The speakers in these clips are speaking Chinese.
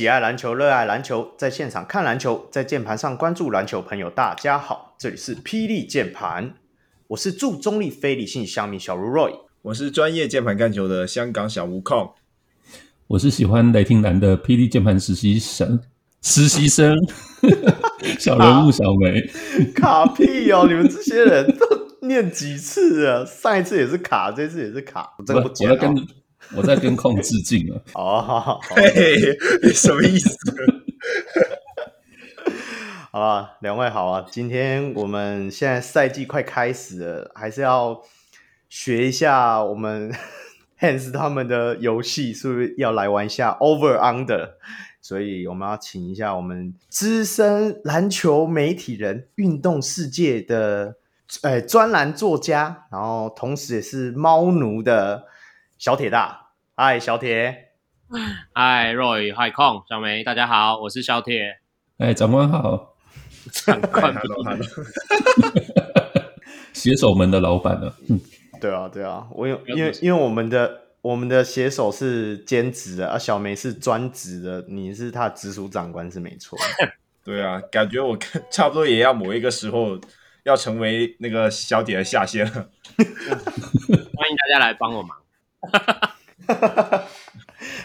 喜爱篮球、热爱篮球，在现场看篮球，在键盘上关注篮球朋友，大家好，这里是霹雳键盘，我是驻中立非理性乡民小如 Roy，我是专业键盘看球的香港小吴控，我是喜欢雷霆蓝的霹雳键盘实习生，实习生 小人物小梅，卡屁哦，你们这些人都念几次啊？上一次也是卡，这次也是卡，我真的不讲了。我在跟控致敬了。哦，嘿，什么意思？好了，两位好啊！今天我们现在赛季快开始了，还是要学一下我们 Hans 他们的游戏，是不是要来玩一下 Over Under？所以我们要请一下我们资深篮球媒体人、运动世界的诶专栏作家，然后同时也是猫奴的。小铁大，嗨，小铁，嗨，Roy，嗨，控，小梅，大家好，我是小铁，哎，长官好，长官好，写手们的老板呢？嗯，对啊，对啊，我有，因为因为我们的我们的写手是兼职的，啊，小梅是专职的，你是他的直属长官是没错，对啊，感觉我差不多也要某一个时候要成为那个小铁的下线了，欢迎大家来帮我忙。哈哈！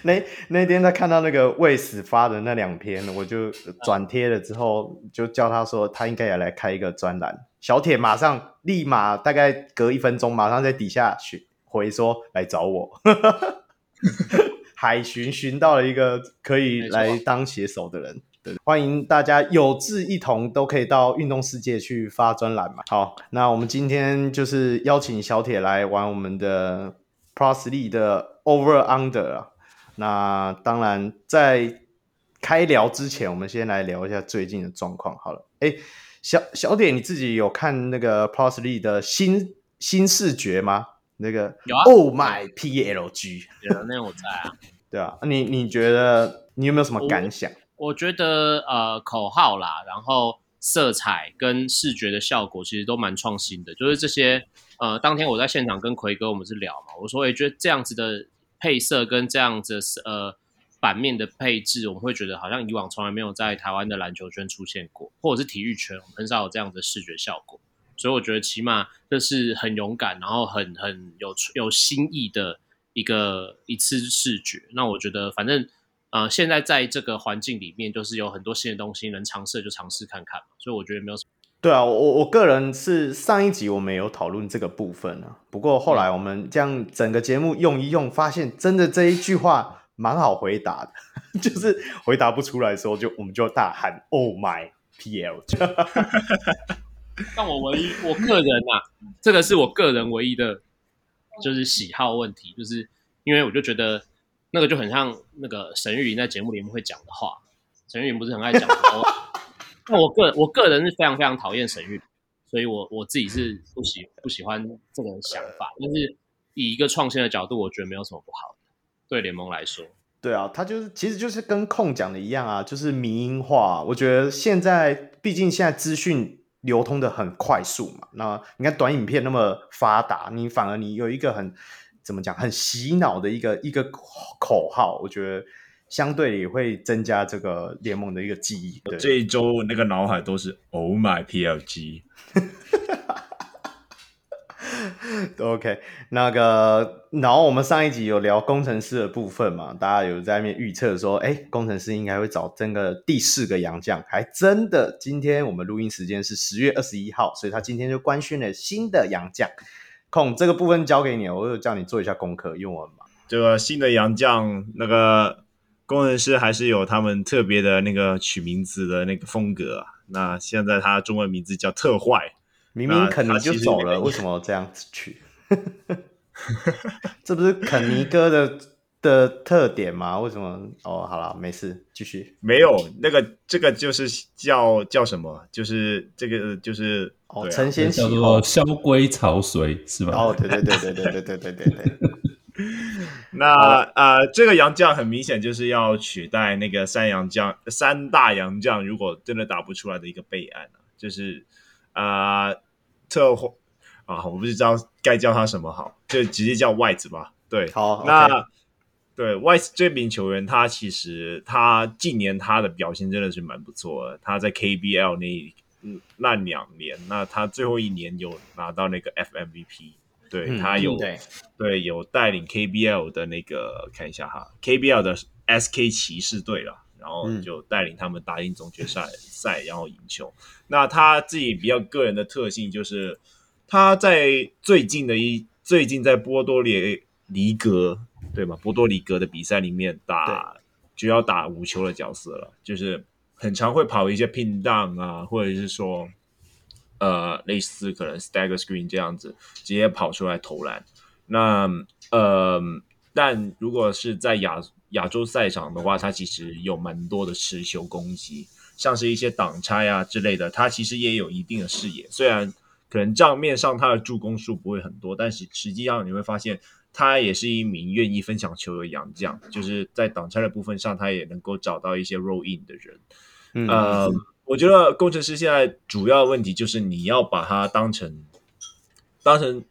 那那天他看到那个卫斯发的那两篇，我就转贴了之后，就叫他说他应该也来开一个专栏。小铁马上立马大概隔一分钟，马上在底下回说来找我。海巡寻到了一个可以来当写手的人，对，欢迎大家有志一同都可以到运动世界去发专栏嘛。好，那我们今天就是邀请小铁来玩我们的。League 的 Over Under 啊，那当然在开聊之前，我们先来聊一下最近的状况好了。哎，小小点，你自己有看那个 League 的新新视觉吗？那个有啊，Oh my PLG，有那我在啊。对啊，你你觉得你有没有什么感想？我，我觉得呃口号啦，然后色彩跟视觉的效果其实都蛮创新的，就是这些。呃，当天我在现场跟奎哥我们是聊嘛，我说，哎，觉得这样子的配色跟这样子呃版面的配置，我们会觉得好像以往从来没有在台湾的篮球圈出现过，或者是体育圈，很少有这样的视觉效果。所以我觉得起码这是很勇敢，然后很很有有新意的一个一次视觉。那我觉得反正呃现在在这个环境里面，就是有很多新的东西能尝试就尝试看看嘛。所以我觉得没有什么。对啊，我我个人是上一集我们有讨论这个部分啊，不过后来我们这样整个节目用一用，发现真的这一句话蛮好回答的，就是回答不出来的时候就我们就大喊 “Oh my PL”。但我唯一我个人啊，这个是我个人唯一的，就是喜好问题，就是因为我就觉得那个就很像那个沈玉琳在节目里面会讲的话，沈玉琳不是很爱讲那我个我个人是非常非常讨厌沈玉，所以我我自己是不喜不喜欢这个想法。但是以一个创新的角度，我觉得没有什么不好的。对联盟来说，对啊，他就是其实就是跟控讲的一样啊，就是迷因化。我觉得现在毕竟现在资讯流通的很快速嘛，那你看短影片那么发达，你反而你有一个很怎么讲很洗脑的一个一个口号，我觉得。相对也会增加这个联盟的一个记忆。这一周那个脑海都是 Oh my PLG。OK，那个，然后我们上一集有聊工程师的部分嘛？大家有在那边预测说，哎，工程师应该会找这个第四个洋将，还真的。今天我们录音时间是十月二十一号，所以他今天就官宣了新的洋将。控这个部分交给你，我就叫你做一下功课，因为我很忙。这个新的洋将那个。工程师还是有他们特别的那个取名字的那个风格啊。那现在他中文名字叫特坏，明明肯尼就走了，为什么这样子取？这不是肯尼哥的的特点吗？为什么？哦，好了，没事，继续。没有那个，这个就是叫叫什么？就是这个就是哦，承先启后，叫做萧规曹随是吧？哦，对对对对对对对对对对。那呃，这个杨将很明显就是要取代那个三洋将、三大洋将，如果真的打不出来的一个备案，就是啊、呃，特啊，我不知道该叫他什么好，就直接叫 White 吧。对，好，那、okay. 对，Wise 这名球员，他其实他近年他的表现真的是蛮不错的。他在 KBL 那那两年，那他最后一年有拿到那个 FMVP，对、嗯、他有对，对有带领 KBL 的那个看一下哈，KBL 的 SK 骑士队了，然后就带领他们打进总决赛赛，然后赢球。那他自己比较个人的特性就是他在最近的一最近在波多黎黎格。对吧？波多黎格的比赛里面打就要打五球的角色了，就是很常会跑一些 pin down 啊，或者是说呃类似可能 stagger screen 这样子直接跑出来投篮。那呃，但如果是在亚亚洲赛场的话，他其实有蛮多的持球攻击，像是一些挡拆啊之类的，他其实也有一定的视野。虽然可能账面上他的助攻数不会很多，但是实际上你会发现。他也是一名愿意分享球的洋将，就是在挡拆的部分上，他也能够找到一些 roll in 的人。嗯、呃，我觉得工程师现在主要问题就是你要把他当成当成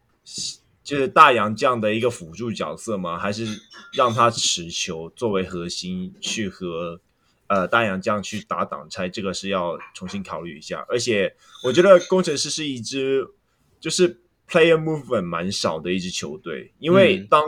就是大洋这样的一个辅助角色吗？还是让他持球作为核心去和呃大洋这样去打挡拆？这个是要重新考虑一下。而且我觉得工程师是一支就是。Player movement 蛮少的一支球队，因为当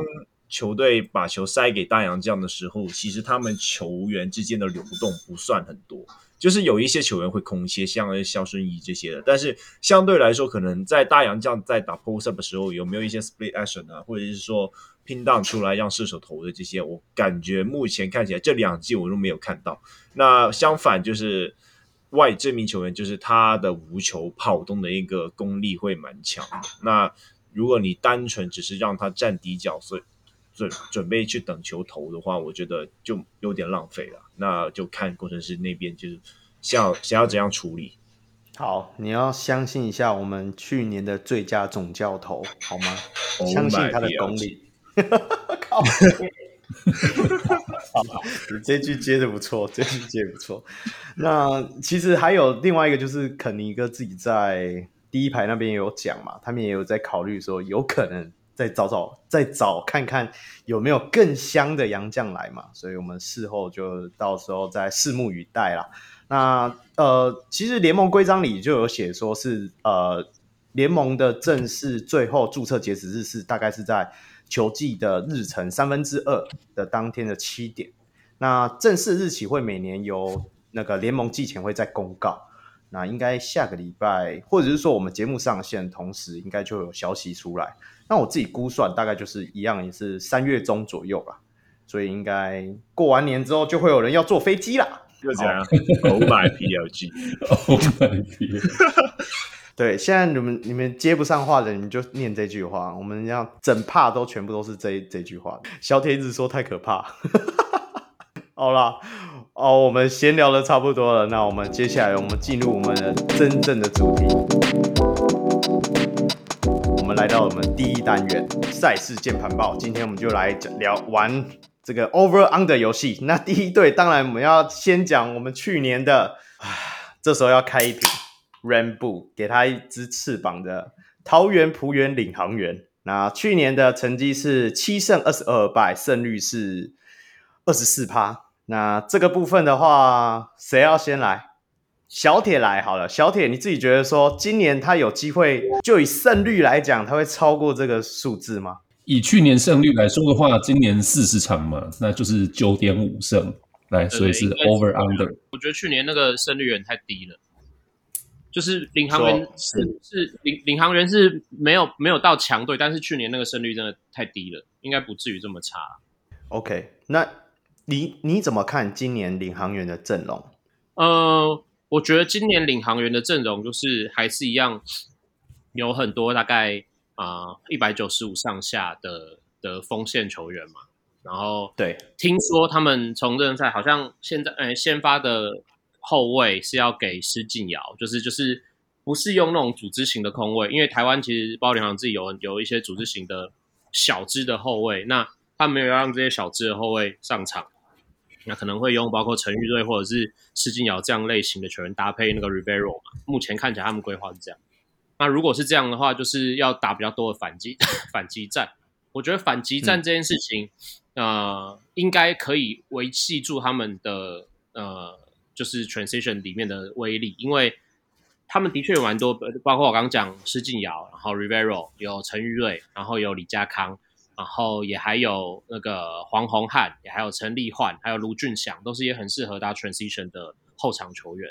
球队把球塞给大洋将的时候，嗯、其实他们球员之间的流动不算很多，就是有一些球员会空切，像肖顺义这些的。但是相对来说，可能在大洋将在打 post up 的时候，有没有一些 split action 啊，或者是说拼档出来让射手投的这些，我感觉目前看起来这两季我都没有看到。那相反就是。外这名球员就是他的无球跑动的一个功力会蛮强。那如果你单纯只是让他站底角所以，准准备去等球投的话，我觉得就有点浪费了。那就看工程师那边就是想想要怎样处理。好，你要相信一下我们去年的最佳总教头，好吗？Oh、相信他的功力。靠好，你 这句接的不错，这句接的不错。那其实还有另外一个，就是肯尼哥自己在第一排那边也有讲嘛，他们也有在考虑说，有可能再找找，再找看看有没有更香的洋将来嘛。所以我们事后就到时候再拭目以待啦。那呃，其实联盟规章里就有写说是呃，联盟的正式最后注册截止日是大概是在。球季的日程三分之二的当天的七点，那正式日期会每年由那个联盟季前会再公告。那应该下个礼拜，或者是说我们节目上线同时，应该就有消息出来。那我自己估算，大概就是一样，也是三月中左右吧。所以应该过完年之后，就会有人要坐飞机啦。就这样，Oh my PLG，Oh my PLG。对，现在你们你们接不上话的，你们就念这句话。我们要整怕都全部都是这这句话。小铁一直说太可怕。好啦，哦，我们闲聊的差不多了，那我们接下来我们进入我们的真正的主题。我们来到我们第一单元赛事键盘报，今天我们就来聊玩这个 Over Under 游戏。那第一队当然我们要先讲我们去年的，唉，这时候要开一瓶。Rainbow 给他一只翅膀的桃园璞园领航员，那去年的成绩是七胜二十二败，胜率是二十四趴。那这个部分的话，谁要先来？小铁来好了。小铁，你自己觉得说，今年他有机会，就以胜率来讲，他会超过这个数字吗？以去年胜率来说的话，今年四十场嘛，那就是九点五胜，来，所以是 Over Under。我觉得去年那个胜率有点太低了。就是领航员是是领领航员是没有没有到强队，但是去年那个胜率真的太低了，应该不至于这么差。OK，那你你怎么看今年领航员的阵容？呃，我觉得今年领航员的阵容就是还是一样，有很多大概啊一百九十五上下的的锋线球员嘛。然后对，听说他们从热身赛好像现在呃先发的。后卫是要给施晋尧，就是就是不是用那种组织型的空位，因为台湾其实包括领航自己有有一些组织型的小支的后卫，那他没有让这些小支的后卫上场，那可能会用包括陈玉瑞或者是施晋尧这样类型的球员搭配那个 Ribeiro 嘛。目前看起来他们规划是这样。那如果是这样的话，就是要打比较多的反击 反击战。我觉得反击战这件事情，呃，应该可以维系住他们的呃，就是 transition 里面的威力，因为他们的确有蛮多，包括我刚刚讲施晋尧，然后 Rivero 有陈玉瑞，然后有李家康，然后也还有那个黄宏汉，也还有陈立焕，还有卢俊祥，都是也很适合打 transition 的后场球员，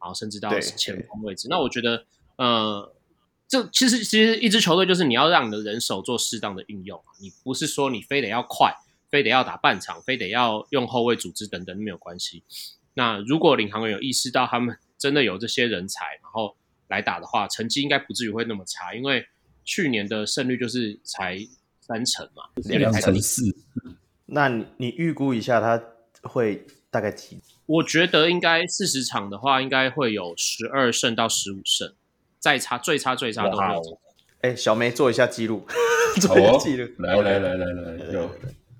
然后甚至到前锋位置。那我觉得，呃。这其实其实一支球队就是你要让你的人手做适当的运用，你不是说你非得要快，非得要打半场，非得要用后卫组织等等没有关系。那如果领航员有意识到他们 真的有这些人才，然后来打的话，成绩应该不至于会那么差，因为去年的胜率就是才三成嘛，两成四。那你你预估一下他会大概几？我觉得应该四十场的话，应该会有十二胜到十五胜。再差最差最差都没有。哎，小梅做一下记录，做一下记录。来来来来来，有。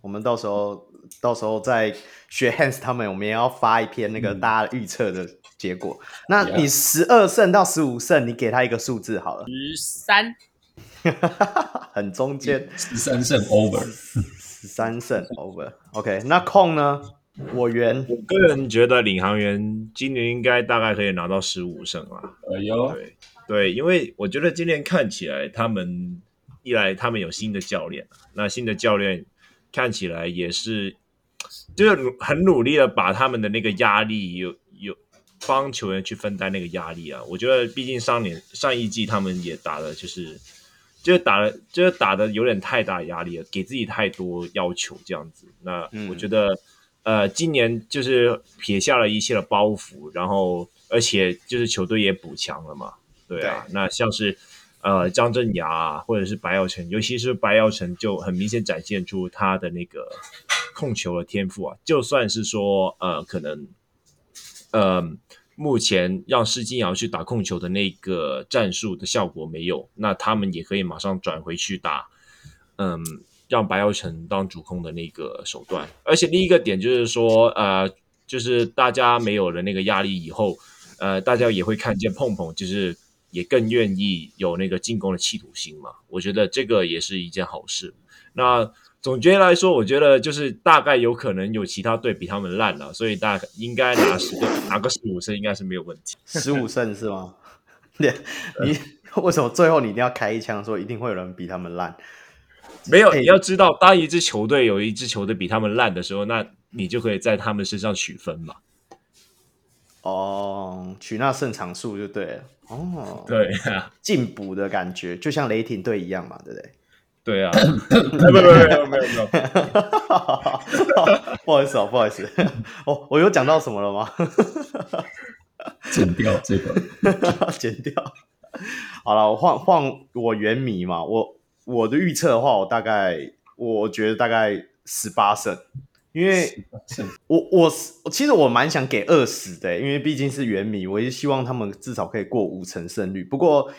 我们到时候到时候再学 Hans 他们，我们也要发一篇那个大家预测的结果。那你十二胜到十五胜，你给他一个数字好了。十三，很中间。十三胜 over，十三胜 over。OK，那控呢？我原我个人觉得领航员今年应该大概可以拿到十五胜啊。哎呦。对对，因为我觉得今年看起来，他们一来他们有新的教练，那新的教练看起来也是，就是很努力的把他们的那个压力有有帮球员去分担那个压力啊。我觉得毕竟上年上一季他们也打的，就是就是打了就是打的有点太大压力了，给自己太多要求这样子。那我觉得、嗯、呃，今年就是撇下了一些的包袱，然后而且就是球队也补强了嘛。对啊，那像是，呃，张镇雅啊，或者是白耀晨，尤其是白耀晨，就很明显展现出他的那个控球的天赋啊。就算是说，呃，可能，呃，目前让施金尧去打控球的那个战术的效果没有，那他们也可以马上转回去打，嗯，让白耀成当主控的那个手段。而且另一个点就是说，呃，就是大家没有了那个压力以后，呃，大家也会看见碰碰就是。也更愿意有那个进攻的企图心嘛？我觉得这个也是一件好事。那总结来说，我觉得就是大概有可能有其他队比他们烂了，所以大概应该拿十个拿个十五胜应该是没有问题。十五胜是吗？你你为什么最后你一定要开一枪说一定会有人比他们烂？没有，你要知道，当一支球队有一支球队比他们烂的时候，那你就可以在他们身上取分嘛。哦，取那胜场数就对了。哦，对啊，进补的感觉就像雷霆队一样嘛，对不对？对啊，没有没有没有没有，没有 不好意思哦，不好意思，哦，我有讲到什么了吗？剪掉这个，剪掉。好了，我换换我原迷嘛，我我的预测的话，我大概我觉得大概十八胜。因为我我其实我蛮想给二十的，因为毕竟是原迷，我也希望他们至少可以过五成胜率。不过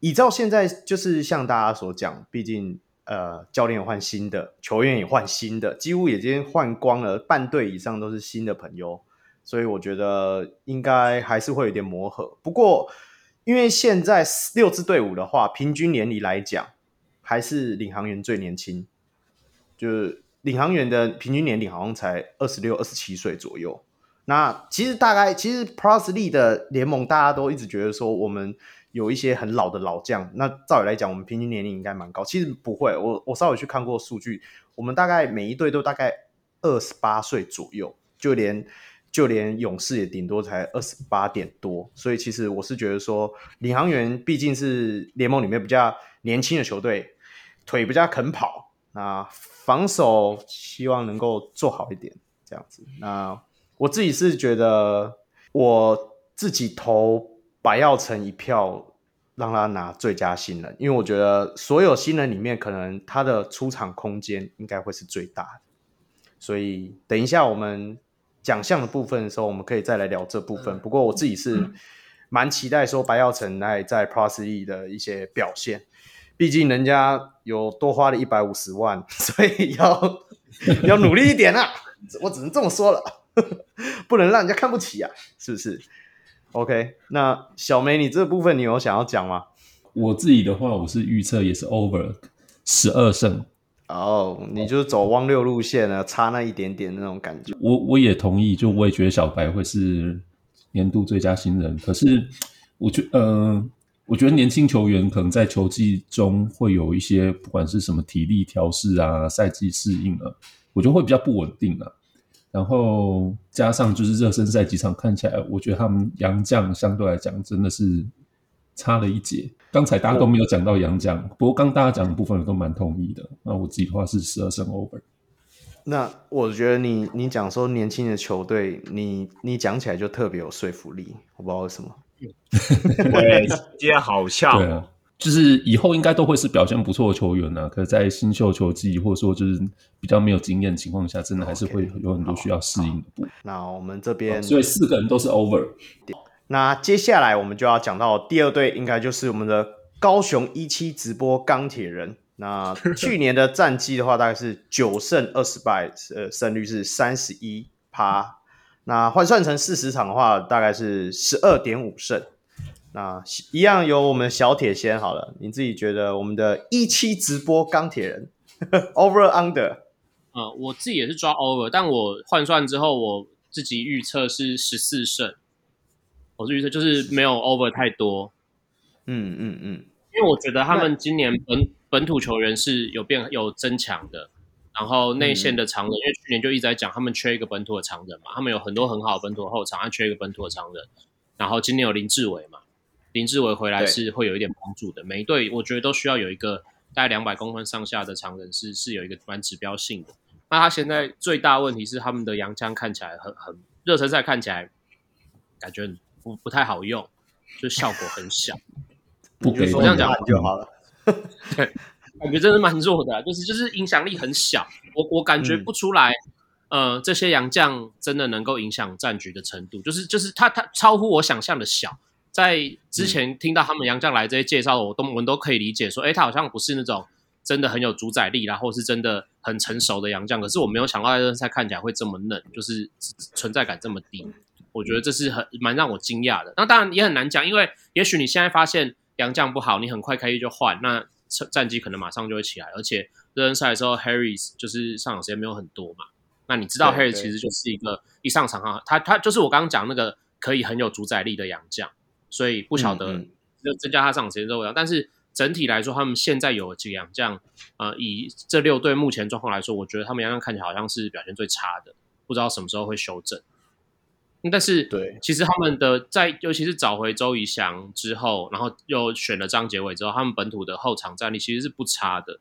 依照现在就是像大家所讲，毕竟呃教练换新的，球员也换新的，几乎已经换光了，半队以上都是新的朋友，所以我觉得应该还是会有点磨合。不过因为现在六支队伍的话，平均年龄来讲，还是领航员最年轻，就是。领航员的平均年龄好像才二十六、二十七岁左右。那其实大概，其实 Plus l e 的联盟大家都一直觉得说，我们有一些很老的老将。那照理来讲，我们平均年龄应该蛮高。其实不会，我我稍微去看过数据，我们大概每一队都大概二十八岁左右，就连就连勇士也顶多才二十八点多。所以其实我是觉得说，领航员毕竟是联盟里面比较年轻的球队，腿比较肯跑。那防守希望能够做好一点，这样子。那我自己是觉得，我自己投白耀成一票，让他拿最佳新人，因为我觉得所有新人里面，可能他的出场空间应该会是最大的。所以等一下我们奖项的部分的时候，我们可以再来聊这部分。不过我自己是蛮期待说白耀成来在 Plus E 的一些表现。毕竟人家有多花了一百五十万，所以要要努力一点啊！我只能这么说了，不能让人家看不起啊，是不是？OK，那小梅，你这部分你有想要讲吗？我自己的话，我是预测也是 over 十二胜。哦，你就是走汪六路线啊，差那一点点那种感觉。我我也同意，就我也觉得小白会是年度最佳新人。可是我觉呃，我觉得年轻球员可能在球季中会有一些，不管是什么体力调试啊、赛季适应啊，我觉得会比较不稳定啊。然后加上就是热身赛几场看起来，我觉得他们洋将相对来讲真的是差了一截。刚才大家都没有讲到洋将，不过刚大家讲的部分我都蛮同意的。那我自己的话是十二胜 over。那我觉得你你讲说年轻的球队，你你讲起来就特别有说服力，我不知道为什么。对，今天好像对啊，就是以后应该都会是表现不错的球员啊。可是在新秀球季或者说就是比较没有经验的情况下，真的还是会有很多需要适应的部分。那我们这边，所以四个人都是 over。那接下来我们就要讲到第二队，应该就是我们的高雄一期直播钢铁人。那 去年的战绩的话，大概是九胜二十败，呃，胜率是三十一趴。那换算成四十场的话，大概是十二点五胜。那一样由我们小铁先好了，你自己觉得我们的一期直播钢铁人 over under？呃，我自己也是抓 over，但我换算之后，我自己预测是十四胜。我是预测就是没有 over 太多，嗯嗯嗯，因为我觉得他们今年本本土球员是有变有增强的，然后内线的长人，嗯、因为去年就一直在讲他们缺一个本土的长人嘛，他们有很多很好的本土的后场，他缺一个本土的长人，然后今年有林志伟嘛，林志伟回来是会有一点帮助的，每一队我觉得都需要有一个大概两百公分上下的长人是是有一个蛮指标性的，那他现在最大问题是他们的洋枪看起来很很热身赛看起来感觉。不不太好用，就效果很小。不给我这样讲就好了。对，感觉真的蛮弱的，啊，就是就是影响力很小。我我感觉不出来，嗯、呃，这些洋将真的能够影响战局的程度，就是就是他他超乎我想象的小。在之前听到他们杨将来这些介绍，我都我们都可以理解说，哎，他好像不是那种真的很有主宰力然后是真的很成熟的杨将。可是我没有想到在热身赛看起来会这么嫩，就是存在感这么低。我觉得这是很蛮让我惊讶的。那当然也很难讲，因为也许你现在发现杨将不好，你很快开季就换，那战绩可能马上就会起来。而且热身赛的时候，Harrys 就是上场时间没有很多嘛。那你知道 Harrys 其实就是一个一上场啊，他他就是我刚刚讲那个可以很有主宰力的洋将，所以不晓得就增加他上场时间之后，但是整体来说，他们现在有几样这样，呃，以这六队目前状况来说，我觉得他们洋将看起来好像是表现最差的，不知道什么时候会修正。但是，对，其实他们的在，尤其是找回周仪翔之后，然后又选了张杰伟之后，他们本土的后场战力其实是不差的。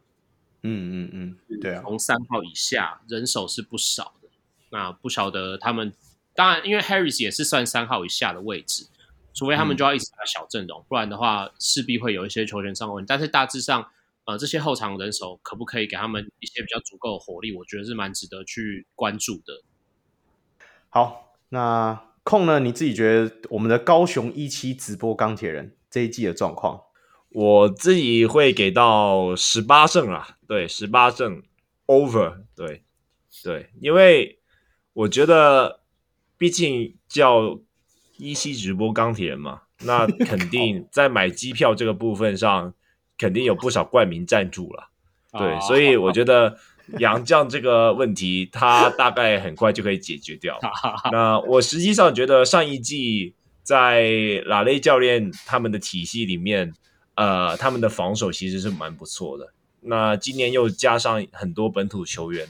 嗯嗯嗯，对啊，从三号以下人手是不少的。那不晓得他们，当然，因为 Harris 也是算三号以下的位置，除非他们就要一直打小阵容，嗯、不然的话势必会有一些球权上的问题。但是大致上，呃，这些后场人手可不可以给他们一些比较足够的火力？我觉得是蛮值得去关注的。好。那控呢？你自己觉得我们的高雄一期直播钢铁人这一季的状况？我自己会给到十八胜啊，对，十八胜 over，对对，因为我觉得毕竟叫一期直播钢铁人嘛，那 肯定在买机票这个部分上，肯定有不少冠名赞助了，对，所以我觉得。杨绛这个问题，他大概很快就可以解决掉。那我实际上觉得上一季在拉雷教练他们的体系里面，呃，他们的防守其实是蛮不错的。那今年又加上很多本土球员，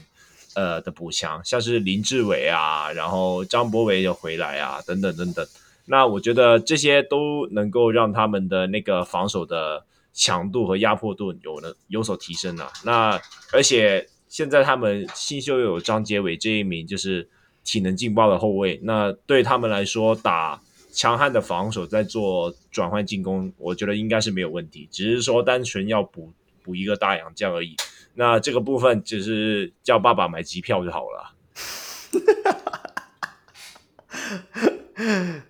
呃的补强，像是林志伟啊，然后张博伟又回来啊，等等等等。那我觉得这些都能够让他们的那个防守的强度和压迫度有了有所提升啊。那而且。现在他们新秀有张杰伟这一名就是体能劲爆的后卫，那对他们来说打强悍的防守，再做转换进攻，我觉得应该是没有问题。只是说单纯要补补一个大洋将而已。那这个部分就是叫爸爸买机票就好了。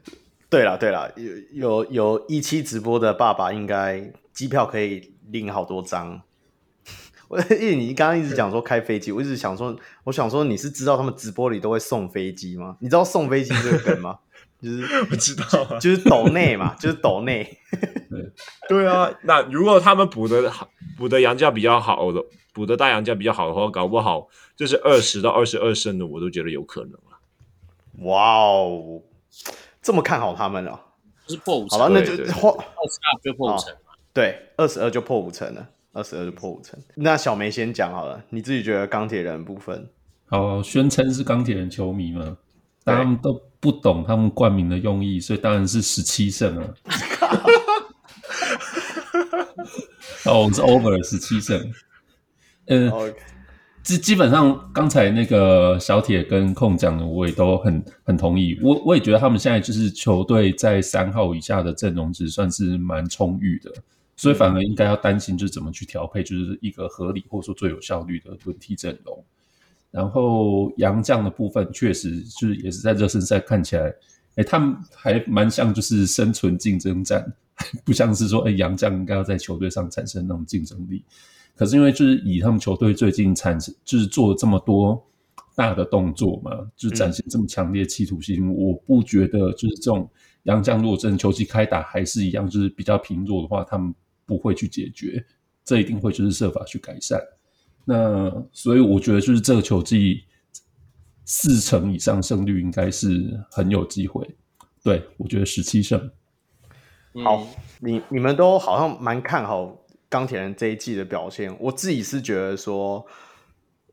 对了对了，有有有一期直播的爸爸，应该机票可以领好多张。我因为你刚刚一直讲说开飞机，我一直想说，我想说你是知道他们直播里都会送飞机吗？你知道送飞机这个梗吗？就是我知道，就是抖内嘛，就是抖内。对对啊，那如果他们补的好，补的洋将比较好的，补的大洋将比较好的话，搞不好就是二十到二十二胜的，我都觉得有可能了。哇哦，这么看好他们了？就是破五成，好了，那就破二十二就破五成嘛。对，二十二就破五成了，二十二就破五成。那小梅先讲好了，你自己觉得钢铁人部分？哦，宣称是钢铁人球迷嘛，但他们都不懂他们冠名的用意，所以当然是十七胜啊。哦，我是 over 十七胜。嗯、呃，基.基本上刚才那个小铁跟控讲的，我也都很很同意。我我也觉得他们现在就是球队在三号以下的阵容值算是蛮充裕的，所以反而应该要担心就是怎么去调配，就是一个合理或者说最有效率的轮替阵容。然后杨将的部分确实就是也是在热身赛看起来，哎，他们还蛮像就是生存竞争战，不像是说哎杨将应该要在球队上产生那种竞争力。可是因为就是以他们球队最近产生就是做了这么多大的动作嘛，就是展现这么强烈企图心，嗯、我不觉得就是这种杨将如果真的球季开打还是一样就是比较平弱的话，他们不会去解决，这一定会就是设法去改善。那所以我觉得就是这个球季四成以上胜率应该是很有机会。对，我觉得十七胜。好，你你们都好像蛮看好钢铁人这一季的表现。我自己是觉得说，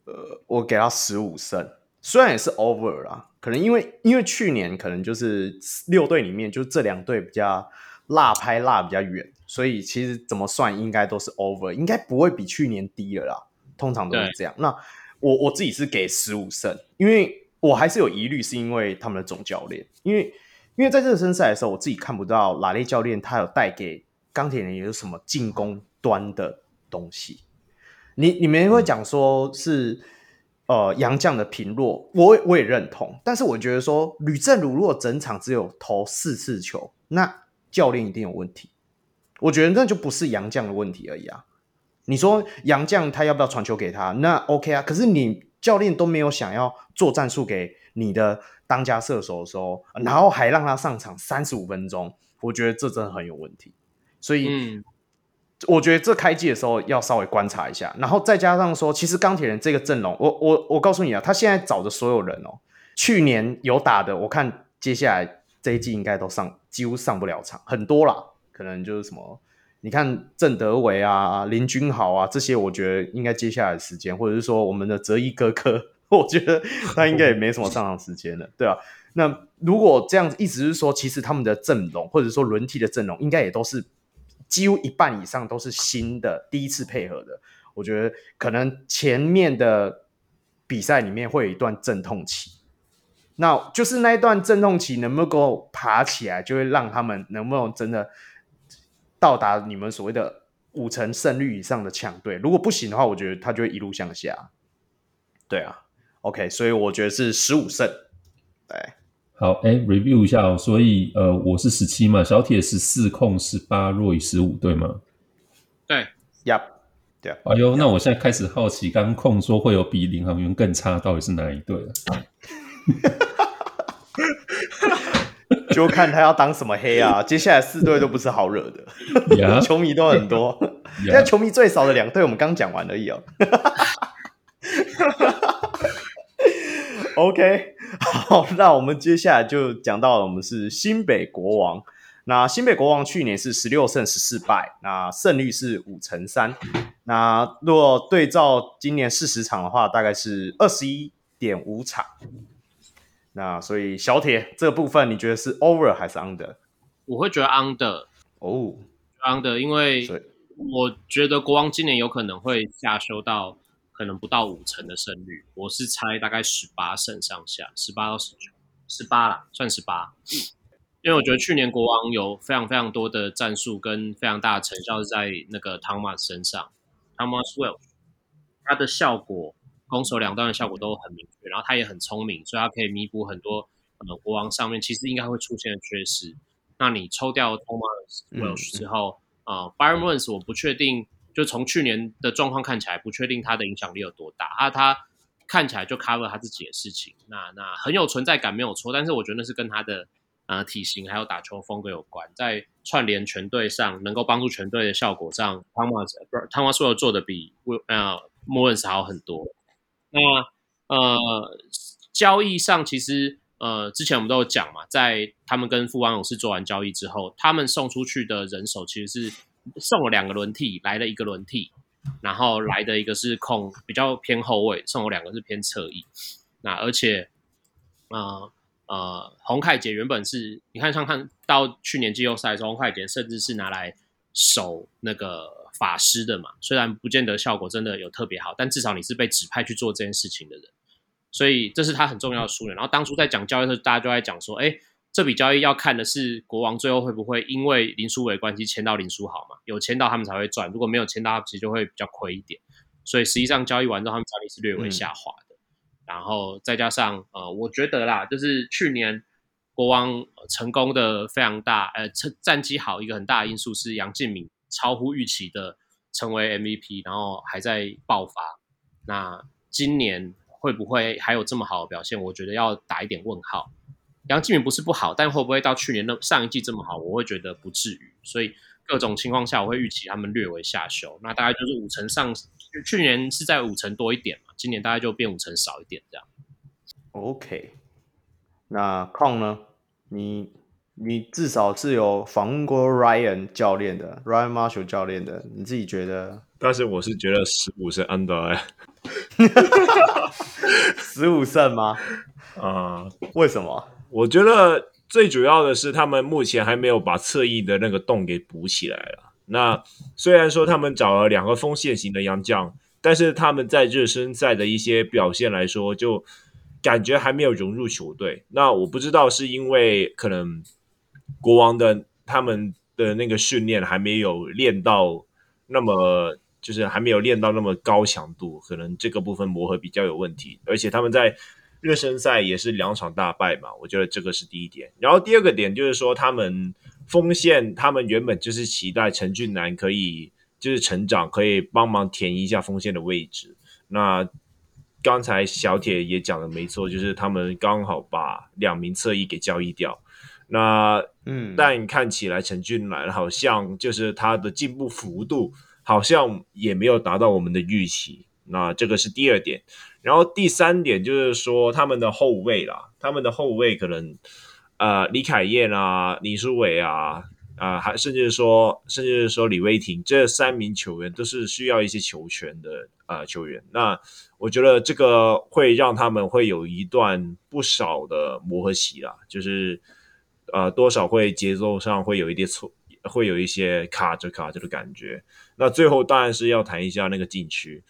呃，我给他十五胜，虽然也是 over 啦，可能因为因为去年可能就是六队里面就这两队比较落拍落比较远，所以其实怎么算应该都是 over，应该不会比去年低了啦。通常都是这样。那我我自己是给十五胜，因为我还是有疑虑，是因为他们的总教练。因为因为在热身赛的时候，我自己看不到拉雷教练他有带给钢铁人有什么进攻端的东西。你你们会讲说是呃杨将的平弱，我我也认同。但是我觉得说吕政儒如果整场只有投四次球，那教练一定有问题。我觉得那就不是杨将的问题而已啊。你说杨将他要不要传球给他？那 OK 啊。可是你教练都没有想要做战术给你的当家射手的时候，然后还让他上场三十五分钟，我觉得这真的很有问题。所以，嗯，我觉得这开季的时候要稍微观察一下。然后再加上说，其实钢铁人这个阵容，我我我告诉你啊，他现在找的所有人哦，去年有打的，我看接下来这一季应该都上，几乎上不了场，很多啦，可能就是什么。你看郑德维啊、林君豪啊这些，我觉得应该接下来的时间，或者是说我们的泽一哥哥，我觉得他应该也没什么上场时间了，对啊。那如果这样子，意思是说，其实他们的阵容或者说轮替的阵容，应该也都是几乎一半以上都是新的，第一次配合的。我觉得可能前面的比赛里面会有一段阵痛期，那就是那一段阵痛期能不能够爬起来，就会让他们能不能真的。到达你们所谓的五成胜率以上的强队，如果不行的话，我觉得他就会一路向下。对啊，OK，所以我觉得是十五胜。对，好，哎，review 一下哦。所以呃，我是十七嘛，小铁十四，控十八，若以十五，对吗？对，Yep，对啊。哎呦，那我现在开始好奇，刚刚控说会有比领航员更差，到底是哪一队了？就看他要当什么黑啊！接下来四队都不是好惹的，Yeah. 球迷都很多。现在.球迷最少的两队，我们刚讲完而已哦。OK，好，那我们接下来就讲到了，我们是新北国王。那新北国王去年是十六胜十四败，那胜率是五成三。那若对照今年四十场的话，大概是二十一点五场。那所以小铁这个部分，你觉得是 over 还是 under？我会觉得 under 哦，under，因为我觉得国王今年有可能会下修到可能不到五成的胜率，我是猜大概十八胜上下，十八到十九，十八啦，算十八。因为我觉得去年国王有非常非常多的战术跟非常大的成效是在那个 Thomas 身上，Thomas Welsh，他的效果。攻守两端的效果都很明确，然后他也很聪明，所以他可以弥补很多呃国王上面其实应该会出现的缺失。那你抽掉 Thomas Welsh 之后，嗯、呃 Byron Mullins 我不确定，就从去年的状况看起来，不确定他的影响力有多大。他他看起来就 cover 他自己的事情，那那很有存在感没有错，但是我觉得那是跟他的呃体型还有打球风格有关，在串联全队上能够帮助全队的效果上，Thomas 不是 Thomas Sowell 做的比呃 Mullins 好很多。那呃交易上其实呃之前我们都有讲嘛，在他们跟富邦勇士做完交易之后，他们送出去的人手其实是送了两个轮替，来了一个轮替。然后来的一个是控比较偏后卫，送我两个是偏侧翼。那而且，呃呃，洪凯杰原本是你看像看到去年季后赛的时候，洪凯杰甚至是拿来守那个法师的嘛。虽然不见得效果真的有特别好，但至少你是被指派去做这件事情的人，所以这是他很重要的数据。然后当初在讲交易的时候，大家就在讲说，哎。这笔交易要看的是国王最后会不会因为林书伟关系签到林书豪嘛？有签到他们才会赚，如果没有签到，他们其实就会比较亏一点。所以实际上交易完之后，他们战力是略微下滑的。嗯、然后再加上呃，我觉得啦，就是去年国王成功的非常大，呃，成战绩好一个很大的因素是杨敬敏超乎预期的成为 MVP，然后还在爆发。那今年会不会还有这么好的表现？我觉得要打一点问号。杨敬敏不是不好，但会不会到去年的上一季这么好？我会觉得不至于。所以各种情况下，我会预期他们略微下修。那大概就是五成上，去年是在五成多一点嘛，今年大概就变五成少一点这样。OK，那 Kong 呢？你你至少是有访问过 Ryan 教练的，Ryan Marshall 教练的，你自己觉得？但是我是觉得十五胜 under 哎，十五胜吗？啊，uh, 为什么？我觉得最主要的是，他们目前还没有把侧翼的那个洞给补起来了。那虽然说他们找了两个锋线型的洋将，但是他们在热身赛的一些表现来说，就感觉还没有融入球队。那我不知道是因为可能国王的他们的那个训练还没有练到那么，就是还没有练到那么高强度，可能这个部分磨合比较有问题，而且他们在。热身赛也是两场大败嘛，我觉得这个是第一点。然后第二个点就是说，他们锋线，他们原本就是期待陈俊南可以就是成长，可以帮忙填一下锋线的位置。那刚才小铁也讲的没错，就是他们刚好把两名侧翼给交易掉。那嗯，但看起来陈俊南好像就是他的进步幅度好像也没有达到我们的预期。那这个是第二点。然后第三点就是说，他们的后卫啦，他们的后卫可能，呃，李凯燕啊，李书伟啊，啊、还甚至说，甚至是说李威霆这三名球员都是需要一些球权的啊、球员。那我觉得这个会让他们会有一段不少的磨合期啦，就是呃，多少会节奏上会有一点错，会有一些卡着卡着的感觉。那最后当然是要谈一下那个禁区。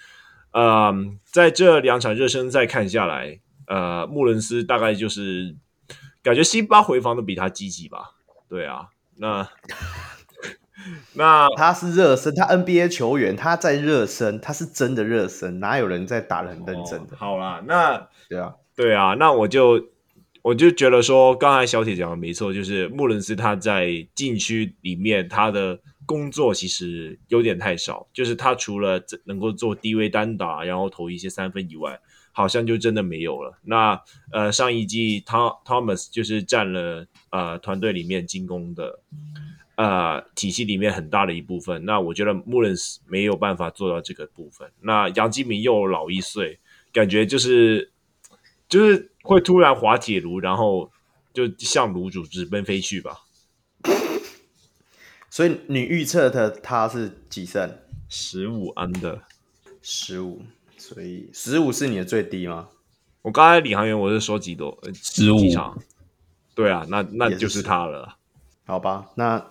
呃，在这两场热身赛看下来，呃，穆伦斯大概就是感觉辛巴回防都比他积极吧？对啊，那 那他是热身，他 NBA 球员，他在热身，他是真的热身，哪有人在打得很认真的？哦、好啦，那对啊，对啊，那我就我就觉得说，刚才小铁讲的没错，就是穆伦斯他在禁区里面他的。工作其实有点太少，就是他除了能够做低位单打，然后投一些三分以外，好像就真的没有了。那呃，上一季汤 Thomas 就是占了呃团队里面进攻的呃体系里面很大的一部分。那我觉得 Mullins 没有办法做到这个部分。那杨敬敏又老一岁，感觉就是就是会突然滑铁卢，然后就向炉主直奔飞去吧。所以你预测的他是几胜？十五 under，十五，所以十五是你的最低吗？我刚才领航员我是说几多？十五场。对啊，那那就是他了。好吧，那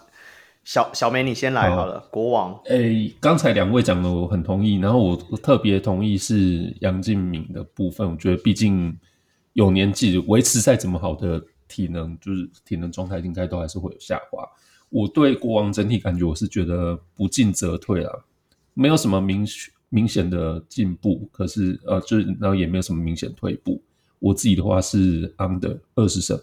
小小梅你先来好了。好国王，诶，刚才两位讲的我很同意，然后我特别同意是杨敬敏的部分。我觉得毕竟有年纪，维持再怎么好的体能，就是体能状态应该都还是会有下滑。我对国王整体感觉，我是觉得不进则退啊，没有什么明明显的进步，可是呃，就然后也没有什么明显退步。我自己的话是 under 二十胜，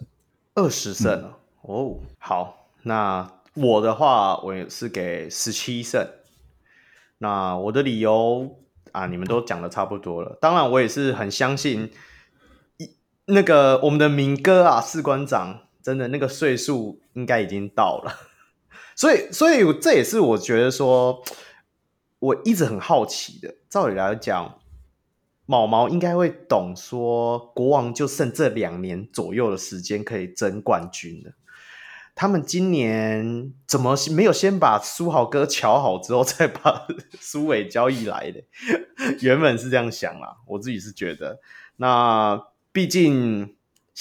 二十胜、哦。好，那我的话我也是给十七胜。那我的理由啊，你们都讲的差不多了。当然，我也是很相信一那个我们的明哥啊，士官长。真的那个岁数应该已经到了，所以，所以这也是我觉得说，我一直很好奇的。照理来讲，毛毛应该会懂，说国王就剩这两年左右的时间可以争冠军了。他们今年怎么没有先把苏豪哥瞧好之后，再把 苏伟交易来的？原本是这样想啦，我自己是觉得，那毕竟。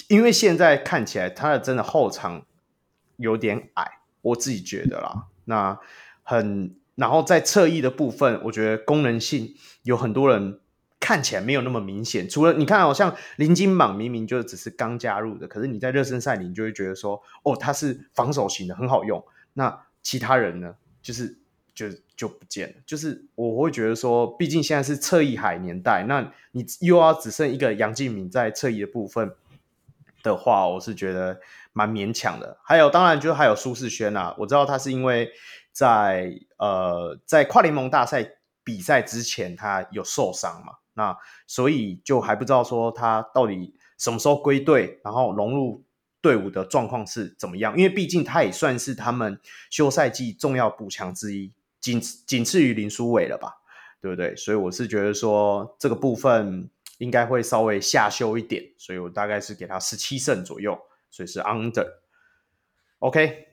因为现在看起来他的真的后场有点矮，我自己觉得啦。那很，然后在侧翼的部分，我觉得功能性有很多人看起来没有那么明显。除了你看，好像林金榜明明就只是刚加入的，可是你在热身赛里，你就会觉得说，哦，他是防守型的，很好用。那其他人呢，就是就就不见了。就是我会觉得说，毕竟现在是侧翼海年代，那你又要只剩一个杨敬敏在侧翼的部分。的话，我是觉得蛮勉强的。还有，当然就还有苏世轩啊，我知道他是因为在呃在跨联盟大赛比赛之前他有受伤嘛，那所以就还不知道说他到底什么时候归队，然后融入队伍的状况是怎么样。因为毕竟他也算是他们休赛季重要补强之一，仅仅次于林书伟了吧，对不对？所以我是觉得说这个部分。应该会稍微下修一点，所以我大概是给他十七胜左右，所以是 under。OK，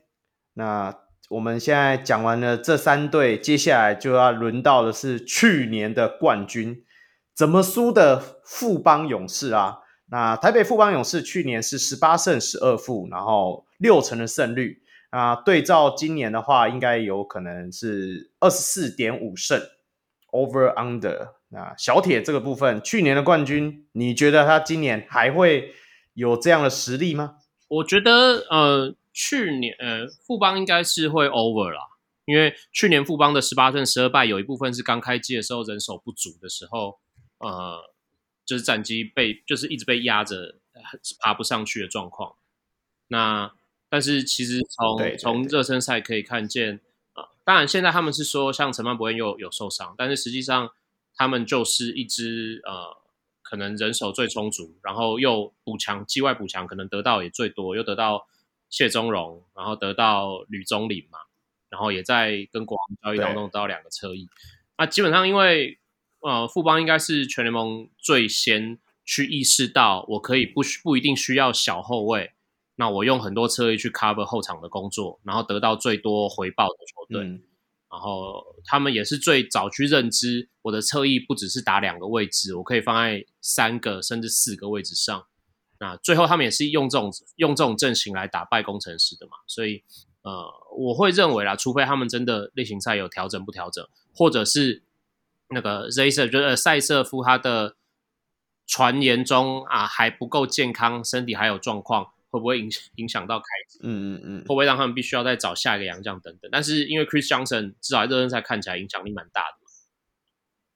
那我们现在讲完了这三队，接下来就要轮到的是去年的冠军，怎么输的富邦勇士啊？那台北富邦勇士去年是十八胜十二负，然后六成的胜率啊，对照今年的话，应该有可能是二十四点五胜，over under。那小铁这个部分，去年的冠军，你觉得他今年还会有这样的实力吗？我觉得，呃，去年呃富邦应该是会 over 啦，因为去年富邦的十八胜十二败，有一部分是刚开机的时候人手不足的时候，呃，就是战绩被就是一直被压着爬不上去的状况。那但是其实从从热身赛可以看见，啊、呃，当然现在他们是说像陈曼博又有，有受伤，但是实际上。他们就是一支呃，可能人手最充足，然后又补强，季外补强可能得到也最多，又得到谢宗荣，然后得到吕宗麟嘛，然后也在跟国王交易当中得到两个侧翼。那基本上因为呃，富邦应该是全联盟最先去意识到，我可以不需不一定需要小后卫，那我用很多车翼去 cover 后场的工作，然后得到最多回报的球队。嗯然后他们也是最早去认知，我的侧翼不只是打两个位置，我可以放在三个甚至四个位置上。那最后他们也是用这种用这种阵型来打败工程师的嘛。所以呃，我会认为啦，除非他们真的例行赛有调整不调整，或者是那个 Zaser 就是赛瑟夫他的传言中啊还不够健康，身体还有状况。会不会影响影响到开机？嗯嗯嗯，会不会让他们必须要再找下一个洋将等等？但是因为 Chris Johnson 至少在热身赛看起来影响力蛮大的，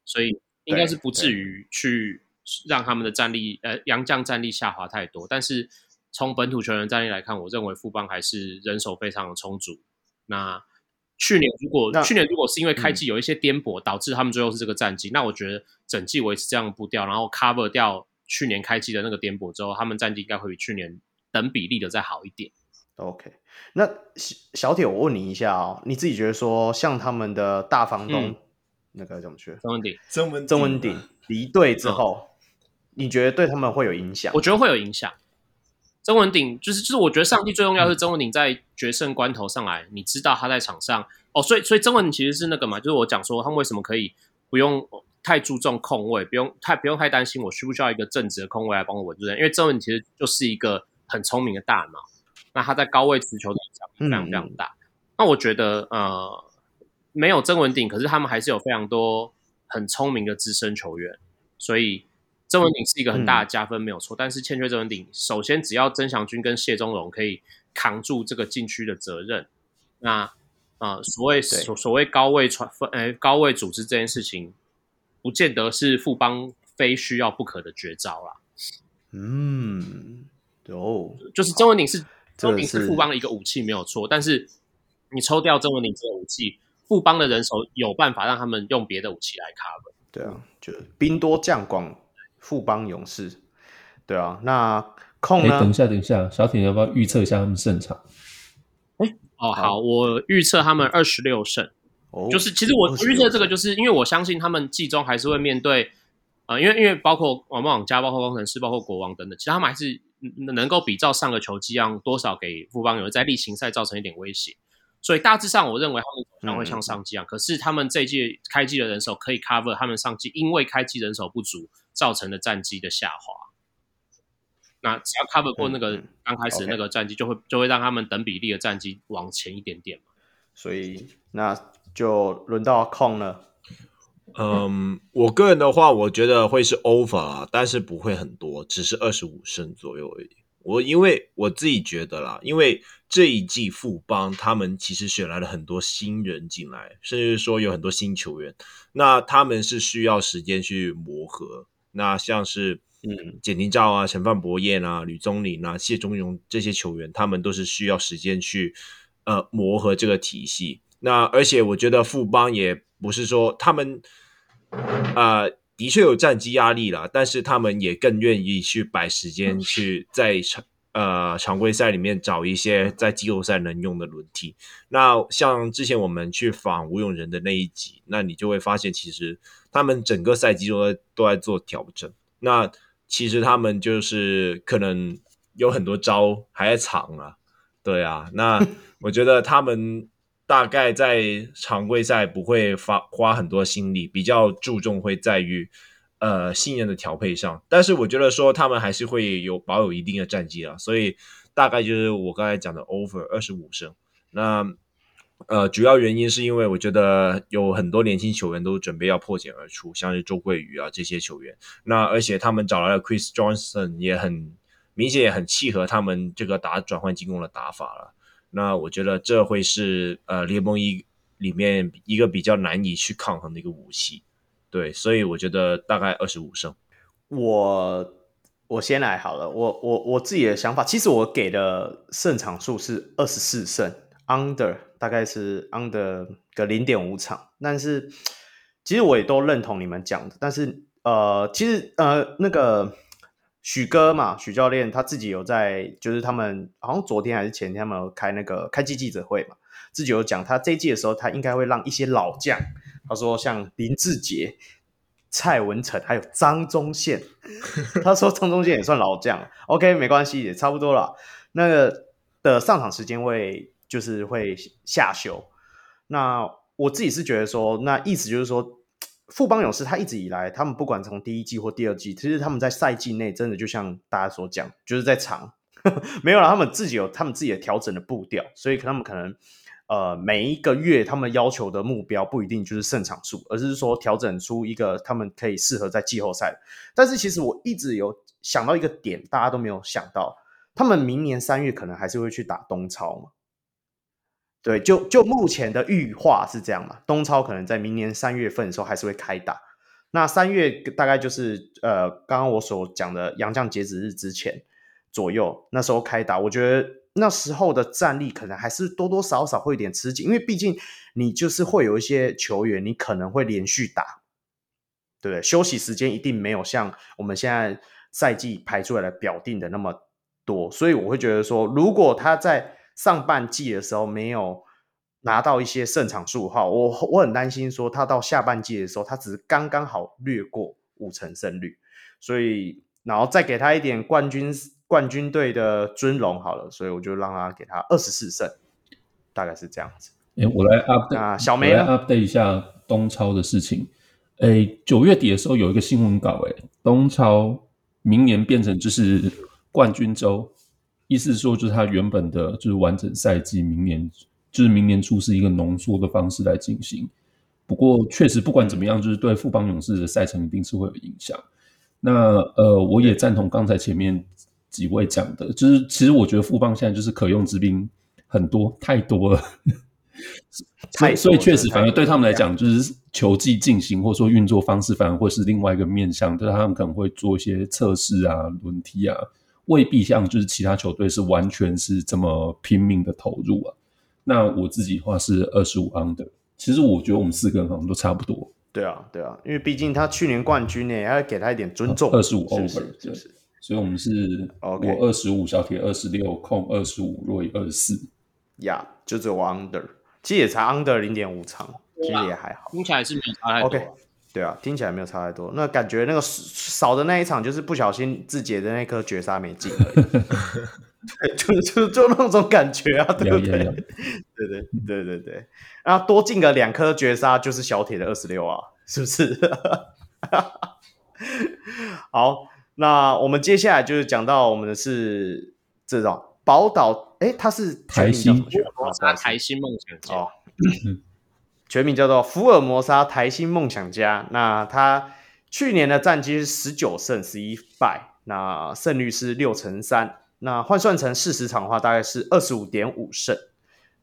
所以应该是不至于去让他们的战力呃洋将战力下滑太多。但是从本土球员战力来看，我认为富邦还是人手非常的充足。那去年如果去年如果是因为开季有一些颠簸，导致他们最后是这个战绩，那我觉得整季维持这样的步调，然后 cover 掉去年开季的那个颠簸之后，他们战绩应该会比去年。等比例的再好一点。OK，那小小铁，我问你一下哦，你自己觉得说，像他们的大房东、嗯、那个怎么去？曾文鼎，曾文曾文鼎离队之后、嗯，你觉得对他们会有影响？我觉得会有影响。曾文鼎就是就是，我觉得上帝最重要是曾文鼎在决胜关头上来、嗯，你知道他在场上哦，所以所以曾文鼎其实是那个嘛，就是我讲说他们为什么可以不用太注重控位，不用太不用太担心我需不需要一个正直的控位来帮我稳住人，因为曾文鼎其实就是一个。很聪明的大脑，那他在高位持球的影响非常非常大。嗯、那我觉得，呃，没有曾文鼎，可是他们还是有非常多很聪明的资深球员，所以曾文鼎是一个很大的加分，没有错、嗯。但是欠缺曾文鼎，首先只要曾祥军跟谢宗荣可以扛住这个禁区的责任，那呃，所谓所所谓高位传分，哎，高位组织这件事情，不见得是富邦非需要不可的绝招啦。嗯。哦，就是曾文鼎是曾文鼎是富邦的一个武器，没有错。但是你抽掉曾文鼎这个武器，富邦的人手有办法让他们用别的武器来 cover。对啊，就兵多将广，富邦勇士。对啊，那控呢？等一下，等一下，小铁要不要预测一下他们胜场？哎，哦，好，我预测他们二十六胜。哦，就是其实我预测这个，就是因为我相信他们季中还是会面对，呃，因为因为包括网梦网家、包括工程师、包括国王等等，其实他们还是能够比照上个球季一样，多少给富邦有在例行赛造成一点威胁。所以大致上，我认为他们可能会像上季一样。嗯、可是他们这一季开季的人手可以 cover 他们上季因为开季人手不足造成的战绩的下滑。那只要 cover 过那个刚开始那个战绩，就会、就会让他们等比例的战绩往前一点点嘛。所以那就轮到控了。嗯，我个人的话，我觉得会是 over 啊，但是不会很多，只是二十五胜左右而已。我因为我自己觉得啦，因为这一季富邦他们其实选来了很多新人进来，甚至说有很多新球员，那他们是需要时间去磨合。那像是嗯简廷照啊、陈范博彦啊、吕宗林啊、谢忠荣这些球员，他们都是需要时间去呃磨合这个体系。那而且我觉得富邦也不是说他们啊。呃的确有战绩压力啦，但是他们也更愿意去摆时间去在常呃常规赛里面找一些在季后赛能用的轮替。那像之前我们去访吴永仁的那一集，那你就会发现，其实他们整个赛季都在都在做调整。那其实他们就是可能有很多招还在藏啊，对啊。那 我觉得他们。大概在常规赛不会花花很多心力，比较注重会在于呃信任的调配上。但是我觉得说他们还是会有保有一定的战绩啊，所以大概就是我刚才讲的 over 二十五胜。那呃主要原因是因为我觉得有很多年轻球员都准备要破茧而出，像是周桂宇啊这些球员。那而且他们找来了 Chris Johnson，也很明显也很契合他们这个打转换进攻的打法了。那我觉得这会是呃联盟一里面一个比较难以去抗衡的一个武器，对，所以我觉得大概二十五胜。我我先来好了，我我我自己的想法，其实我给的胜场数是二十四胜，under 大概是 under 个零点五场，但是其实我也都认同你们讲的，但是呃，其实呃那个。许哥嘛，许教练他自己有在，就是他们好像昨天还是前天，他们有开那个开季记者会嘛，自己有讲，他这一季的时候，他应该会让一些老将，他说像林志杰、蔡文诚，还有张宗宪，他说张宗宪也算老将，OK，没关系，也差不多了。那个的上场时间会就是会下修，那我自己是觉得说，那意思就是说。富邦勇士他一直以来，他们不管从第一季或第二季，其实他们在赛季内真的就像大家所讲，就是在长 没有了，他们自己有他们自己的调整的步调，所以他们可能呃每一个月他们要求的目标不一定就是胜场数，而是说调整出一个他们可以适合在季后赛。但是其实我一直有想到一个点，大家都没有想到，他们明年三月可能还是会去打东超嘛。对，就就目前的预化是这样嘛，东超可能在明年三月份的时候还是会开打。那三月大概就是呃，刚刚我所讲的洋将截止日之前左右，那时候开打，我觉得那时候的战力可能还是多多少少会有点吃紧，因为毕竟你就是会有一些球员，你可能会连续打，对不对？休息时间一定没有像我们现在赛季排出来的表定的那么多，所以我会觉得说，如果他在上半季的时候没有拿到一些胜场数的话，我我很担心说他到下半季的时候，他只是刚刚好略过五成胜率，所以然后再给他一点冠军冠军队的尊荣好了，所以我就让他给他二十四胜，大概是这样子。哎，我来 update 啊，小梅来 update 一下东超的事情。哎，九月底的时候有一个新闻稿，哎，东超明年变成就是冠军周。意思是说，就是他原本的就是完整赛季，明年就是明年初是一个浓缩的方式来进行。不过，确实不管怎么样，就是对富邦勇士的赛程一定是会有影响。那呃，我也赞同刚才前面几位讲的，就是其实我觉得富邦现在就是可用之兵很多，太多了。所以，所以确实，反而对他们来讲，就是球技进行或者说运作方式，反而会是另外一个面向，就是他们可能会做一些测试啊、轮替啊。未必像就是其他球队是完全是这么拼命的投入啊。那我自己的话是二十五 under，其实我觉得我们四个人好像都差不多。对啊，对啊，因为毕竟他去年冠军呢，要给他一点尊重。二十五 over，就是所以我们是我二十五，小铁二十六，控二十五，若以二十四。呀，就只有 under，其实也才 under 零点五场，其实也还好，听起来是没有差太多。OK，对啊，听起来没有差太多。那感觉那个少的那一场，就是不小心自己的那颗绝杀没进。对，就就就那种感觉啊，对不对？对对对对对，然后多进个两颗绝杀，就是小铁的二十六啊，是不是？好，那我们接下来就是讲到我们的是这种宝岛，哎，它是台新台新梦想家哦，全名叫做福尔摩沙台新梦想家。那他去年的战绩是十九胜十一败，那胜率是六成三。那换算成四十场的话，大概是二十五点五胜。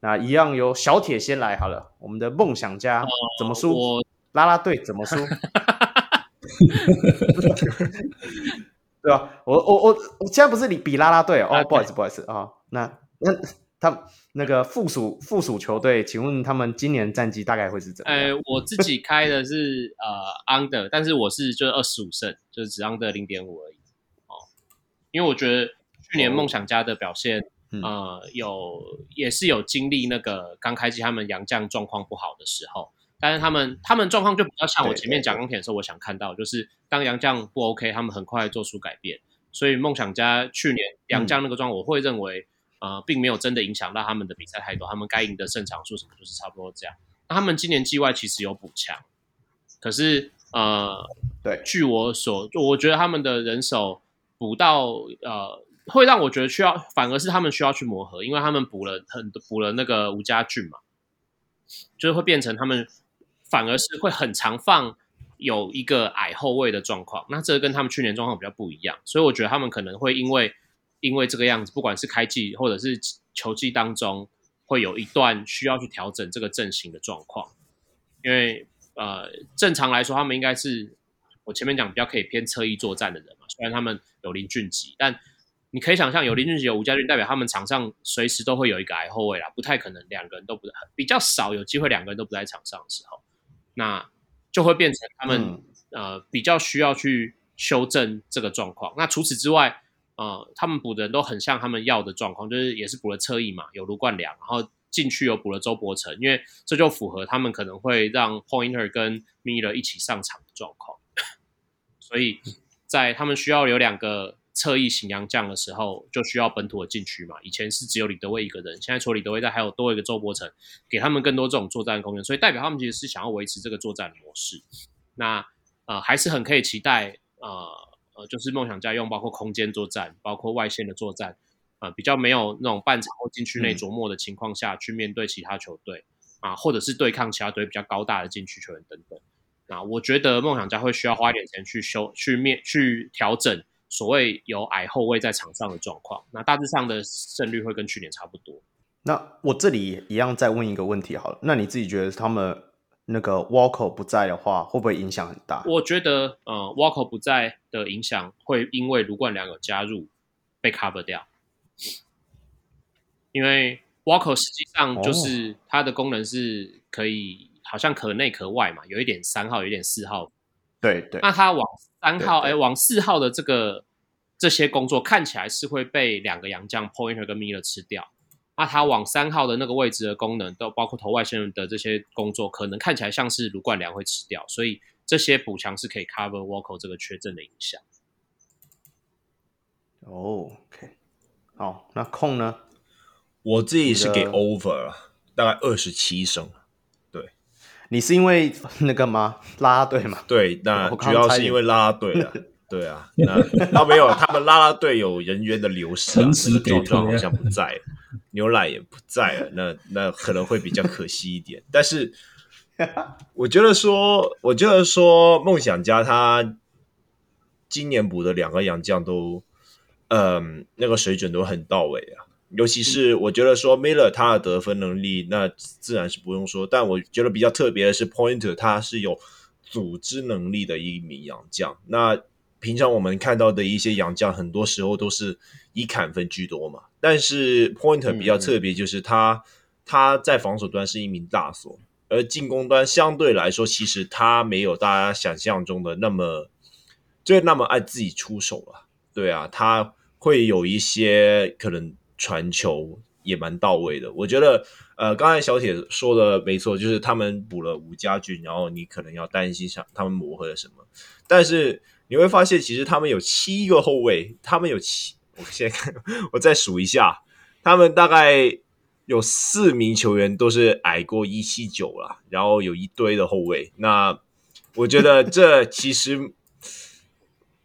那一样由小铁先来好了。我们的梦想家怎么输？拉拉队怎么输？对吧？我我我我现在不是你比拉拉队哦，哦，不好意思不好意思啊、哦。那那他那个附属附属球队，请问他们今年战绩大概会是怎么样？呃，我自己开的是呃 under，但是我是就是二十五胜，就是只 under 零点五而已。哦，因为我觉得。去年梦想家的表现，嗯、呃，有也是有经历那个刚开机他们杨将状况不好的时候，但是他们他们状况就比较像我前面讲钢铁的时候，我想看到就是当杨将不 OK，他们很快做出改变，所以梦想家去年杨将那个状况，我会认为、嗯、呃，并没有真的影响到他们的比赛太多，他们该赢的胜场数什么就是差不多这样。那他们今年季外其实有补强，可是呃，对，据我所，我觉得他们的人手补到呃。会让我觉得需要，反而是他们需要去磨合，因为他们补了很多，补了那个吴家俊嘛，就是会变成他们反而是会很常放有一个矮后卫的状况，那这个跟他们去年状况比较不一样，所以我觉得他们可能会因为因为这个样子，不管是开季或者是球季当中，会有一段需要去调整这个阵型的状况，因为呃正常来说，他们应该是我前面讲比较可以偏侧翼作战的人嘛，虽然他们有林俊杰，但你可以想象，有林俊杰、有吴家俊，代表他们场上随时都会有一个矮后卫啦，不太可能两个人都不很比较少有机会两个人都不在场上的时候，那就会变成他们、嗯、呃比较需要去修正这个状况。那除此之外，呃，他们补的人都很像他们要的状况，就是也是补了侧翼嘛，有卢冠良，然后禁区有补了周伯成，因为这就符合他们可能会让 Pointer 跟 Miller 一起上场的状况，所以在他们需要有两个。侧翼型洋将的时候，就需要本土的禁区嘛。以前是只有李德威一个人，现在除了李德威在，还有多一个周伯成，给他们更多这种作战空间，所以代表他们其实是想要维持这个作战模式。那呃，还是很可以期待，呃呃，就是梦想家用包括空间作战，包括外线的作战，呃，比较没有那种半场或禁区内琢磨的情况下去面对其他球队啊、呃，或者是对抗其他队比较高大的禁区球员等等。那我觉得梦想家会需要花一点钱去修、去面、去调整。所谓有矮后卫在场上的状况，那大致上的胜率会跟去年差不多。那我这里一样再问一个问题好了，那你自己觉得他们那个 Walker 不在的话，会不会影响很大？我觉得，呃，Walker 不在的影响会因为卢冠良有加入被 cover 掉，因为 Walker 实际上就是它的功能是可以，好像可内可外嘛，有一点三号，有一点四号。对对，那他往三号，哎，往四号的这个这些工作看起来是会被两个洋将 Pointer 跟 Miller 吃掉。那他往三号的那个位置的功能，都包括投外线的这些工作，可能看起来像是卢冠良会吃掉。所以这些补强是可以 cover Walker 这个缺阵的影响。哦，OK，好，那控呢？我自己是给 over，大概二十七胜。你是因为 那个吗？啦啦队嘛？对，那主要是因为拉拉队啊。对啊，那倒没有，他们拉拉队有人员的流失，啊，那个壮壮好像不在了，牛奶也不在了，那那可能会比较可惜一点。但是 我觉得说，我觉得说，梦想家他今年补的两个洋将都，嗯，那个水准都很到位啊。尤其是我觉得说 Miller 他的得分能力，那自然是不用说。但我觉得比较特别的是 Pointer，他是有组织能力的一名洋将。那平常我们看到的一些洋将，很多时候都是以砍分居多嘛。但是 Pointer 比较特别，就是他、嗯、他在防守端是一名大锁，而进攻端相对来说，其实他没有大家想象中的那么就那么爱自己出手了。对啊，他会有一些可能传球也蛮到位的。我觉得，呃，刚才小铁说的没错，就是他们补了吴家俊，然后你可能要担心上他们磨合了什么。但是你会发现，其实他们有七个后卫，他们有七，我先看，我再数一下，他们大概有四名球员都是矮过一七九了，然后有一堆的后卫。那我觉得这其实。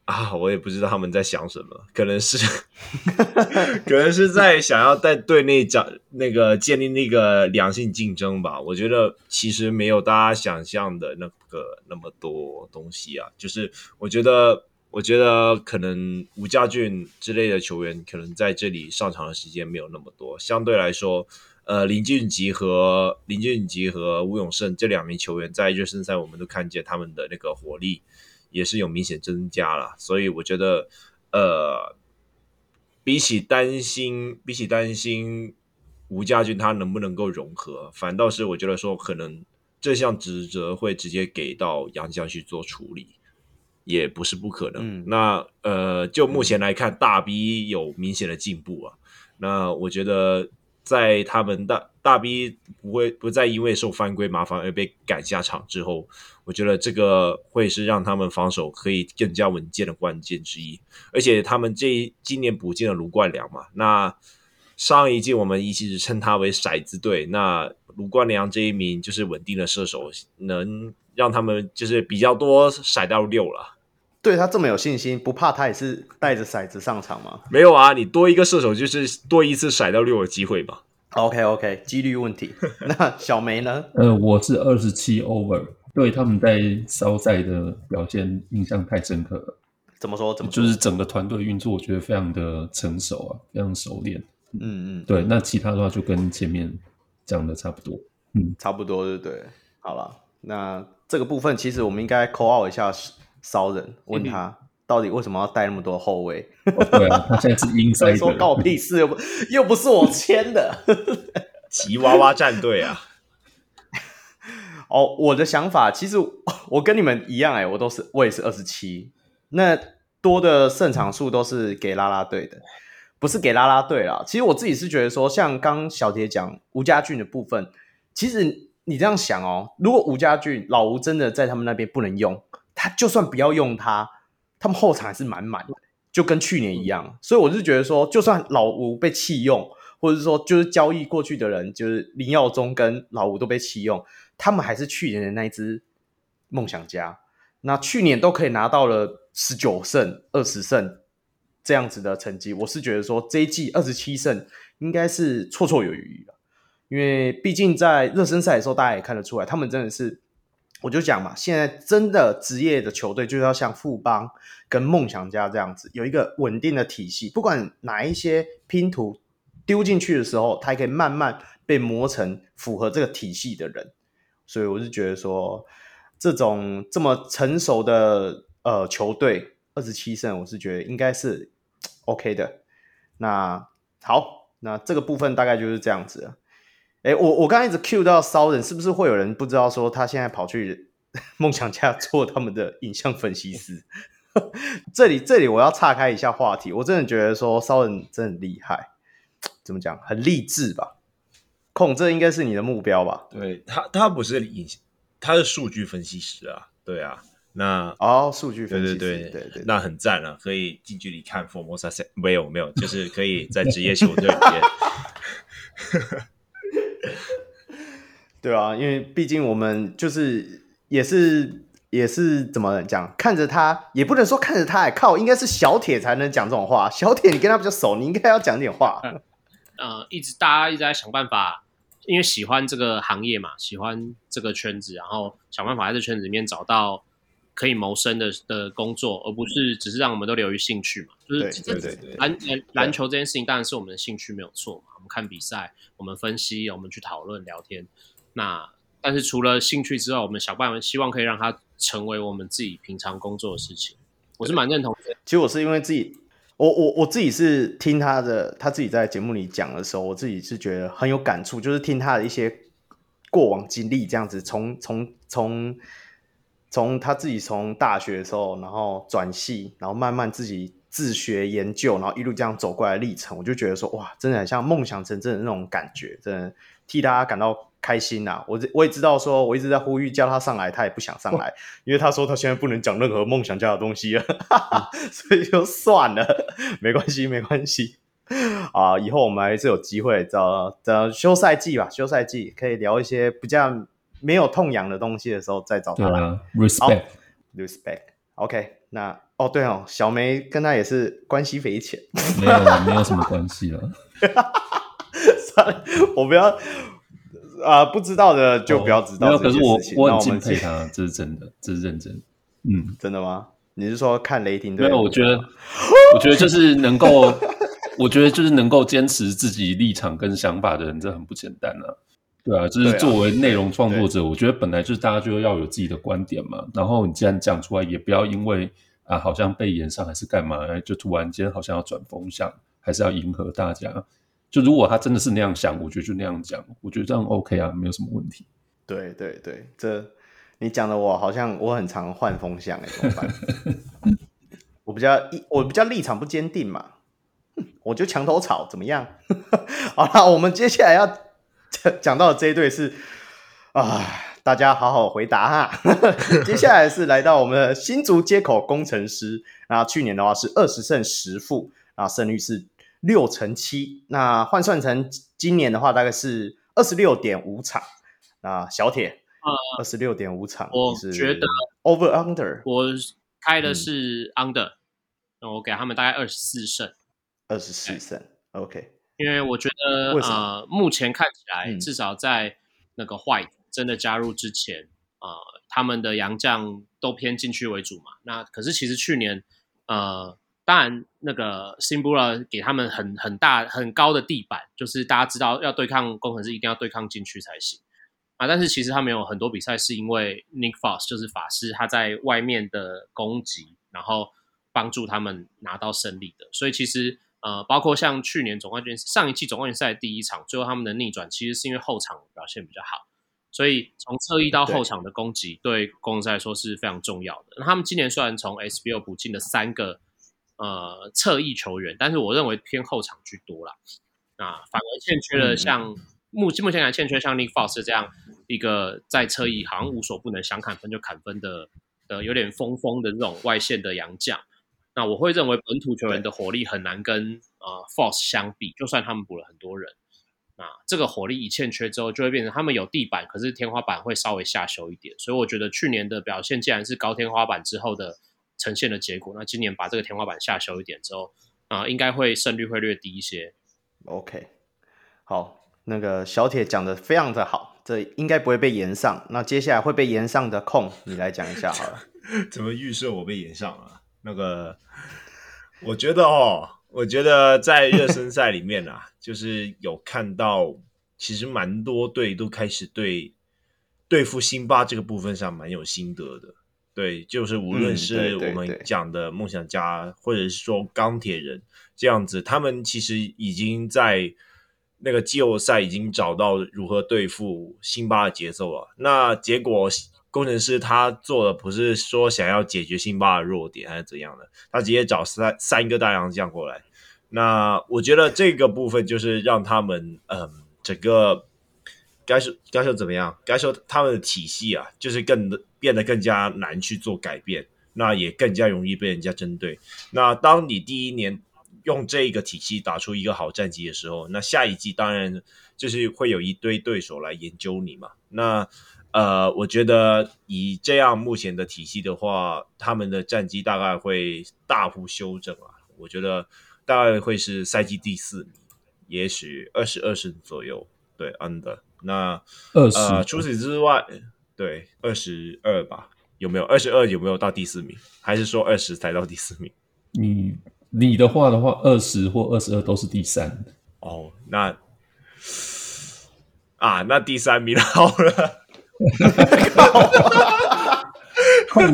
啊，我也不知道他们在想什么，可能是，可能是在想要在队内讲那个建立那个良性竞争吧。我觉得其实没有大家想象的那个那么多东西啊。就是我觉得，我觉得可能吴家俊之类的球员可能在这里上场的时间没有那么多。相对来说，呃，林俊吉和林俊吉和吴永胜这两名球员在热身赛我们都看见他们的那个火力。也是有明显增加了，所以我觉得，呃，比起担心，比起担心吴家俊他能不能够融合，反倒是我觉得说，可能这项职责会直接给到杨将去做处理，也不是不可能。嗯、那呃，就目前来看，大 B 有明显的进步啊，那我觉得。在他们大大 B 不会不再因为受犯规麻烦而被赶下场之后，我觉得这个会是让他们防守可以更加稳健的关键之一。而且他们这今年补进了卢冠良嘛，那上一季我们一直称他为骰子队，那卢冠良这一名就是稳定的射手，能让他们就是比较多骰到六了。对他这么有信心，不怕他也是带着骰子上场吗？没有啊，你多一个射手就是多一次骰到六的机会嘛。OK OK，几率问题。那小梅呢？呃，我是二十七 over，对他们在烧赛的表现印象太深刻了。怎么说？怎么说？就是整个团队运作，我觉得非常的成熟啊，非常熟练。嗯嗯，对。那其他的话就跟前面讲的差不多。嗯，差不多对对。好了，那这个部分其实我们应该 call out 一下。骚人问他到底为什么要带那么多后卫？哦？对啊，他现在是 insider 说告屁事，又不又不是我签的，吉娃娃战队啊！哦，我的想法其实 我跟你们一样，哎，我都是我也是二十七，那多的胜场数都是给啦啦队的，不是给啦啦队啦。其实我自己是觉得说，像刚小铁讲吴家俊的部分，其实你这样想哦，如果吴家俊老吴真的在他们那边不能用。他就算不要用他，他们后场还是满满的，就跟去年一样。所以我是觉得说，就算老吴被弃用，或者是说就是交易过去的人，就是林耀宗跟老吴都被弃用，他们还是去年的那一支梦想家。那去年都可以拿到了十九胜、二十胜这样子的成绩，我是觉得说这一季二十七胜应该是绰绰有余了。因为毕竟在热身赛的时候，大家也看得出来，他们真的是。我就讲嘛，现在真的职业的球队就是要像富邦跟梦想家这样子，有一个稳定的体系，不管哪一些拼图丢进去的时候，他可以慢慢被磨成符合这个体系的人。所以我是觉得说，这种这么成熟的呃球队，二十七胜，我是觉得应该是 OK 的。那好，那这个部分大概就是这样子。哎，我我刚刚一直 cue 到骚人，是不是会有人不知道说他现在跑去 梦想家做他们的影像分析师？这里这里我要岔开一下话题，我真的觉得说骚人真的很厉害，怎么讲？很励志吧？控，这应该是你的目标吧？对他，他不是影，他是数据分析师啊，对啊，那哦，数据分析师，对对对对对，对，那很赞啊，可以近距离看 Formosa，没有没有，就是可以在职业球队里面。对啊，因为毕竟我们就是也是也是怎么讲，看着他也不能说看着他，靠，应该是小铁才能讲这种话。小铁，你跟他比较熟，你应该要讲点话。呃，一直大家一直在想办法，因为喜欢这个行业嘛，喜欢这个圈子，然后想办法在这圈子里面找到可以谋生的的工作，而不是只是让我们都流于兴趣嘛。就是对对对，篮篮篮球这件事情当然是我们的兴趣没有错嘛。我们看比赛，我们分析，我们去讨论聊天。那但是除了兴趣之外，我们想办法希望可以让它成为我们自己平常工作的事情。我是蛮认同的。其实我是因为自己，我我我自己是听他的，他自己在节目里讲的时候，我自己是觉得很有感触，就是听他的一些过往经历，这样子从从从从他自己从大学的时候，然后转系，然后慢慢自己。自学研究，然后一路这样走过来的历程，我就觉得说哇，真的很像梦想成真的那种感觉，真的替大家感到开心呐、啊。我我也知道说，我一直在呼吁叫他上来，他也不想上来，因为他说他现在不能讲任何梦想家的东西了，所以就算了，没关系，没关系。啊，以后我们还是有机会找找休赛季吧，休赛季可以聊一些比较没有痛痒的东西的时候再找他来。啊、Respect，Respect，OK，okay, 那哦对哦，小梅跟他也是关系匪浅，没有没有什么关系了。算了，我不要啊、呃，不知道的就不要知道、哦。可是我我很敬佩他，这是真的，这是认真。嗯，真的吗？你是说看雷霆队？没有，我觉得，我觉得就是能够。我觉得就是能够坚持自己立场跟想法的人，这很不简单啊。对啊，就是作为内容创作者，我觉得本来就是大家就要有自己的观点嘛。然后你既然讲出来，也不要因为啊，好像被延上还是干嘛，就突然间好像要转风向，还是要迎合大家。就如果他真的是那样想，我觉得就那样讲，我觉得这样 OK 啊，没有什么问题。对对对，这你讲的我好像我很常换风向哎，怎么办？我比较一，我比较立场不坚定嘛。我就墙头草怎么样？好了，我们接下来要讲到的这一对是啊，大家好好回答哈。接下来是来到我们的新竹街口工程师，那去年的话是二十胜十负，啊，胜率是六乘七。那换算成今年的话，大概是二十六点五场。那小铁，呃，二十六点五场，我觉得 over under，我开的是 under，我给他们大概二十四胜。二十四胜，OK。因为我觉得，呃，目前看起来，嗯、至少在那个 White 真的加入之前，呃，他们的洋将都偏禁区为主嘛。那可是其实去年，呃，当然那个新布勒给他们很很大很高的地板，就是大家知道要对抗工程师，一定要对抗禁区才行啊。但是其实他们有很多比赛是因为 Nick Foss 就是法师他在外面的攻击，然后帮助他们拿到胜利的。所以其实。呃，包括像去年总冠军上一季总冠军赛第一场，最后他们的逆转，其实是因为后场表现比较好，所以从侧翼到后场的攻击对攻城狮来说是非常重要的。那他们今年虽然从 SBL 补进了三个呃侧翼球员，但是我认为偏后场居多啦。啊，反而欠缺了像目目前还欠缺像 Nick Foss 这样一个在侧翼好像无所不能，想砍分就砍分的的有点疯疯的这种外线的洋将。那我会认为本土球员的火力很难跟呃 Foss 相比，就算他们补了很多人，那这个火力一欠缺之后，就会变成他们有地板，可是天花板会稍微下修一点。所以我觉得去年的表现既然是高天花板之后的呈现的结果，那今年把这个天花板下修一点之后，啊、呃，应该会胜率会略低一些。OK，好，那个小铁讲的非常的好，这应该不会被延上。那接下来会被延上的空，你来讲一下好了。怎么预设我被延上了？那个，我觉得哦，我觉得在热身赛里面啊，就是有看到，其实蛮多队都开始对对付辛巴这个部分上蛮有心得的。对，就是无论是我们讲的梦想家，或者是说钢铁人这样子，他们其实已经在那个季后赛已经找到如何对付辛巴的节奏了。那结果。工程师他做的不是说想要解决辛巴的弱点还是怎样的，他直接找三三个大洋将过来。那我觉得这个部分就是让他们嗯，整个该说该说怎么样？该说他们的体系啊，就是更变得更加难去做改变，那也更加容易被人家针对。那当你第一年用这个体系打出一个好战绩的时候，那下一季当然就是会有一堆对手来研究你嘛。那呃，我觉得以这样目前的体系的话，他们的战绩大概会大幅修正啊。我觉得大概会是赛季第四名，也许二十二胜左右。对，under。那二十，呃，除此之外，对，二十二吧？有没有二十二？有没有到第四名？还是说二十才到第四名？你你的话的话，二十或二十二都是第三。哦，那啊，那第三名 好了。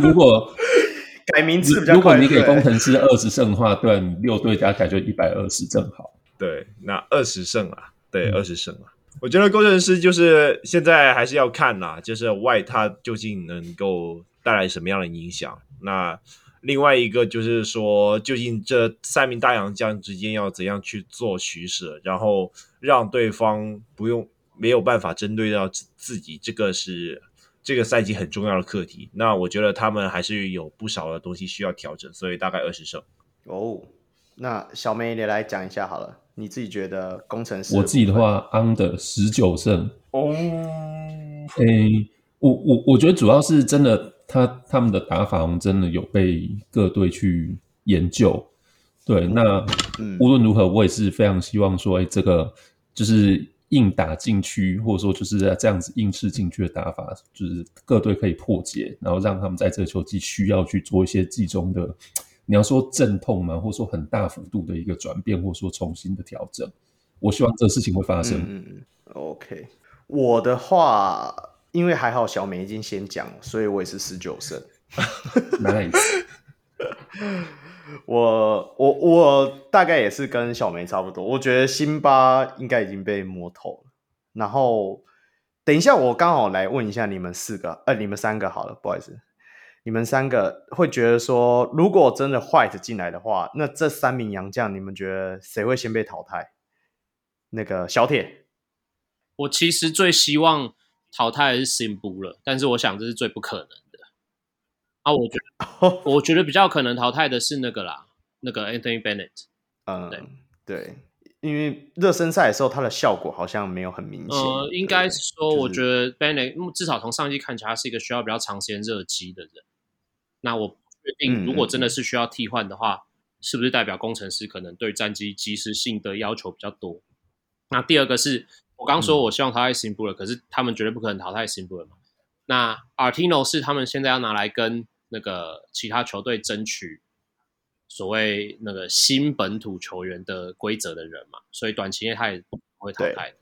如果 改名字，如果你给工程师二十胜的话，对，六队加起来就一百二十，正好。对，那二十胜啊，对，二十胜啊。我觉得工程师就是现在还是要看呐，就是外他究竟能够带来什么样的影响。那另外一个就是说，究竟这三名大洋将之间要怎样去做取舍，然后让对方不用没有办法针对到自自己，这个是这个赛季很重要的课题。那我觉得他们还是有不少的东西需要调整，所以大概二十胜。哦，那小梅你来讲一下好了，你自己觉得工程师？我自己的话，under 十九胜。哦，诶，我我我觉得主要是真的。他他们的打法，真的有被各队去研究。对，那无论如何，我也是非常希望说，哎，这个就是硬打禁区，或者说就是这样子硬吃禁区的打法，就是各队可以破解，然后让他们在这个球季需要去做一些季中的，你要说阵痛吗，或者说很大幅度的一个转变，或者说重新的调整。我希望这个事情会发生。嗯，OK，我的话。因为还好小美已经先讲，所以我也是十九胜。Nice。我我我大概也是跟小梅差不多，我觉得辛巴应该已经被摸透了。然后等一下，我刚好来问一下你们四个，呃，你们三个好了，不好意思，你们三个会觉得说，如果真的 White 进来的话，那这三名洋将，你们觉得谁会先被淘汰？那个小铁，我其实最希望。淘汰的是 Simbu 了，但是我想这是最不可能的啊！我觉得，我觉得比较可能淘汰的是那个啦，那个 Anthony Bennett。嗯，对，对，因为热身赛的时候他的效果好像没有很明显。呃，应该是说，我觉得 Bennett 至少从上季看起来，他是一个需要比较长时间热机的人。那我不确定，如果真的是需要替换的话，嗯、是不是代表工程师可能对战机及时性的要求比较多？那第二个是。我刚说，我希望淘汰 Simbu 可是他们绝对不可能淘汰 Simbu 嘛。那 Artino 是他们现在要拿来跟那个其他球队争取所谓那个新本土球员的规则的人嘛，所以短期内他也不会淘汰。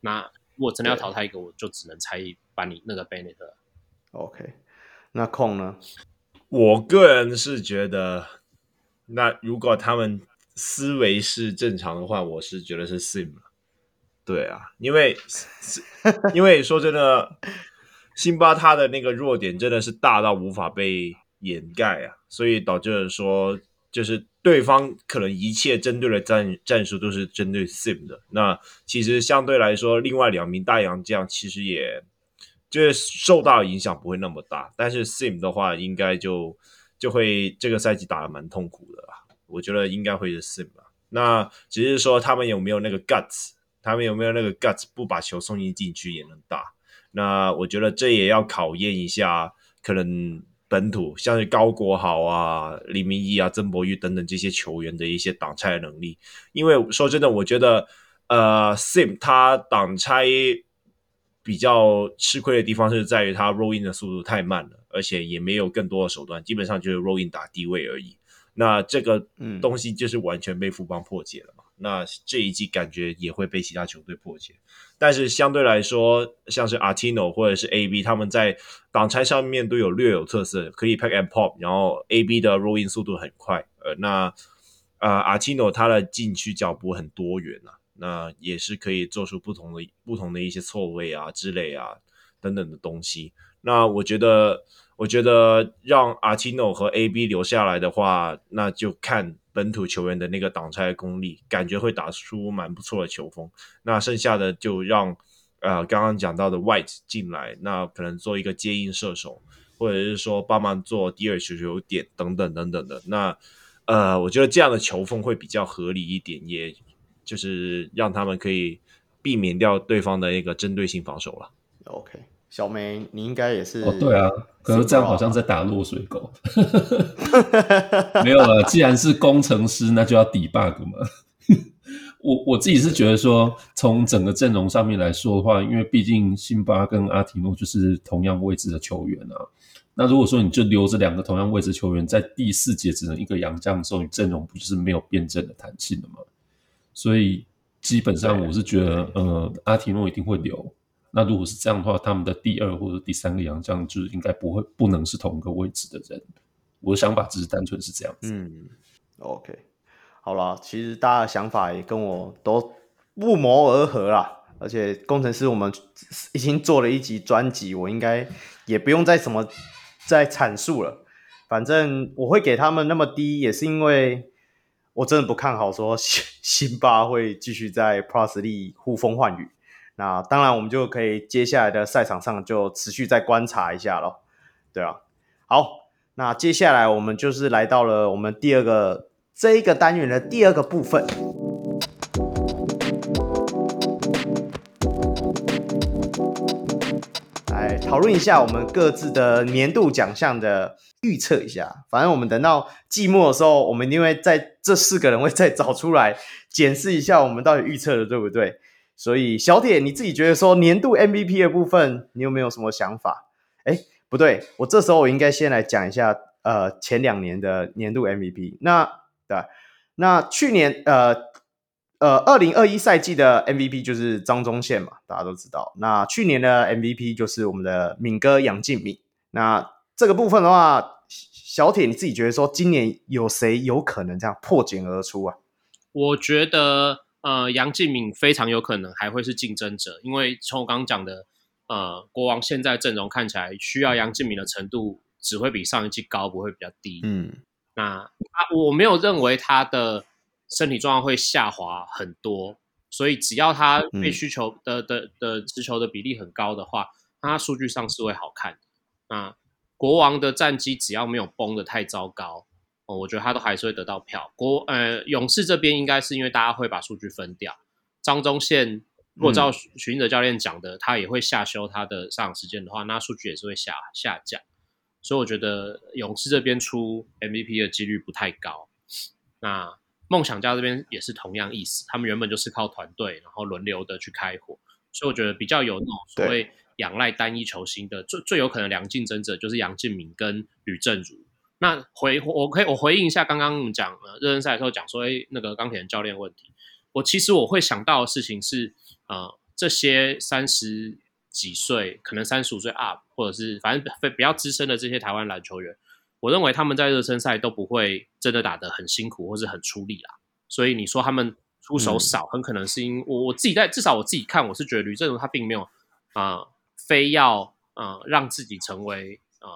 那如果真的要淘汰一个，我就只能猜把你那个 Bennett。OK，那控呢？我个人是觉得，那如果他们思维是正常的话，我是觉得是 Sim。对啊，因为因为说真的，辛巴他的那个弱点真的是大到无法被掩盖啊，所以导致了说，就是对方可能一切针对的战战术都是针对 Sim 的。那其实相对来说，另外两名大洋将其实也就是受到影响不会那么大，但是 Sim 的话，应该就就会这个赛季打得蛮痛苦的啦。我觉得应该会是 Sim 吧。那只是说他们有没有那个 guts。他们有没有那个 guts 不把球送进禁区也能打？那我觉得这也要考验一下，可能本土像是高国豪啊、李明义啊、曾博玉等等这些球员的一些挡拆能力。因为说真的，我觉得呃，Sim 他挡拆比较吃亏的地方是在于他 roll in 的速度太慢了，而且也没有更多的手段，基本上就是 roll in 打低位而已。那这个东西就是完全被富邦破解了嘛。那这一季感觉也会被其他球队破解，但是相对来说，像是 Artino 或者是 AB，他们在挡拆上面都有略有特色，可以 pack and pop，然后 AB 的 roll in 速度很快，呃，那呃 Artino 他的禁区脚步很多元啊，那也是可以做出不同的不同的一些错位啊之类啊等等的东西。那我觉得，我觉得让 Artino 和 AB 留下来的话，那就看。本土球员的那个挡拆功力，感觉会打出蛮不错的球风。那剩下的就让呃刚刚讲到的 White 进来，那可能做一个接应射手，或者是说帮忙做第二球球点等等等等的。那呃，我觉得这样的球风会比较合理一点，也就是让他们可以避免掉对方的一个针对性防守了。OK。小梅，你应该也是哦，对啊，可是这样好像在打落水狗。没有了，既然是工程师，那就要 debug 嘛。我我自己是觉得说，从整个阵容上面来说的话，因为毕竟辛巴跟阿提诺就是同样位置的球员啊。那如果说你就留着两个同样位置球员，在第四节只能一个洋将的时候，你阵容不就是没有辩证的弹性了吗？所以基本上我是觉得，呃，阿提诺一定会留。那如果是这样的话，他们的第二或者第三个洋将就是应该不会不能是同一个位置的人。我的想法只是单纯是这样子。嗯，OK，好了，其实大家的想法也跟我都不谋而合啦。而且工程师我们已经做了一集专辑，我应该也不用再什么再阐述了。反正我会给他们那么低，也是因为我真的不看好说 辛巴会继续在 Plus League 呼风唤雨。那当然，我们就可以接下来的赛场上就持续再观察一下咯。对啊，好，那接下来我们就是来到了我们第二个这一个单元的第二个部分。来讨论一下我们各自的年度奖项的预测一下，反正我们等到季末的时候，我们一定会在这四个人会再找出来检视一下我们到底预测的对不对。所以小铁你自己觉得说年度 MVP 的部分，你有没有什么想法？哎，不对，我这时候我应该先来讲一下，呃，前两年的年度 MVP。那对，那去年呃。呃，二零二一赛季的 MVP 就是张宗宪嘛，大家都知道。那去年的 MVP 就是我们的敏哥杨敬敏。那这个部分的话，小铁你自己觉得说，今年有谁有可能这样破茧而出啊？我觉得呃，杨敬敏非常有可能还会是竞争者，因为从我刚刚讲的，呃，国王现在阵容看起来需要杨敬敏的程度只会比上一季高，不会比较低。嗯，那他，我没有认为他的。身体状况会下滑很多，所以只要他被需求的、嗯、的的持球的比例很高的话，那他数据上是会好看的。那国王的战绩只要没有崩的太糟糕，哦，我觉得他都还是会得到票。国呃勇士这边应该是因为大家会把数据分掉。张忠宪如果照许晋哲教练讲的，他也会下修他的上场时间的话，那数据也是会下下降。所以我觉得勇士这边出 MVP 的几率不太高。那梦想家这边也是同样意思，他们原本就是靠团队，然后轮流的去开火，所以我觉得比较有那种所谓仰赖单一球星的最最有可能两个竞争者就是杨敬敏跟吕正如。那回我可以我回应一下刚刚讲呃热身赛的时候讲说，哎那个钢铁人教练问题，我其实我会想到的事情是，呃这些三十几岁，可能三十五岁 up，或者是反正比较资深的这些台湾篮球员。我认为他们在热身赛都不会真的打得很辛苦或是很出力啦，所以你说他们出手少，很可能是因我我自己在至少我自己看，我是觉得吕正如他并没有啊、呃、非要呃让自己成为呃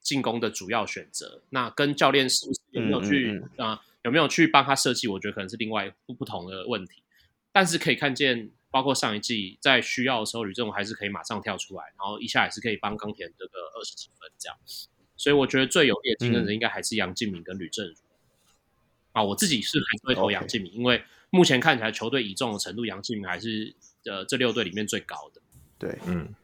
进攻的主要选择。那跟教练是不是有没有去啊、呃、有没有去帮他设计？我觉得可能是另外不不同的问题。但是可以看见，包括上一季在需要的时候，吕政儒还是可以马上跳出来，然后一下也是可以帮钢铁这个二十几分这样。所以我觉得最有力的竞争者应该还是杨敬敏跟吕政儒、嗯、啊，我自己是还是会投杨敬敏，因为目前看起来球队倚重的程度，杨敬敏还是呃这六队里面最高的。对，嗯，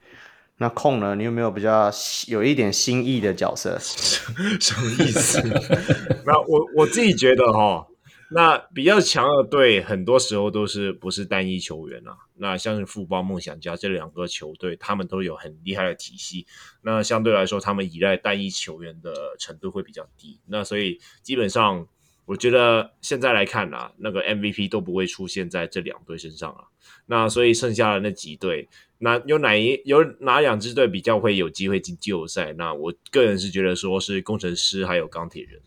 那控呢？你有没有比较有一点新意的角色？什么意思？那我我自己觉得哈。那比较强的队，很多时候都是不是单一球员啊。那像是富邦、梦想家这两个球队，他们都有很厉害的体系。那相对来说，他们依赖单一球员的程度会比较低。那所以基本上，我觉得现在来看啊，那个 MVP 都不会出现在这两队身上啊。那所以剩下的那几队，那有哪一有哪两支队比较会有机会进季后赛？那我个人是觉得说是工程师还有钢铁人。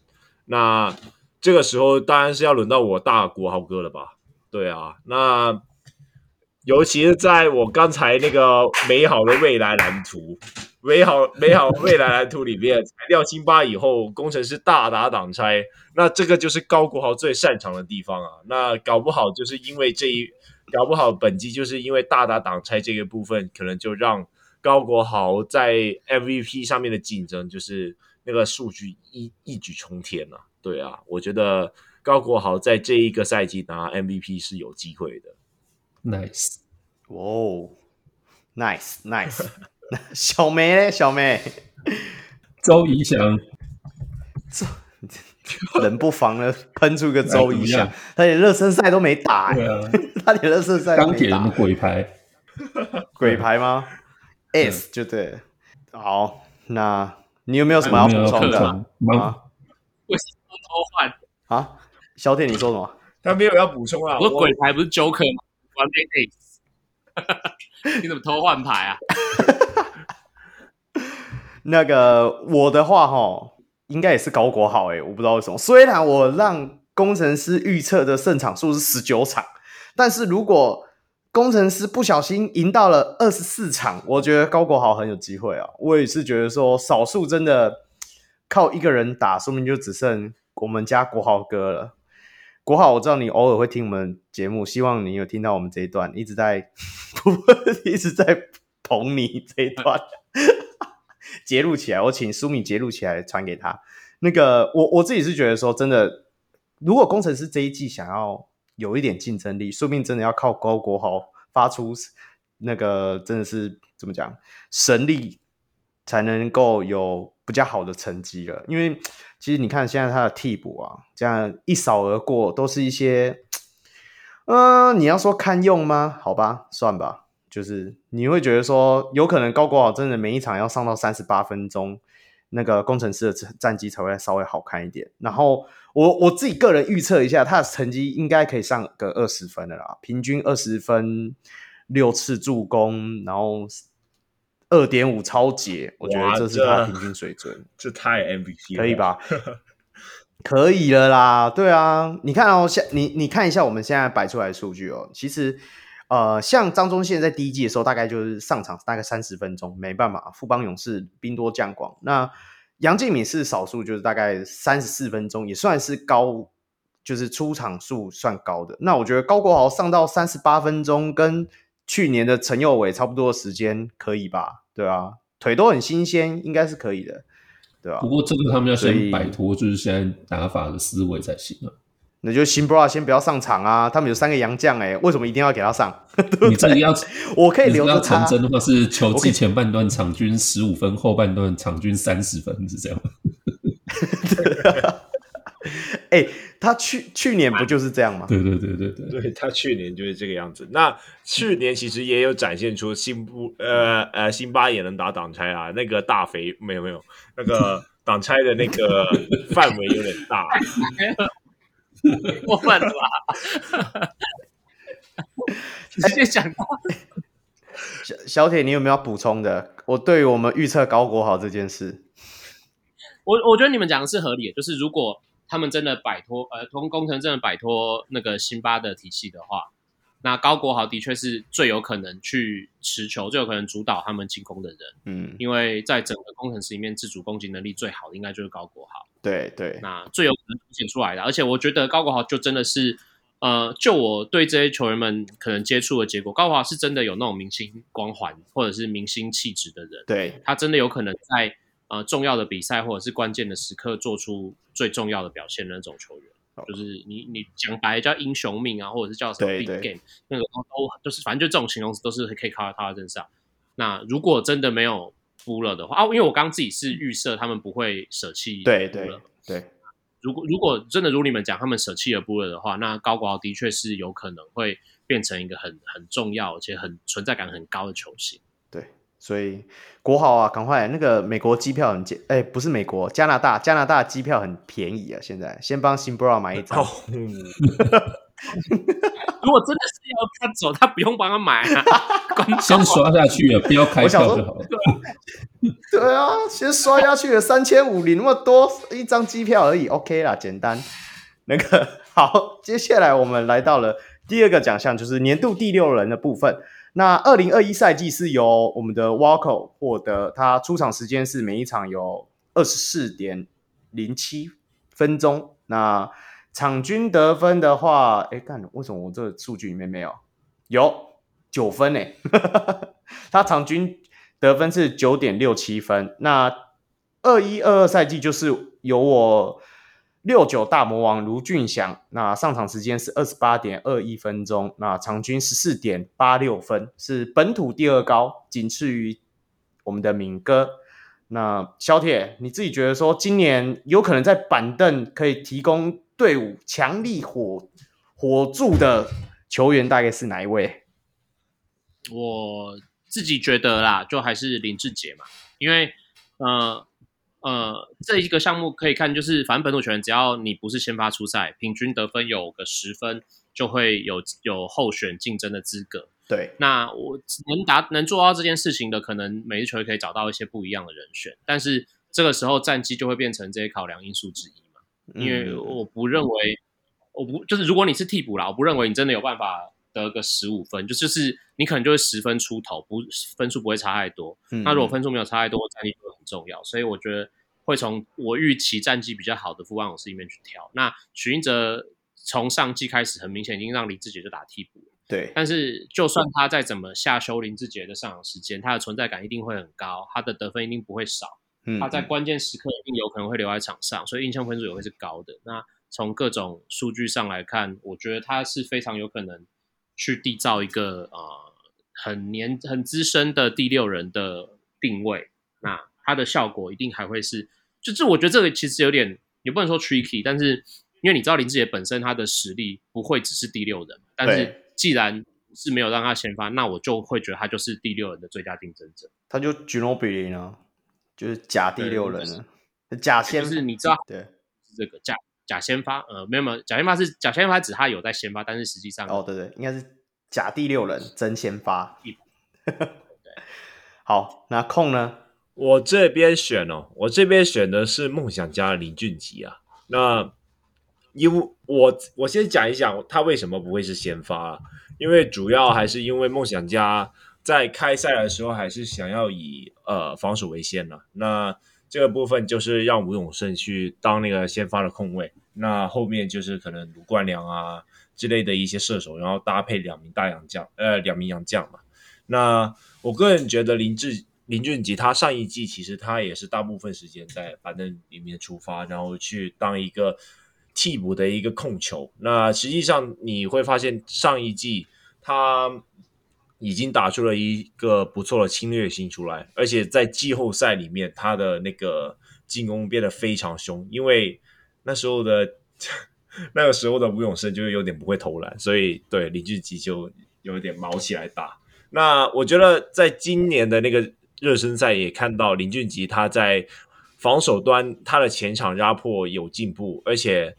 那这个时候当然是要轮到我大国豪哥了吧？对啊，那尤其是在我刚才那个美好的未来蓝图、美好美好未来蓝图里面裁掉辛巴以后，工程师大打挡拆，那这个就是高国豪最擅长的地方啊。那搞不好就是因为这一，搞不好本季就是因为大打挡拆这个部分，可能就让高国豪在 MVP 上面的竞争就是那个数据一一举冲天了啊。对啊，我觉得高国豪在这一个赛季拿 MVP 是有机会的。Nice，哦，Nice，Nice，小梅呢？小梅，周怡翔，这 冷不防的喷出个周怡翔，他连热身赛都没打，啊、他连热身赛都没打，钢铁人鬼牌，鬼牌吗？S 就对了。好，那你有没有什么要补充的啊？为什么？偷换啊！小铁，你说什么？他没有要补充啊！我鬼牌不是 Joker 吗？玩 Ace，你怎么偷换牌啊？那个我的话哈，应该也是高国豪诶、欸，我不知道为什么。虽然我让工程师预测的胜场数是十九场，但是如果工程师不小心赢到了二十四场，我觉得高国豪很有机会啊。我也是觉得说，少数真的靠一个人打，说明就只剩我们家国豪哥了。国豪，我知道你偶尔会听我们节目，希望你有听到我们这一段，一直在 一直在捧你这一段，截录起来，我请苏敏截录起来传给他。那个，我我自己是觉得说，真的，如果工程师这一季想要。有一点竞争力，说不定真的要靠高国豪发出那个真的是怎么讲神力，才能够有比较好的成绩了。因为其实你看现在他的替补啊，这样一扫而过，都是一些，嗯、你要说堪用吗？好吧，算吧，就是你会觉得说，有可能高国豪真的每一场要上到三十八分钟。那个工程师的战绩才会稍微好看一点。然后我我自己个人预测一下，他的成绩应该可以上个二十分的啦，平均二十分，六次助攻，然后二点五抄截，我觉得这是他平均水准。这，这太 MVP 了，可以吧？可以了啦，对啊，你看哦，像你你看一下我们现在摆出来的数据哦，其实。呃，像张宗宪在第一季的时候，大概就是上场大概三十分钟，没办法，富邦勇士兵多将广。那杨敬敏是少数，就是大概三十四分钟，也算是高，就是出场数算高的。那我觉得高国豪上到三十八分钟，跟去年的陈佑伟差不多的时间，可以吧？对啊，腿都很新鲜，应该是可以的，对吧？不过这个他们要先摆脱，就是现在打法的思维才行啊。那就辛巴拉先不要上场啊！他们有三个洋将哎，为什么一定要给他上？你这里要，我可以留着他。成真的话是球季前半段场均十五分，后半段场均三十分，是这样吗？哎、欸，他去去年不就是这样吗？对对对对对，对他去年就是这个样子。那去年其实也有展现出辛布呃呃辛巴也能打挡拆啊，那个大肥没有没有，那个挡拆的那个范围有点大。过分了吧？直接讲到 小小铁，你有没有要补充的？我对于我们预测高国豪这件事，我我觉得你们讲的是合理的。就是如果他们真的摆脱呃，同工程真的摆脱那个辛巴的体系的话，那高国豪的确是最有可能去持球，最有可能主导他们进攻的人。嗯，因为在整个工程师里面，自主攻击能力最好的应该就是高国豪。对对，那最有可能凸显出来的，而且我觉得高国豪就真的是，呃，就我对这些球员们可能接触的结果，高国豪是真的有那种明星光环或者是明星气质的人，对，他真的有可能在呃重要的比赛或者是关键的时刻做出最重要的表现的那种球员，哦、就是你你讲白叫英雄命啊，或者是叫什么 big game，那个都就是反正就这种形容词都是可以靠在他的身上。那如果真的没有。布勒的话啊，因为我刚刚自己是预设他们不会舍弃对对对。如果如果真的如你们讲，他们舍弃了布勒的话，那高国豪的确是有可能会变成一个很很重要而且很存在感很高的球星。对，所以国豪啊，赶快那个美国机票很哎，不是美国，加拿大加拿大机票很便宜啊，现在先帮辛布拉买一张。Oh. 如果真的是要他走，他不用帮他买啊，先刷下去了，不要开票就好了。对啊，先刷下去了，三千五你那么多一张机票而已，OK 啦，简单。那个好，接下来我们来到了第二个奖项，就是年度第六人的部分。那二零二一赛季是由我们的 Walker 获得，他出场时间是每一场有二十四点零七分钟。那场均得分的话，哎，干，为什么我这数据里面没有？有九分诶，他场均得分是九点六七分。那二一二二赛季就是由我六九大魔王卢俊祥，那上场时间是二十八点二一分钟，那场均十四点八六分，是本土第二高，仅次于我们的敏哥。那小铁，你自己觉得说今年有可能在板凳可以提供？队伍强力火火柱的球员大概是哪一位？我自己觉得啦，就还是林志杰嘛，因为呃呃，这一个项目可以看，就是反正本土球员，只要你不是先发出赛，平均得分有个十分，就会有有候选竞争的资格。对，那我能达能做到这件事情的，可能每支球队可以找到一些不一样的人选，但是这个时候战绩就会变成这些考量因素之一嘛。因为我不认为，我不就是如果你是替补啦，我不认为你真的有办法得个十五分，就就是你可能就会十分出头，不分数不会差太多。嗯、那如果分数没有差太多，战绩就很重要。所以我觉得会从我预期战绩比较好的富邦勇士里面去挑。那许英哲从上季开始，很明显已经让林志杰就打替补。对，但是就算他再怎么下修林志杰的上场时间，他的存在感一定会很高，他的得分一定不会少。嗯、他在关键时刻一定有可能会留在场上，所以印象分数也会是高的。那从各种数据上来看，我觉得他是非常有可能去缔造一个呃很年很资深的第六人的定位。那它的效果一定还会是，就是我觉得这个其实有点也不能说 tricky，但是因为你知道林志杰本身他的实力不会只是第六人，但是既然是没有让他先发，那我就会觉得他就是第六人的最佳竞争者。他就 Ginobili 呢，就是假第六人了，假先就是你知道对是这个假。假先发，呃，没有没有，假先发是假先发，指他有在先发，但是实际上哦，对对，应该是假第六人真先发。对，好，那控呢？我这边选哦，我这边选的是梦想家的林俊杰啊。那因为我我先讲一讲他为什么不会是先发啊，因为主要还是因为梦想家在开赛的时候还是想要以呃防守为先呢、啊。那这个部分就是让吴永胜去当那个先发的控卫，那后面就是可能卢冠良啊之类的一些射手，然后搭配两名大洋将，呃，两名洋将嘛。那我个人觉得林志林俊杰他上一季其实他也是大部分时间在板凳里面出发，然后去当一个替补的一个控球。那实际上你会发现上一季他。已经打出了一个不错的侵略性出来，而且在季后赛里面，他的那个进攻变得非常凶。因为那时候的 那个时候的吴永胜就有点不会投篮，所以对林俊杰就有点毛起来打。那我觉得在今年的那个热身赛也看到林俊杰他在防守端他的前场压迫有进步，而且。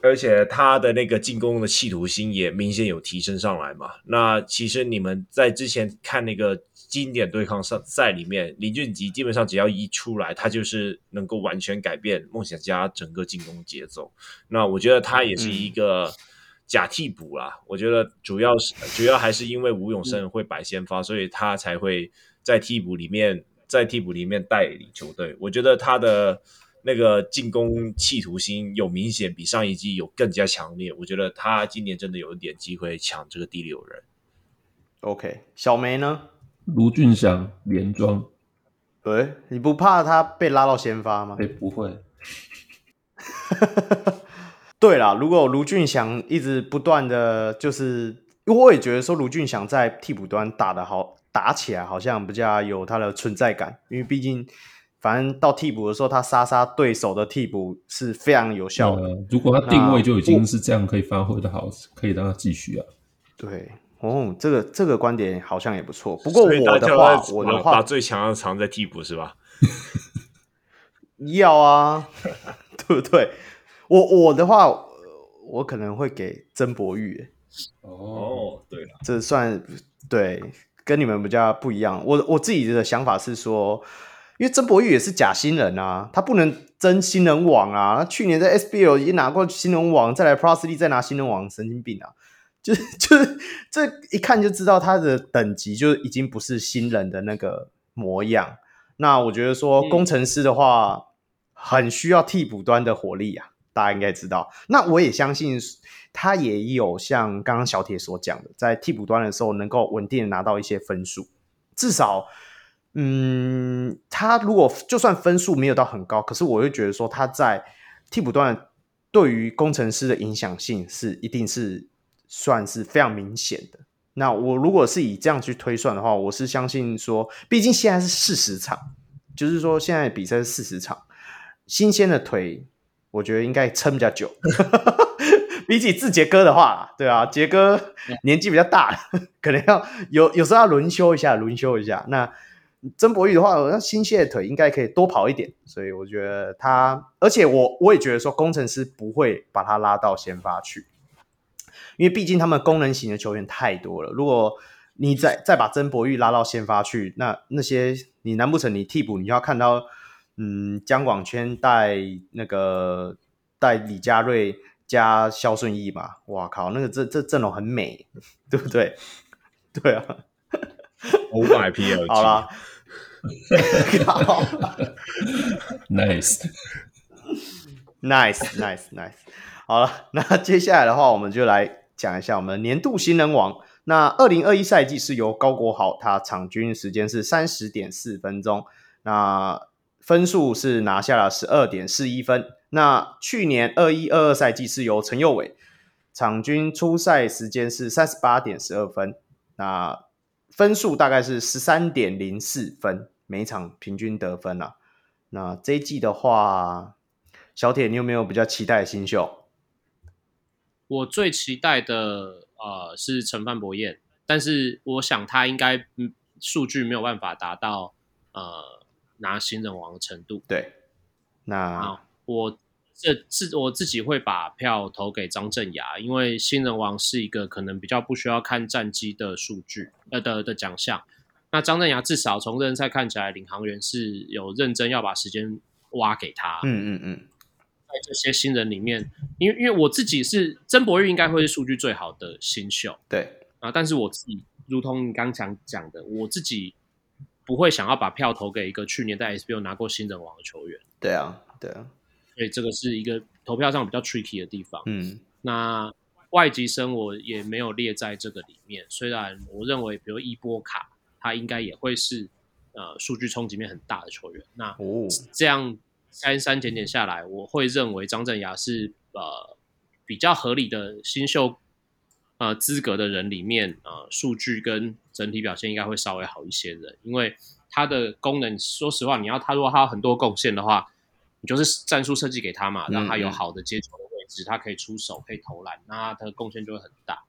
而且他的那个进攻的企图心也明显有提升上来嘛。那其实你们在之前看那个经典对抗赛赛里面，林俊杰基本上只要一出来，他就是能够完全改变梦想家整个进攻节奏。那我觉得他也是一个假替补啦。嗯、我觉得主要是主要还是因为吴永胜会摆先发，所以他才会在替补里面在替补里面带领球队。我觉得他的。那个进攻企图心有明显比上一季有更加强烈，我觉得他今年真的有一点机会抢这个第六人。OK，小梅呢？卢俊祥连庄，对，你不怕他被拉到先发吗？哎，不会。对啦，如果卢俊祥一直不断的就是，因为我也觉得说卢俊祥在替补端打的好，打起来好像比较有他的存在感，因为毕竟。反正到替补的时候，他杀杀对手的替补是非常有效的。嗯、如果他定位就已经是这样，可以发挥的好，可以让他继续啊。对，哦，这个这个观点好像也不错。不过我的话，我的话，把最强的藏在替补是吧？要啊，对不对？我我的话，我可能会给曾博玉。哦，对了，这算对，跟你们比较不一样。我我自己的想法是说。因为曾博玉也是假新人啊，他不能争新人王啊。他去年在 SBL 已经拿过新人王，再来 Plus League 再拿新人王，神经病啊！就是 就是这一看就知道他的等级就已经不是新人的那个模样。那我觉得说工程师的话，很需要替补端的火力啊，大家应该知道。那我也相信他也有像刚刚小铁所讲的，在替补端的时候能够稳定的拿到一些分数，至少。嗯，他如果就算分数没有到很高，可是我会觉得说他在替补端对于工程师的影响性是一定是算是非常明显的。那我如果是以这样去推算的话，我是相信说，毕竟现在是四十场，就是说现在比赛是四十场，新鲜的腿，我觉得应该撑比较久。比起志杰哥的话，对啊，杰哥年纪比较大，可能要有有时候要轮休一下，轮休一下。那曾博玉的话，那新蟹腿应该可以多跑一点，所以我觉得他，而且我我也觉得说，工程师不会把他拉到先发去，因为毕竟他们功能型的球员太多了。如果你再再把曾博玉拉到先发去，那那些你难不成你替补你要看到，嗯，江广圈带那个带李佳瑞加肖顺义嘛，哇靠，那个这这阵容很美，对不对？对啊，五百 PLG，好啦，nice，nice，nice，nice，好了，那接下来的话，我们就来讲一下我们年度新人王。那二零二一赛季是由高国豪，他场均时间是三十点四分钟，那分数是拿下了十二点四一分。那去年二一二二赛季是由陈佑伟，场均出赛时间是三十八点十二分，那分数大概是十三点零四分，每场平均得分啊。那这一季的话，小铁，你有没有比较期待的新秀？我最期待的。呃，是陈范博彦，但是我想他应该嗯，数据没有办法达到呃拿新人王的程度。对，那我这自我自己会把票投给张镇雅，因为新人王是一个可能比较不需要看战绩的数据呃的的奖项。那张镇雅至少从热身赛看起来，领航员是有认真要把时间挖给他。嗯嗯嗯。在这些新人里面，因为因为我自己是曾博玉，应该会是数据最好的新秀。对啊，但是我自己，如同你刚讲讲的，我自己不会想要把票投给一个去年在 SBL 拿过新人王的球员。对啊，对啊，所以这个是一个投票上比较 tricky 的地方。嗯，那外籍生我也没有列在这个里面，虽然我认为，比如伊波卡，他应该也会是呃数据冲击面很大的球员。那哦，这样。三三减减下来，我会认为张镇雅是呃比较合理的新秀呃资格的人里面呃数据跟整体表现应该会稍微好一些的，因为他的功能，说实话，你要他如果他有很多贡献的话，你就是战术设计给他嘛，让他有好的接球的位置，他可以出手，可以投篮，那他的贡献就会很大，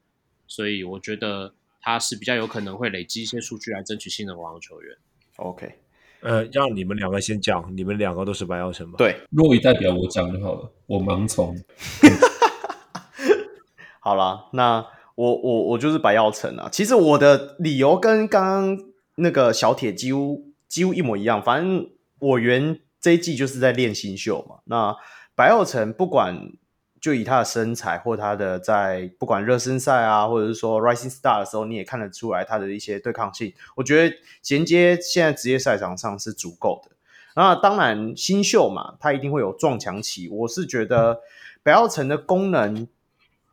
所以我觉得他是比较有可能会累积一些数据来争取新人王的球员。OK。呃，让你们两个先讲，你们两个都是白耀城吧？对，若雨代表我讲就好了，我盲从。好了，那我我我就是白耀城啊。其实我的理由跟刚刚那个小铁几乎几乎一模一样。反正我原这一季就是在练新秀嘛。那白耀成不管。就以他的身材，或他的在不管热身赛啊，或者是说 Rising Star 的时候，你也看得出来他的一些对抗性。我觉得衔接现在职业赛场上是足够的。那当然新秀嘛，他一定会有撞墙期。我是觉得白耀成的功能，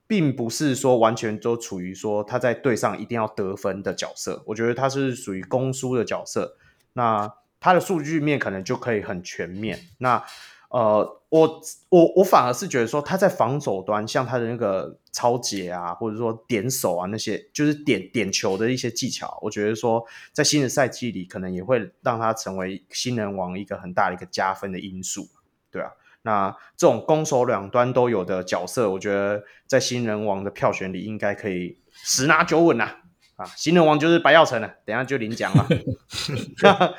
并不是说完全都处于说他在队上一定要得分的角色。我觉得他是属于攻输的角色。那他的数据面可能就可以很全面。那呃，我我我反而是觉得说他在防守端，像他的那个抄截啊，或者说点手啊那些，就是点点球的一些技巧，我觉得说在新的赛季里，可能也会让他成为新人王一个很大的一个加分的因素，对啊。那这种攻守两端都有的角色，我觉得在新人王的票选里应该可以十拿九稳呐。啊，新人王就是白耀成了，等下就领奖了。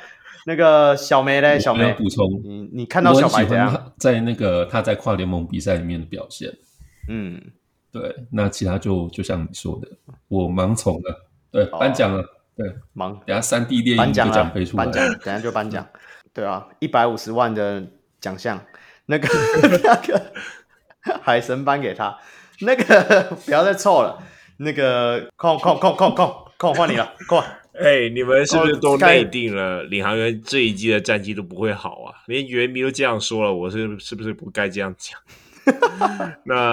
那个小梅嘞，小梅。补充，你你看到小白怎样？在那个他在跨联盟比赛里面的表现，嗯，对，那其他就就像你说的，我盲从了，对，颁奖了，对，盲，等下三 D 猎鹰就奖杯出来，颁奖，等下就颁奖，对啊，一百五十万的奖项，那个 那个海神颁给他，那个 不要再凑了，那个空空空空空空换你了，过来。哎、你们是不是都内定了领航员这一季的战绩都不会好啊？连原迷都这样说了，我是是不是不该这样讲？那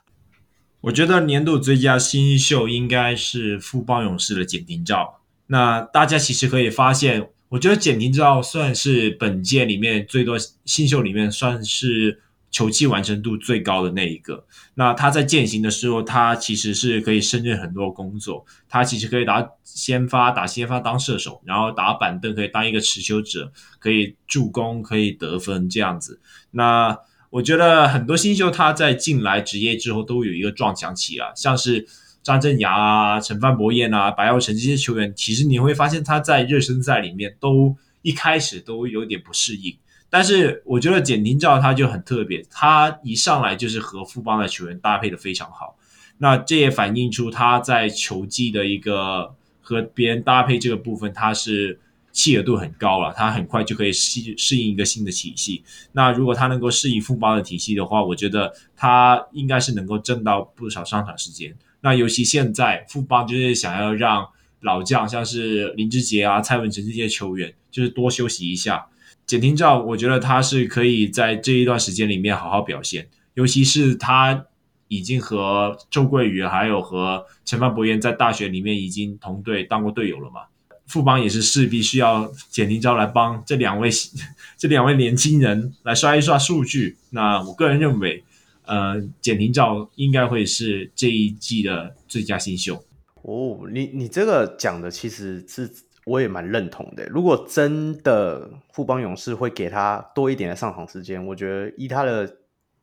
我觉得年度最佳新秀应该是富邦勇士的简廷照。那大家其实可以发现，我觉得简廷照算是本届里面最多新秀里面算是。球技完成度最高的那一个，那他在践行的时候，他其实是可以胜任很多工作。他其实可以打先发，打先发当射手，然后打板凳可以当一个持球者，可以助攻，可以得分这样子。那我觉得很多新秀他在进来职业之后都有一个撞墙期啊，像是张镇牙啊、陈范博彦啊、白耀晨这些球员，其实你会发现他在热身赛里面都一开始都有点不适应。但是我觉得简廷照他就很特别，他一上来就是和富邦的球员搭配的非常好，那这也反映出他在球技的一个和别人搭配这个部分，他是契合度很高了，他很快就可以适适应一个新的体系。那如果他能够适应富邦的体系的话，我觉得他应该是能够挣到不少上场时间。那尤其现在富邦就是想要让老将像是林志杰啊、蔡文诚这些球员，就是多休息一下。简廷照，我觉得他是可以在这一段时间里面好好表现，尤其是他已经和周桂宇还有和陈范博彦在大学里面已经同队当过队友了嘛。富邦也是势必需要简廷照来帮这两位 这两位年轻人来刷一刷数据。那我个人认为。呃，简廷照应该会是这一季的最佳新秀哦。你你这个讲的其实是我也蛮认同的。如果真的富邦勇士会给他多一点的上场时间，我觉得以他的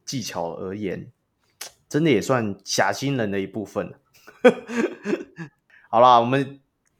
技巧而言，真的也算侠心人的一部分。好啦，我们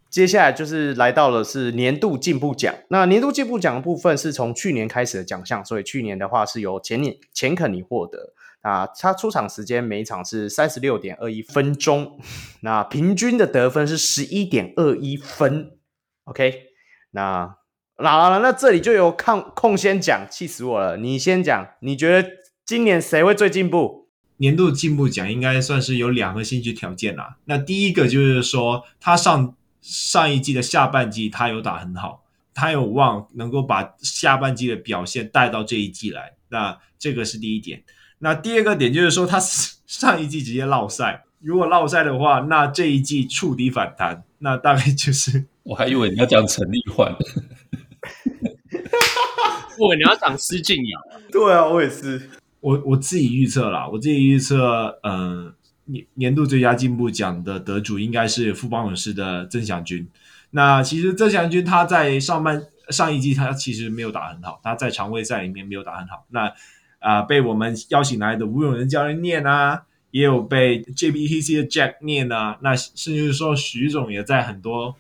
接下来就是来到了是年度进步奖。那年度进步奖的部分是从去年开始的奖项，所以去年的话是由前年钱肯尼获得。啊，他出场时间每一场是三十六点二一分钟，那平均的得分是十一点二一分。OK，那那那那这里就有空空先讲，气死我了！你先讲，你觉得今年谁会最进步？年度进步奖应该算是有两个先决条件啦。那第一个就是说，他上上一季的下半季他有打很好，他有望能够把下半季的表现带到这一季来。那这个是第一点。那第二个点就是说，他 上一季直接落赛，如果落赛的话，那这一季触底反弹，那大概就是……我还以为你要讲陈立焕，我以为你要讲施晋尧。对啊，我也是，我我自己预测啦，我自己预测，嗯、呃，年年度最佳进步奖的得主应该是富邦勇士的曾祥军。那其实曾祥军他在上半上一季他其实没有打很好，他在常规赛里面没有打很好。那啊、呃，被我们邀请来的吴永仁教练念啊，也有被 JBTC 的 Jack 念啊，那甚至说徐总也在很多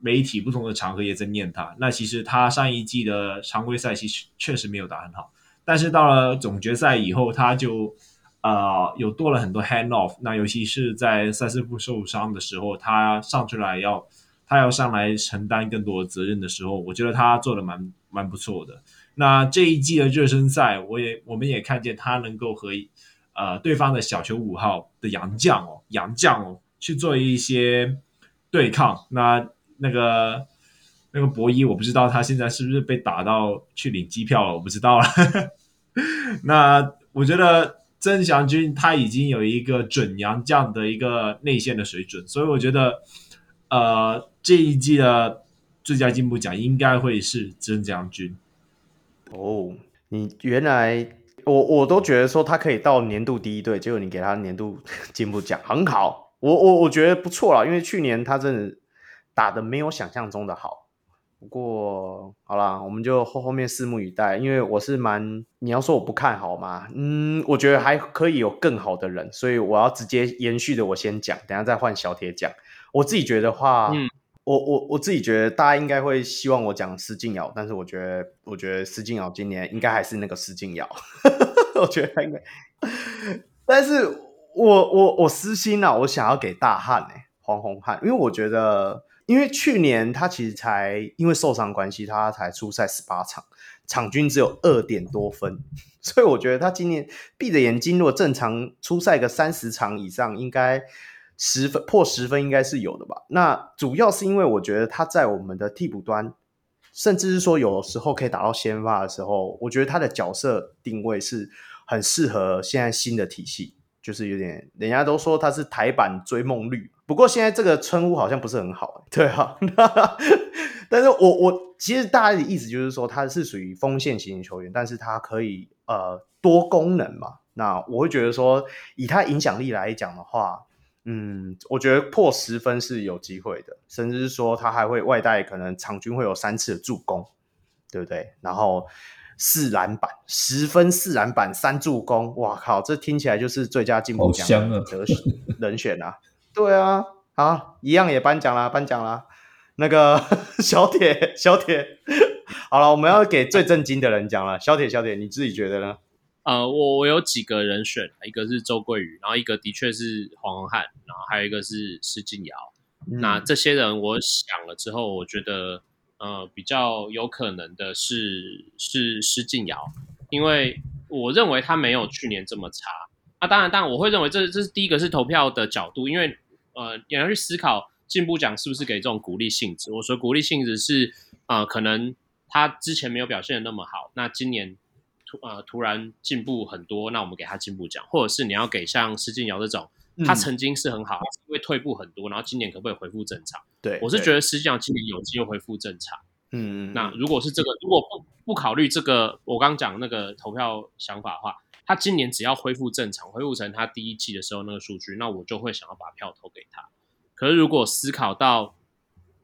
媒体不同的场合也在念他。那其实他上一季的常规赛其实确实没有打很好，但是到了总决赛以后，他就呃有多了很多 hand off。那尤其是在赛斯布受伤的时候，他上出来要他要上来承担更多责任的时候，我觉得他做的蛮蛮不错的。那这一季的热身赛，我也我们也看见他能够和呃对方的小球五号的杨将哦，杨将哦去做一些对抗。那那个那个博伊，我不知道他现在是不是被打到去领机票了，我不知道了。那我觉得曾祥军他已经有一个准洋将的一个内线的水准，所以我觉得呃这一季的最佳进步奖应该会是曾祥军。哦，你原来我我都觉得说他可以到年度第一队，结果你给他年度 进步奖，很好，我我我觉得不错啦，因为去年他真的打的没有想象中的好。不过好啦，我们就后后面拭目以待，因为我是蛮，你要说我不看好吗？嗯，我觉得还可以有更好的人，所以我要直接延续的我先讲，等下再换小铁讲。我自己觉得的话，嗯。我我我自己觉得，大家应该会希望我讲施静瑶，但是我觉得，我觉得施静瑶今年应该还是那个施晋尧，我觉得他应该。但是我我我私心啊，我想要给大汉哎、欸，黄宏汉，因为我觉得，因为去年他其实才因为受伤关系，他才出赛十八场，场均只有二点多分，所以我觉得他今年闭着眼睛，如果正常出赛个三十场以上，应该。十分破十分应该是有的吧？那主要是因为我觉得他在我们的替补端，甚至是说有时候可以打到先发的时候，我觉得他的角色定位是很适合现在新的体系，就是有点人家都说他是台版追梦绿，不过现在这个称呼好像不是很好，对啊。但是我我其实大家的意思就是说他是属于锋线型的球员，但是他可以呃多功能嘛。那我会觉得说以他影响力来讲的话。嗯，我觉得破十分是有机会的，甚至是说他还会外带，可能场均会有三次的助攻，对不对？然后四篮板，十分四篮板三助攻，哇靠，这听起来就是最佳进步奖的 人选啊！对啊，好，一样也颁奖啦，颁奖啦。那个 小铁，小铁，好了，我们要给最震惊的人讲了。小铁，小铁，你自己觉得呢？呃，我我有几个人选，一个是周桂宇，然后一个的确是黄宏汉，然后还有一个是施晋尧。嗯、那这些人我想了之后，我觉得呃，比较有可能的是是施晋尧，因为我认为他没有去年这么差。那、啊、当然，当然我会认为这这是第一个是投票的角度，因为呃，你要去思考进步奖是不是给这种鼓励性质。我说鼓励性质是呃，可能他之前没有表现的那么好，那今年突呃突然进步很多，那我们给他进步奖，或者是你要给像施晋尧这种。他曾经是很好，因为退步很多，然后今年可不可以恢复正常？对，我是觉得实际上今年有机会恢复正常。嗯，那如果是这个，如果不不考虑这个，我刚讲那个投票想法的话，他今年只要恢复正常，恢复成他第一季的时候那个数据，那我就会想要把票投给他。可是如果思考到，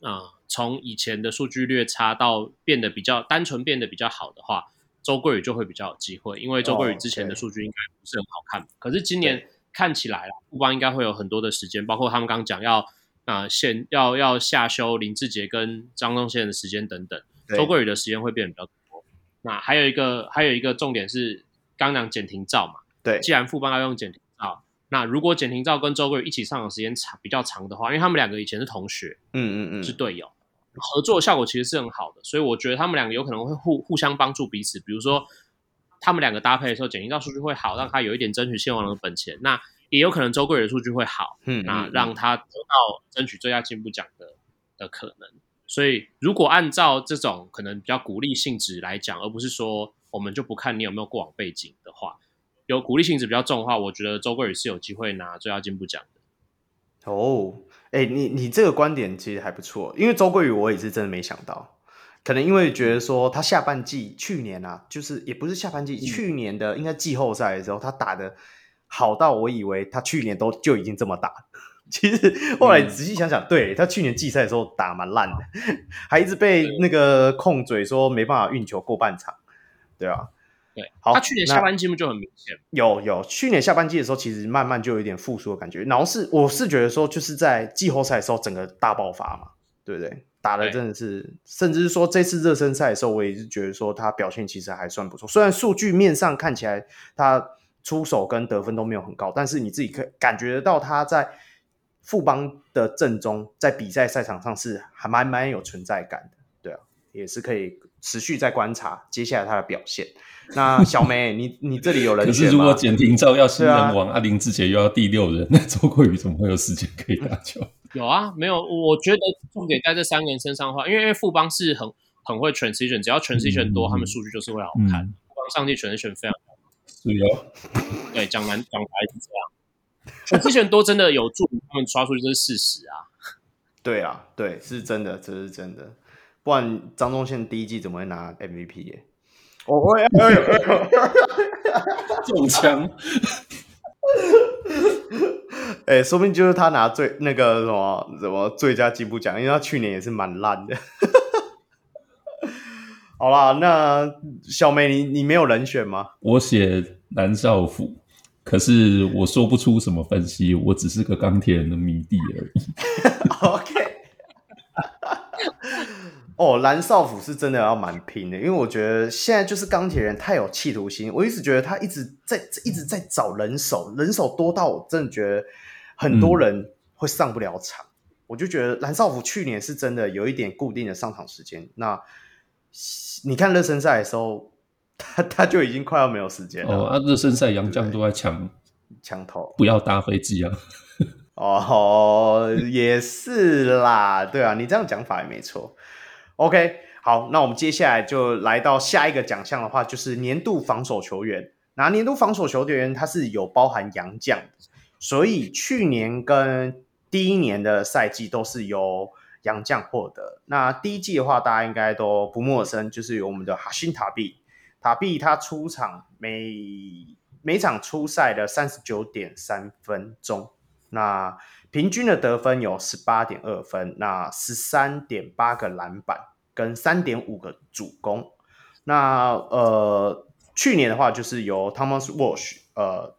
啊、呃，从以前的数据略差到变得比较单纯，变得比较好的话，周桂宇就会比较有机会，因为周桂宇之前的数据应该不是很好看。哦、可是今年。看起来了，富邦应该会有很多的时间，包括他们刚刚讲要啊、呃，现要要下修林志杰跟张东宪的时间等等，周桂宇的时间会变得比较多。那还有一个还有一个重点是，刚刚讲简廷照嘛，对，既然富邦要用简廷照，那如果简廷照跟周桂宇一起上场时间长比较长的话，因为他们两个以前是同学，嗯嗯嗯，是队友，合作效果其实是很好的，所以我觉得他们两个有可能会互互相帮助彼此，比如说。他们两个搭配的时候，简廷照数据会好，让他有一点争取线王的本钱。那也有可能周桂宇的数据会好，嗯，那让他得到争取最佳进步奖的的可能。所以，如果按照这种可能比较鼓励性质来讲，而不是说我们就不看你有没有过往背景的话，有鼓励性质比较重的话，我觉得周桂宇是有机会拿最佳进步奖的。哦，哎、欸，你你这个观点其实还不错，因为周桂宇我也是真的没想到。可能因为觉得说他下半季去年啊，就是也不是下半季，嗯、去年的应该季后赛的时候，他打的好到我以为他去年都就已经这么打。其实后来仔细想想，嗯、对他去年季赛的时候打蛮烂的，还一直被那个控嘴说没办法运球过半场，对啊，对，好，他去年下半季就很明显，有有去年下半季的时候，其实慢慢就有一点复苏的感觉。然后是我是觉得说，就是在季后赛的时候整个大爆发嘛，对不对？打的真的是，甚至是说这次热身赛的时候，我也是觉得说他表现其实还算不错。虽然数据面上看起来他出手跟得分都没有很高，但是你自己可以感觉得到他在富邦的阵中，在比赛赛场上是还蛮蛮有存在感的。对啊，也是可以持续在观察接下来他的表现。那小梅，你你这里有人？可是如果简廷照要新人王，阿林志杰又要第六人，那周桂宇怎么会有时间可以打球？有啊，没有？我觉得重点在这三个人身上的话，因为因为富邦是很很会 transition，只要 transition 多，嗯、他们数据就是会好看。嗯、富邦上帝 transition 非常好，是哦。对，讲难讲白是这样，transition 多真的有助于他们刷出去，这是事实啊。对啊，对，是真的，这是真的。不然张忠宪第一季怎么会拿 MVP 耶？我会中枪。哎、欸，说不定就是他拿最那个什么什么最佳进步奖，因为他去年也是蛮烂的。好啦，那小梅，你你没有人选吗？我写南少辅，可是我说不出什么分析，我只是个钢铁人的迷弟而已。OK。哦，蓝少辅是真的要蛮拼的，因为我觉得现在就是钢铁人太有企图心，我一直觉得他一直在一直在找人手，人手多到我真的觉得很多人会上不了场。嗯、我就觉得蓝少辅去年是真的有一点固定的上场时间，那你看热身赛的时候，他他就已经快要没有时间了。哦，啊，热身赛杨将都在抢抢头，不要搭飞机啊！哦，也是啦，对啊，你这样讲法也没错。OK，好，那我们接下来就来到下一个奖项的话，就是年度防守球员。那年度防守球员，它是有包含洋将，所以去年跟第一年的赛季都是由洋将获得。那第一季的话，大家应该都不陌生，就是由我们的哈辛塔碧。塔碧他出场每每场出赛的三十九点三分钟，那平均的得分有十八点二分，那十三点八个篮板。跟三点五个主攻，那呃，去年的话就是由 Thomas Walsh，呃，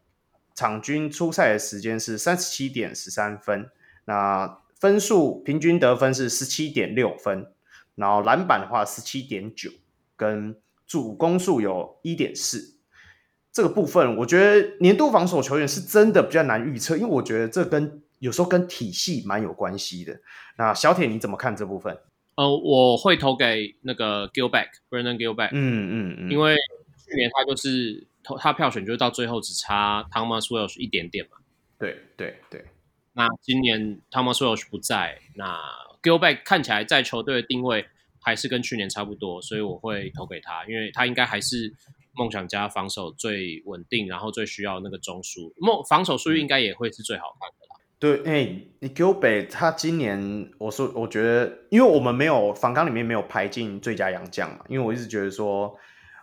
场均出赛的时间是三十七点十三分，那分数平均得分是十七点六分，然后篮板的话十七点九，跟主攻数有一点四，这个部分我觉得年度防守球员是真的比较难预测，因为我觉得这跟有时候跟体系蛮有关系的。那小铁你怎么看这部分？呃，我会投给那个 Gilbeck，Brendan Gilback，嗯嗯嗯，因为去年他就是投他票选，就是到最后只差 Thomas Welsh 一点点嘛。对对对。那今年 Thomas Welsh 不在，那 Gilback 看起来在球队的定位还是跟去年差不多，所以我会投给他，因为他应该还是梦想家防守最稳定，然后最需要那个中枢，梦防守数据应该也会是最好看的。对，哎、欸，你 Gilbert 他今年，我说我觉得，因为我们没有访纲里面没有排进最佳洋将嘛，因为我一直觉得说，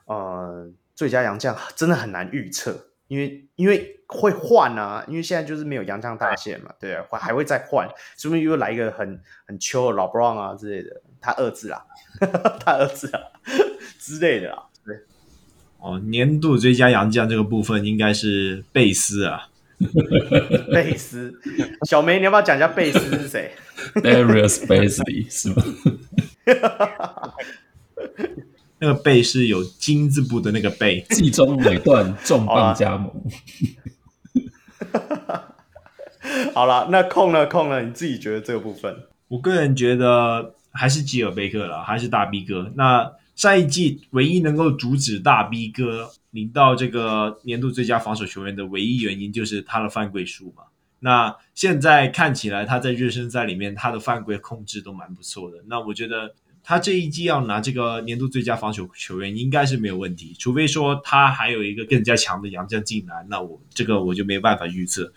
呃，最佳洋将真的很难预测，因为因为会换啊，因为现在就是没有洋将大限嘛，对啊，还还会再换，说不定又来一个很很秋的老 Brown 啊之类的，他儿子啊，他儿子啊 之类的啊，对，哦，年度最佳洋将这个部分应该是贝斯啊。贝斯，小梅，你要不要讲一下贝斯是谁？Darius Basley 是吗？那个贝是有金字部的那个贝，季中尾段重磅加盟。好了，那空了空了，你自己觉得这个部分？我个人觉得还是吉尔贝克了，还是大 B 哥。那上一季唯一能够阻止大 B 哥领到这个年度最佳防守球员的唯一原因，就是他的犯规数嘛。那现在看起来他在热身赛里面他的犯规控制都蛮不错的。那我觉得他这一季要拿这个年度最佳防守球员应该是没有问题，除非说他还有一个更加强的洋将进来，那我这个我就没办法预测。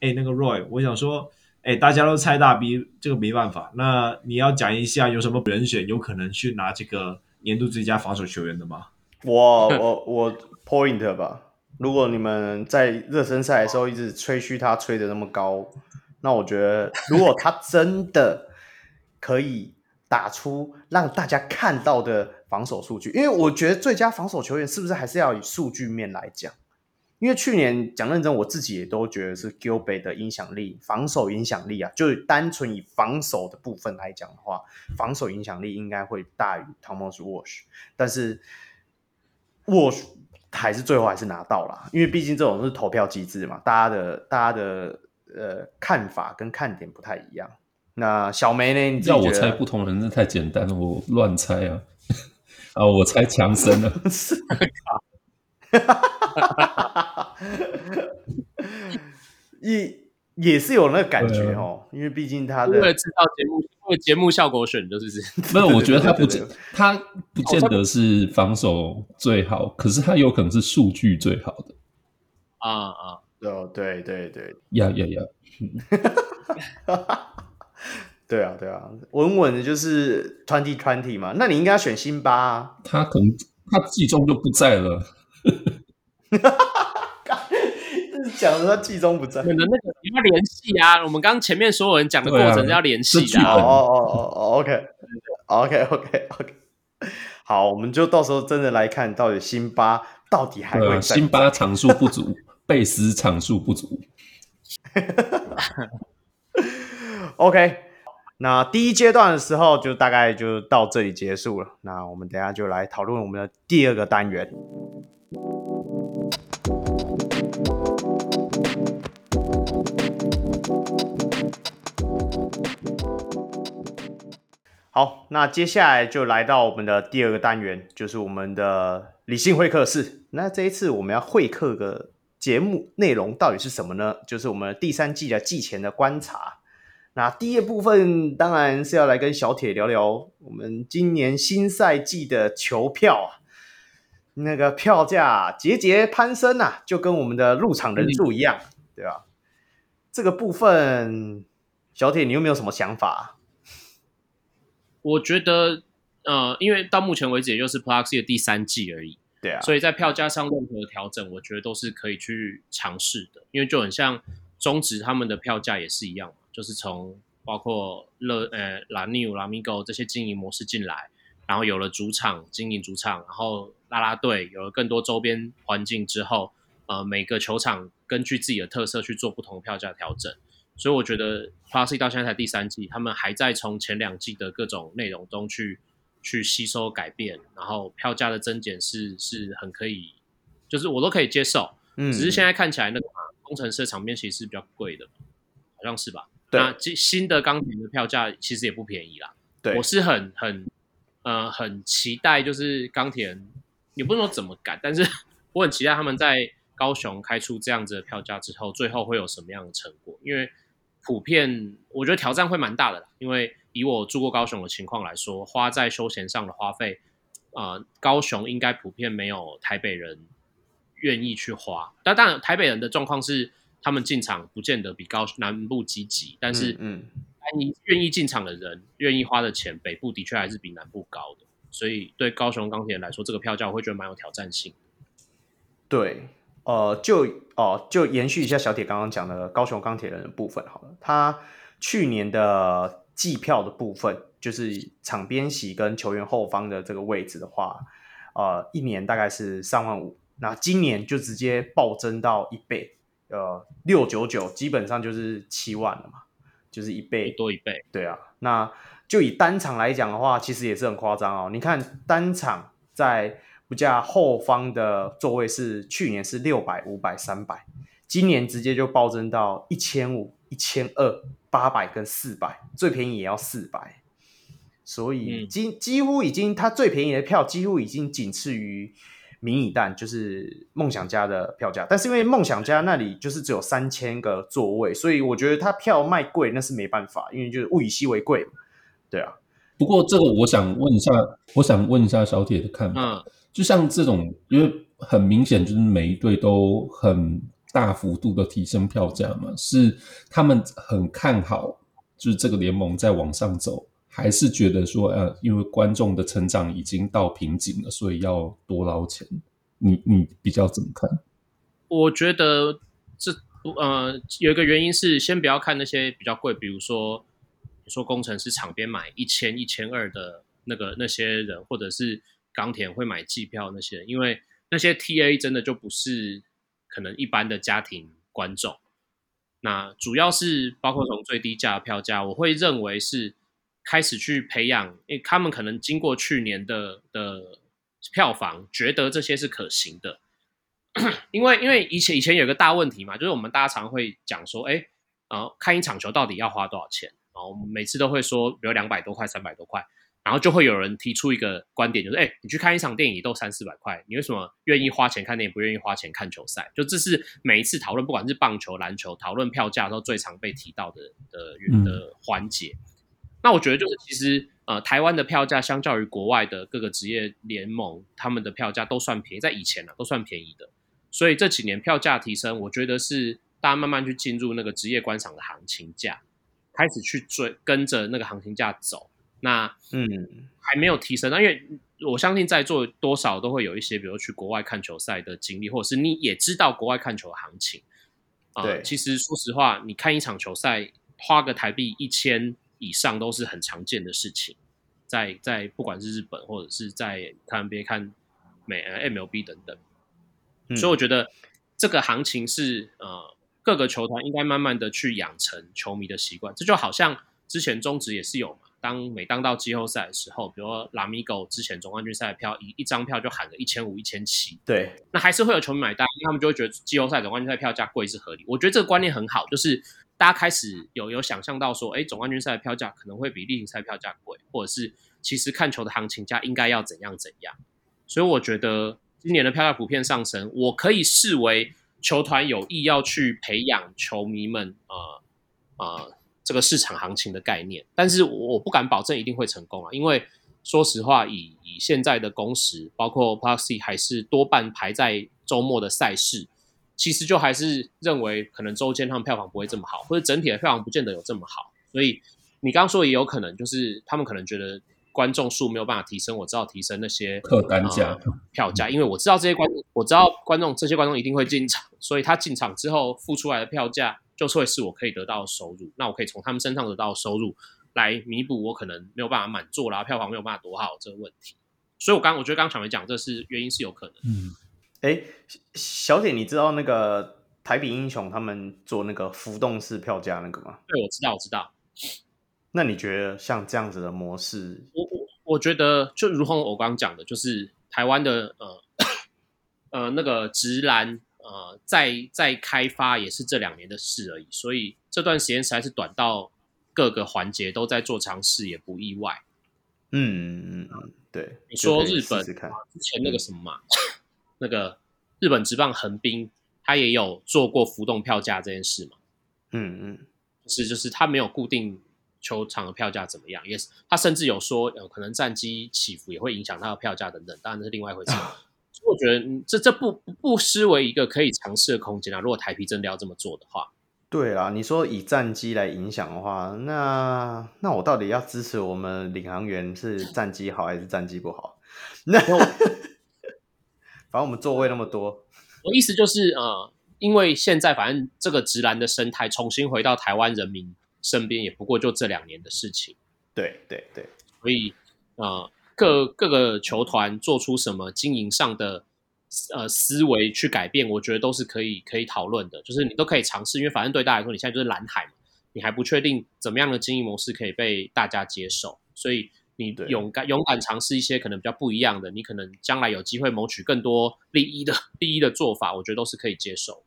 哎，那个 Roy，我想说，哎，大家都猜大 B，这个没办法。那你要讲一下有什么人选有可能去拿这个？年度最佳防守球员的吗？我我我 point 吧。如果你们在热身赛的时候一直吹嘘他吹得那么高，那我觉得如果他真的可以打出让大家看到的防守数据，因为我觉得最佳防守球员是不是还是要以数据面来讲？因为去年讲认真，我自己也都觉得是 Gilbert 的影响力，防守影响力啊，就单纯以防守的部分来讲的话，防守影响力应该会大于 Thomas Walsh，但是 Welsh 还是最后还是拿到了，因为毕竟这种是投票机制嘛，大家的大家的呃看法跟看点不太一样。那小梅呢？你要我猜不同人，那太简单了，我乱猜啊！啊，我猜强森了。哈哈哈哈哈！也也是有那个感觉哦，因为毕竟他的为了制造节目，为节目效果选的，是不是？没有，我觉得他不 见他不见得是防守最好，可是他有可能是数据最好的。啊啊，哦，对对对，呀呀呀！对啊对啊，稳稳的就是 twenty twenty 嘛，那你应该要选辛巴啊，他可能他季中就不在了。讲的他季中不在，可能那个你要联系啊。我们刚前面所有人讲的过程是要联系的。哦哦哦哦，OK，OK，OK，OK。好，我们就到时候真的来看到底辛巴到底还会在。辛巴场数不足，贝斯场数不足。OK，那第一阶段的时候就大概就到这里结束了。那我们等一下就来讨论我们的第二个单元。好，那接下来就来到我们的第二个单元，就是我们的理性会客室。那这一次我们要会客的节目内容到底是什么呢？就是我们第三季的季前的观察。那第一部分当然是要来跟小铁聊聊我们今年新赛季的球票啊。那个票价节节攀升啊，就跟我们的入场人数一样，对吧？这个部分，小铁，你有没有什么想法？我觉得，呃，因为到目前为止也就是 Pluxee 的第三季而已，对啊，所以在票价上任何调整，我觉得都是可以去尝试的。因为就很像中职他们的票价也是一样，就是从包括乐呃 La New Lamigo 这些经营模式进来。然后有了主场经营主场，然后啦啦队有了更多周边环境之后，呃，每个球场根据自己的特色去做不同的票价调整。所以我觉得 Plus 到现在才第三季，他们还在从前两季的各种内容中去去吸收改变，然后票价的增减是是很可以，就是我都可以接受。嗯，只是现在看起来那个工程师的场面其实是比较贵的，好像是吧？对。那新的钢铁的票价其实也不便宜啦。对，我是很很呃很期待，就是钢铁人，也不能说怎么改，但是 我很期待他们在高雄开出这样子的票价之后，最后会有什么样的成果？因为普遍我觉得挑战会蛮大的啦，因为以我住过高雄的情况来说，花在休闲上的花费，呃，高雄应该普遍没有台北人愿意去花。但当然，台北人的状况是他们进场不见得比高南部积极，但是嗯，你愿意进场的人愿意花的钱，北部的确还是比南部高的。所以对高雄钢铁人来说，这个票价我会觉得蛮有挑战性。对。呃，就哦、呃，就延续一下小铁刚刚讲的高雄钢铁人的部分好了。他去年的计票的部分，就是场边席跟球员后方的这个位置的话，呃，一年大概是三万五。那今年就直接暴增到一倍，呃，六九九，基本上就是七万了嘛，就是一倍多一倍。对啊，那就以单场来讲的话，其实也是很夸张哦。你看单场在。不价后方的座位是去年是六百、五百、三百，今年直接就暴增到一千五、一千二、八百跟四百，最便宜也要四百，所以几几乎已经，它最便宜的票几乎已经仅次于迷你蛋，就是梦想家的票价。但是因为梦想家那里就是只有三千个座位，所以我觉得它票卖贵那是没办法，因为就是物以稀为贵嘛。对啊，不过这个我想问一下，我想问一下小铁的看法。嗯就像这种，因为很明显就是每一队都很大幅度的提升票价嘛，是他们很看好，就是这个联盟在往上走，还是觉得说，呃，因为观众的成长已经到瓶颈了，所以要多捞钱？你你比较怎么看？我觉得这呃有一个原因是，先不要看那些比较贵，比如说你说工程师场边买一千一千二的那个那些人，或者是。钢铁会买季票那些，因为那些 TA 真的就不是可能一般的家庭观众。那主要是包括从最低价的票价，我会认为是开始去培养，因为他们可能经过去年的的票房，觉得这些是可行的。因为因为以前以前有个大问题嘛，就是我们大家常会讲说，哎，呃，看一场球到底要花多少钱？然后我们每次都会说，比如两百多块、三百多块。然后就会有人提出一个观点，就是哎，你去看一场电影都三四百块，你为什么愿意花钱看电影，不愿意花钱看球赛？就这是每一次讨论，不管是棒球、篮球讨论票价的时候最常被提到的的的环节。嗯、那我觉得就是其实呃，台湾的票价相较于国外的各个职业联盟，他们的票价都算便宜，在以前呢、啊、都算便宜的。所以这几年票价提升，我觉得是大家慢慢去进入那个职业观赏的行情价，开始去追跟着那个行情价走。那嗯，还没有提升，那因为我相信在座多少都会有一些，比如去国外看球赛的经历，或者是你也知道国外看球的行情。呃、对，其实说实话，你看一场球赛花个台币一千以上都是很常见的事情，在在不管是日本或者是在看 NBA 看美 MLB 等等，嗯、所以我觉得这个行情是呃各个球团应该慢慢的去养成球迷的习惯，这就好像之前中职也是有嘛。当每当到季后赛的时候，比如说拉米狗之前总冠军赛的票一一张票就喊个一千五、一千七，对，那还是会有球迷买单，他们就会觉得季后赛总冠军赛票价贵是合理。我觉得这个观念很好，就是大家开始有有想象到说，哎，总冠军赛的票价可能会比例行赛票价贵，或者是其实看球的行情价应该要怎样怎样。所以我觉得今年的票价普遍上升，我可以视为球团有意要去培养球迷们，呃呃。这个市场行情的概念，但是我不敢保证一定会成功啊，因为说实话，以以现在的工时，包括 Plus 还是多半排在周末的赛事，其实就还是认为可能周间他们票房不会这么好，或者整体的票房不见得有这么好。所以你刚刚说也有可能，就是他们可能觉得观众数没有办法提升，我知道提升那些客单价、呃、票价，因为我知道这些观众，我知道观众这些观众一定会进场，所以他进场之后付出来的票价。就会是我可以得到的收入，那我可以从他们身上得到的收入来弥补我可能没有办法满座啦，票房没有办法多好这个问题。所以我刚我觉得刚刚小梅讲这是原因是有可能。嗯，哎，小姐，你知道那个台啤英雄他们做那个浮动式票价那个吗？对，我知道，我知道。那你觉得像这样子的模式，我我我觉得就如同我刚刚讲的，就是台湾的呃 呃那个职篮。呃，在在开发也是这两年的事而已，所以这段时间实在是短到各个环节都在做尝试，也不意外。嗯嗯嗯，对。你说日本之前那个什么嘛，嗯、那个日本职棒横滨，他也有做过浮动票价这件事嘛？嗯嗯，是就是他没有固定球场的票价怎么样，也是他甚至有说，呃，可能战机起伏也会影响他的票价等等，当然是另外一回事。我觉得、嗯、这这不不不失为一个可以尝试的空间啊。如果台啤真的要这么做的话。对啦，你说以战机来影响的话，那那我到底要支持我们领航员是战机好还是战机不好？那 反正我们座位那么多，我意思就是呃，因为现在反正这个直男的生态重新回到台湾人民身边，也不过就这两年的事情。对对对，所以呃，各各个球团做出什么经营上的。呃，思维去改变，我觉得都是可以可以讨论的。就是你都可以尝试，因为反正对大家来说，你现在就是蓝海嘛，你还不确定怎么样的经营模式可以被大家接受，所以你勇敢勇敢尝试一些可能比较不一样的，你可能将来有机会谋取更多利益的 利益的做法，我觉得都是可以接受。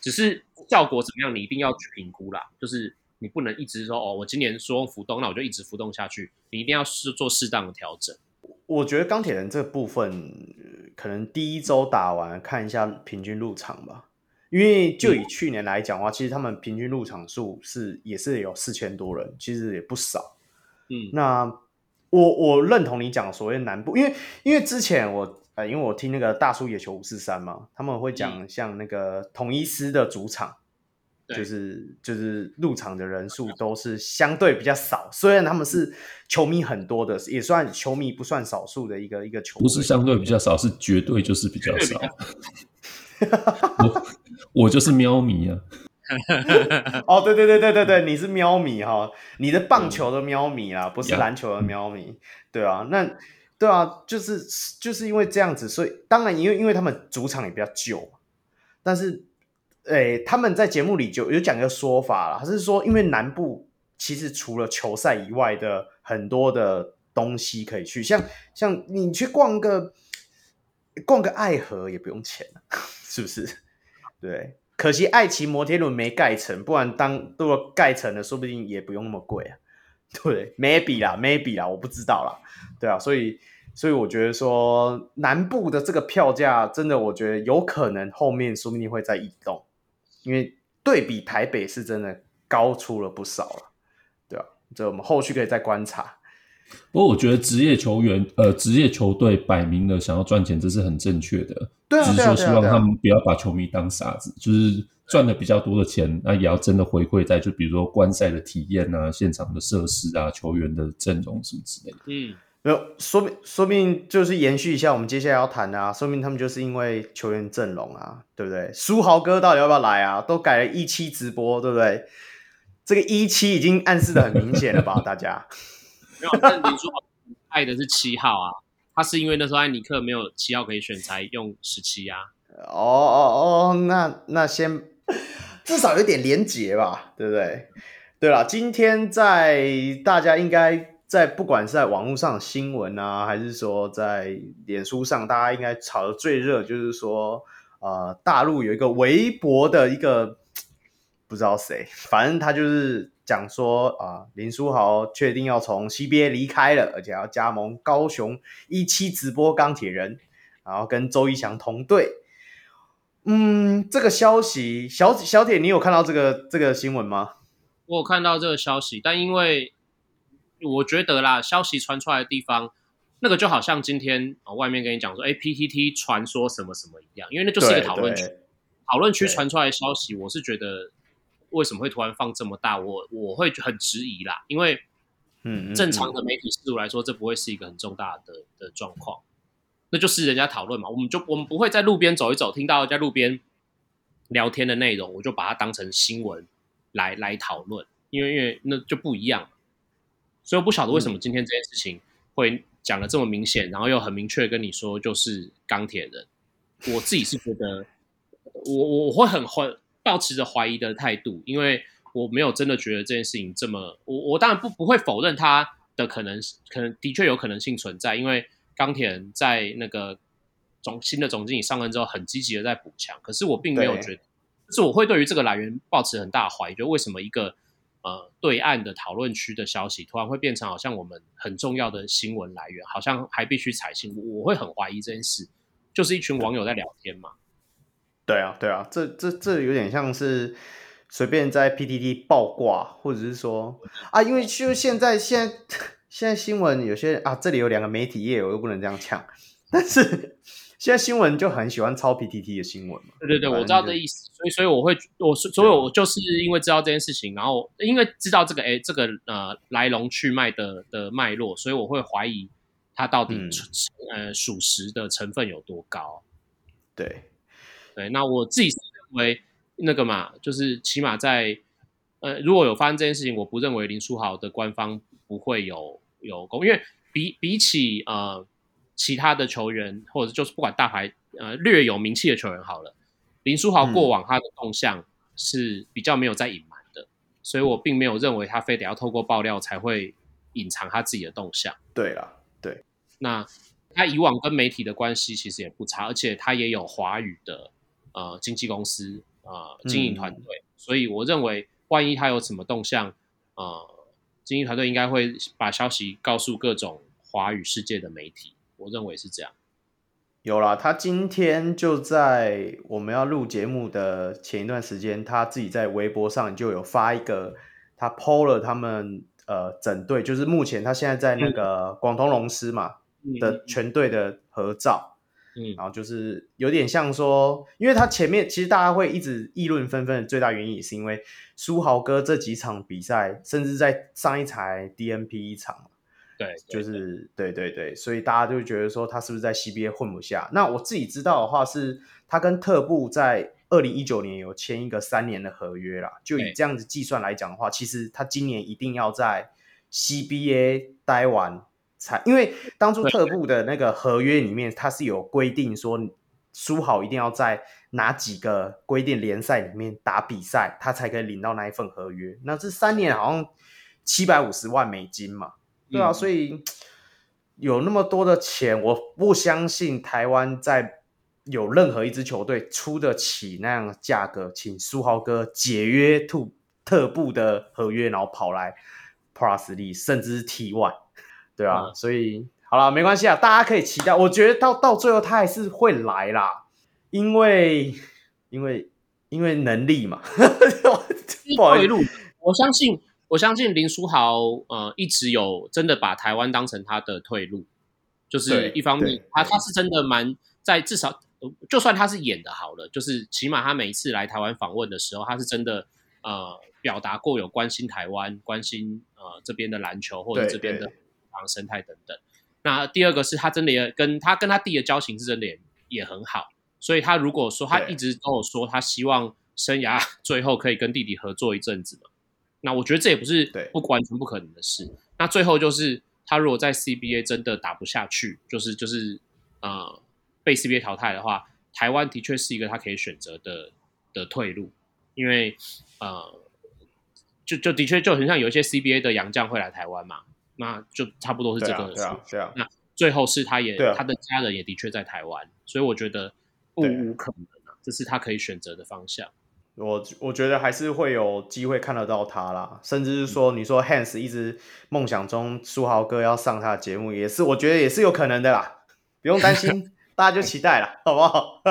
只是效果怎么样，你一定要去评估啦。就是你不能一直说哦，我今年说浮动，那我就一直浮动下去，你一定要是做适当的调整。我觉得钢铁人这部分可能第一周打完看一下平均入场吧，因为就以去年来讲的话，其实他们平均入场数是也是有四千多人，其实也不少。嗯，那我我认同你讲所谓南部，因为因为之前我呃，因为我听那个大叔野球五四三嘛，他们会讲像那个统一师的主场。就是就是入场的人数都是相对比较少，虽然他们是球迷很多的，也算球迷不算少数的一个一个球迷。不是相对比较少，是绝对就是比较少。我我就是喵迷啊！哦，对对对对对对，你是喵迷哈，你的棒球的喵迷啦，不是篮球的喵迷，对啊，那对啊，就是就是因为这样子，所以当然因为因为他们主场也比较旧，但是。诶，他们在节目里就有讲一个说法了，他是说，因为南部其实除了球赛以外的很多的东西可以去，像像你去逛个逛个爱河也不用钱，是不是？对，可惜爱骑摩天轮没盖成，不然当如果盖成了，说不定也不用那么贵啊。对，maybe 啦，maybe 啦，我不知道啦。对啊，所以。所以我觉得说南部的这个票价，真的我觉得有可能后面说不定会再移动，因为对比台北是真的高出了不少了，对吧？这我们后续可以再观察。不过我觉得职业球员，呃，职业球队摆明了想要赚钱，这是很正确的。对啊，只是说希望他们不要把球迷当傻子，就是赚的比较多的钱，那也要真的回馈在就比如说观赛的体验啊、现场的设施啊、球员的阵容什么之类的。嗯。没有，说明说明就是延续一下我们接下来要谈的啊，说明他们就是因为球员阵容啊，对不对？书豪哥到底要不要来啊？都改了一期直播，对不对？这个一期已经暗示的很明显了吧？大家没有，但林书豪爱的是七号啊，他是因为那时候艾尼克没有七号可以选，才用十七啊。哦哦哦，那那先至少有点连结吧，对不对？对了，今天在大家应该。在不管是在网络上新闻啊，还是说在脸书上，大家应该炒的最热，就是说，呃，大陆有一个微博的一个不知道谁，反正他就是讲说啊、林书豪确定要从 CBA 离开了，而且要加盟高雄一期直播钢铁人，然后跟周一翔同队。嗯，这个消息，小小铁，你有看到这个这个新闻吗？我有看到这个消息，但因为。我觉得啦，消息传出来的地方，那个就好像今天啊、哦，外面跟你讲说，哎，PTT 传说什么什么一样，因为那就是一个讨论区，讨论区传出来的消息，我是觉得为什么会突然放这么大，我我会很质疑啦，因为嗯，正常的媒体识度来说，这不会是一个很重大的的状况，那就是人家讨论嘛，我们就我们不会在路边走一走，听到在路边聊天的内容，我就把它当成新闻来来讨论，因为因为那就不一样。所以我不晓得为什么今天这件事情会讲的这么明显，然后又很明确跟你说就是钢铁人。我自己是觉得我，我我会很怀抱持着怀疑的态度，因为我没有真的觉得这件事情这么。我我当然不不会否认它的可能，可能的确有可能性存在，因为钢铁人在那个总新的总经理上任之后，很积极的在补强。可是我并没有觉得，就是我会对于这个来源抱持很大的怀疑，就为什么一个。呃对岸的讨论区的消息，突然会变成好像我们很重要的新闻来源，好像还必须采信。我会很怀疑这件事，就是一群网友在聊天嘛。对啊，对啊，这这这有点像是随便在 PTT 爆挂，或者是说啊，因为就现在现在 现在新闻有些啊，这里有两个媒体业，我又不能这样抢，但是。现在新闻就很喜欢抄 PTT 的新闻嘛？对对对，我知道这意思，所以所以我会我所以我就是因为知道这件事情，然后因为知道这个哎这个呃来龙去脉的的脉络，所以我会怀疑它到底、嗯、呃属实的成分有多高。对对，那我自己是认为那个嘛，就是起码在呃如果有发生这件事情，我不认为林书豪的官方不会有有功，因为比比起呃。其他的球员，或者就是不管大牌，呃，略有名气的球员好了，林书豪过往他的动向是比较没有在隐瞒的，嗯，所以我并没有认为他非得要透过爆料才会隐藏他自己的动向。对啦，对，那他以往跟媒体的关系其实也不差，而且他也有华语的呃经纪公司呃经营团队，嗯，所以我认为万一他有什么动向，呃，经营团队应该会把消息告诉各种华语世界的媒体。我认为是这样，有啦，他今天就在我们要录节目的前一段时间，他自己在微博上就有发一个，他 PO 了他们呃整队，就是目前他现在在那个广东龙狮嘛、嗯、的全队的合照，嗯，然后就是有点像说，因为他前面其实大家会一直议论纷纷的最大原因也是因为书豪哥这几场比赛，甚至在上一场 DNP 一场。对，就是对对对，所以大家就觉得说他是不是在 CBA 混不下？那我自己知道的话是，他跟特步在二零一九年有签一个三年的合约啦。就以这样子计算来讲的话，其实他今年一定要在 CBA 待完才，因为当初特步的那个合约里面，他是有规定说，书豪一定要在哪几个规定联赛里面打比赛，他才可以领到那一份合约。那这三年好像七百五十万美金嘛。对啊，所以有那么多的钱，我不相信台湾在有任何一支球队出得起那样的价格，请苏豪哥解约特特步的合约，然后跑来 Plus League，甚至是 T1，对啊，嗯、所以好了，没关系啊，大家可以期待。我觉得到到最后他还是会来啦，因为因为因为能力嘛，不好意思，我相信。我相信林书豪，呃，一直有真的把台湾当成他的退路，就是一方面，他他是真的蛮在至少，就算他是演的好了，就是起码他每一次来台湾访问的时候，他是真的呃表达过有关心台湾、关心呃这边的篮球或者这边的啊生态等等。那第二个是他真的也跟他跟他弟的交情是真的也也很好，所以他如果说他一直都有说他希望生涯 最后可以跟弟弟合作一阵子嘛。那我觉得这也不是不完全不可能的事。那最后就是他如果在 CBA 真的打不下去，就是就是呃被 CBA 淘汰的话，台湾的确是一个他可以选择的的退路，因为呃就就的确就很像有一些 CBA 的洋将会来台湾嘛，那就差不多是这个。对啊，对啊。那最后是他也他的家人也的确在台湾，所以我觉得不无可能啊，这是他可以选择的方向。我我觉得还是会有机会看得到他啦，甚至是说，你说 Hans 一直梦想中书豪哥要上他的节目，也是我觉得也是有可能的啦，不用担心，大家就期待了，好不好？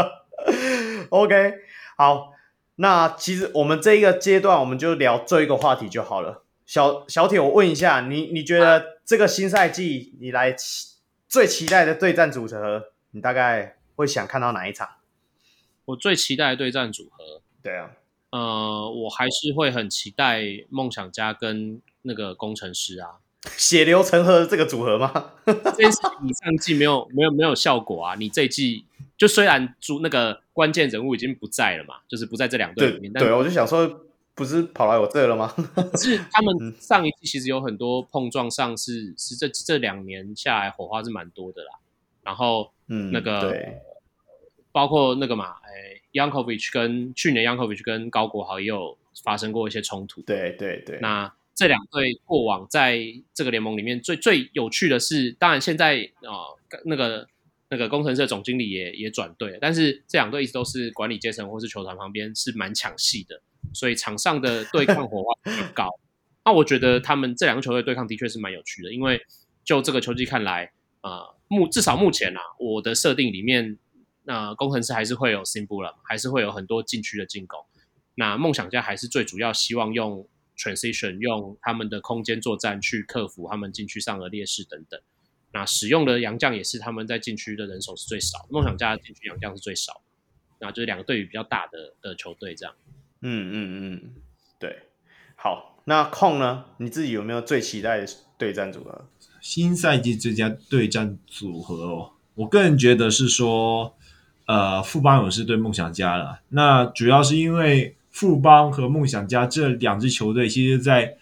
OK，好，那其实我们这一个阶段，我们就聊这一个话题就好了。小小铁，我问一下，你你觉得这个新赛季你来期最期待的对战组合，你大概会想看到哪一场？我最期待的对战组合。对啊，呃，我还是会很期待梦想家跟那个工程师啊，血流成河这个组合吗？这件事你上季没有没有没有效果啊，你这一季就虽然主那个关键人物已经不在了嘛，就是不在这两队里面，对，对，我就想说，不是跑来我这了吗？是他们上一季其实有很多碰撞上是是这这两年下来火花是蛮多的啦，然后嗯，那个对包括那个嘛，哎。Yankovic 跟去年 Yankovic 跟高国豪也有发生过一些冲突。对对对。那这两队过往在这个联盟里面最最有趣的是，当然现在啊、呃、那个那个工程师总经理也也转队，但是这两队一直都是管理阶层或是球团旁边是蛮抢戏的，所以场上的对抗火花很高。那我觉得他们这两个球队对抗的确是蛮有趣的，因为就这个球季看来，呃，目至少目前啊，我的设定里面，那、呃、工程师还是会有 Simbulla，还是会有很多禁区的进攻。那梦想家还是最主要希望用 transition，用他们的空间作战去克服他们禁区上的劣势等等。那使用的洋将也是他们在禁区的人手是最少，梦想家的禁区洋将是最少。那就是两个对于比较大的的球队这样。嗯嗯嗯，对，好。那控呢？你自己有没有最期待的对战组合？新赛季最佳对战组合哦，我个人觉得是说，呃，富邦勇士对梦想家了。那主要是因为富邦和梦想家这两支球队，其实在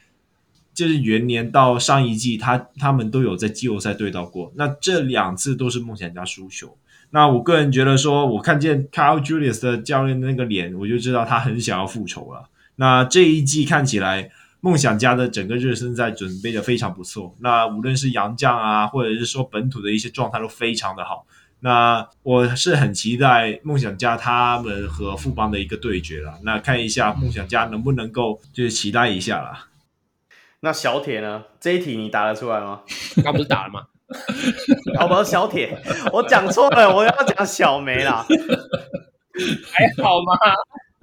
就是元年到上一季，他他们都有在季后赛对到过。那这两次都是梦想家输球。那我个人觉得说，我看见 Karl Julius 的教练的那个脸，我就知道他很想要复仇了。那这一季看起来。梦想家的整个热身赛准备的非常不错，那无论是洋将啊，或者是说本土的一些状态都非常的好。那我是很期待梦想家他们和富邦的一个对决了。那看一下梦想家能不能够就是期待一下啦。那小铁呢？这一题你答得出来吗？刚不是打了吗？好不好，小铁，我讲错了，我要讲小梅啦。还好吗？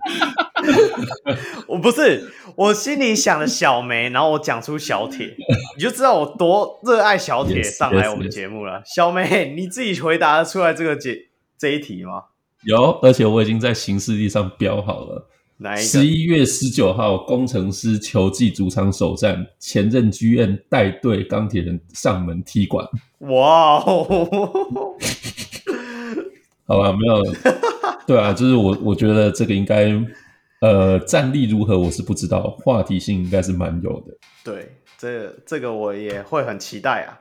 我不是，我心里想的小梅，然后我讲出小铁，你就知道我多热爱小铁上来我们节目了。Yes, yes, yes. 小梅，你自己回答得出来这个解这一题吗？有，而且我已经在行事历上标好了。十一月十九号，工程师球季主场首战，前任 GM 带队钢铁人上门踢馆。哇哦！好吧，没有。对啊，就是我，我觉得这个应该，呃，战力如何我是不知道，话题性应该是蛮有的。对，这这个我也会很期待啊，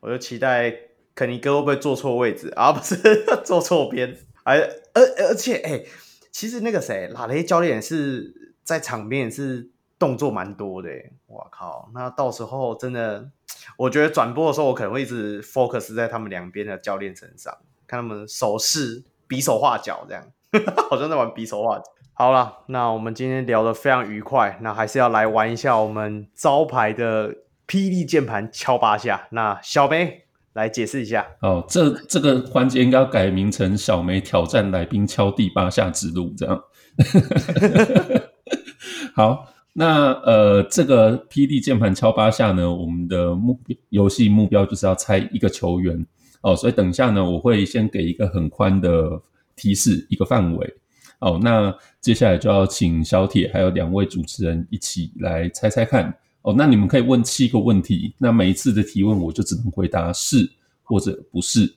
我就期待肯尼哥会不会坐错位置 啊？不是坐错边，而而而且，哎，其实那个谁，拉雷教练是在场边是动作蛮多的，我靠，那到时候真的，我觉得转播的时候我可能会一直 focus 在他们两边的教练身上，看他们手势。比手画脚这样，好像在玩比手画脚。好了，那我们今天聊得非常愉快，那还是要来玩一下我们招牌的霹雳键盘敲八下。那小梅来解释一下。哦，这这个环节应该要改名成小梅挑战来宾敲第八下之路这样。好，那呃，这个霹雳键盘敲八下呢，我们的目游戏目标就是要猜一个球员。哦，所以等一下呢，我会先给一个很宽的提示，一个范围。哦，那接下来就要请小铁还有两位主持人一起来猜猜看。哦，那你们可以问七个问题，那每一次的提问我就只能回答是或者不是。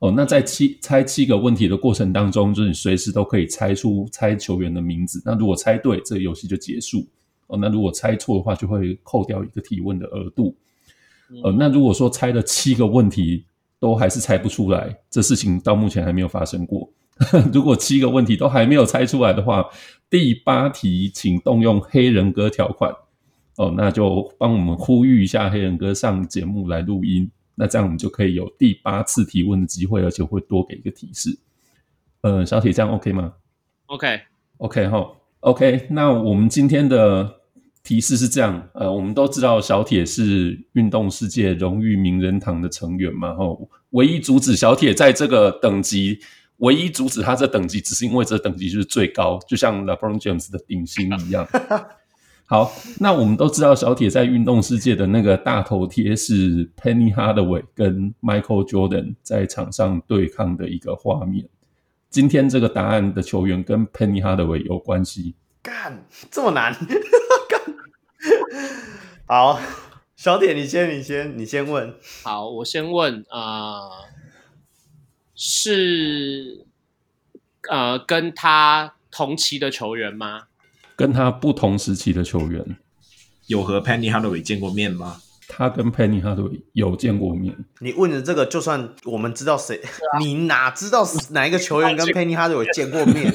哦，那在七猜七个问题的过程当中，就是你随时都可以猜出猜球员的名字。那如果猜对，这个游戏就结束。哦，那如果猜错的话，就会扣掉一个提问的额度。呃，那如果说猜了七个问题，都还是猜不出来，这事情到目前还没有发生过。如果七个问题都还没有猜出来的话，第八题请动用黑人哥条款哦，那就帮我们呼吁一下黑人哥上节目来录音，那这样我们就可以有第八次提问的机会，而且会多给一个提示。呃，小铁这样 OK 吗？OK，OK 哈，OK。那我们今天的。提示是这样，呃，我们都知道小铁是运动世界荣誉名人堂的成员嘛，吼，唯一阻止小铁在这个等级，唯一阻止他这等级，只是因为这等级就是最高，就像 LeBron James 的顶薪一样。好，那我们都知道小铁在运动世界的那个大头贴是 Penny Hardaway 跟 Michael Jordan 在场上对抗的一个画面。今天这个答案的球员跟 Penny Hardaway 有关系？干，这么难？好，小铁，你先，你先，你先问。好，我先问啊、呃，是呃跟他同期的球员吗？跟他不同时期的球员，有和 Penny Hardaway 见过面吗？他跟 Penny Hardaway 有见过面。你问的这个，就算我们知道谁，啊、你哪知道 哪一个球员跟 Penny Hardaway 见过面？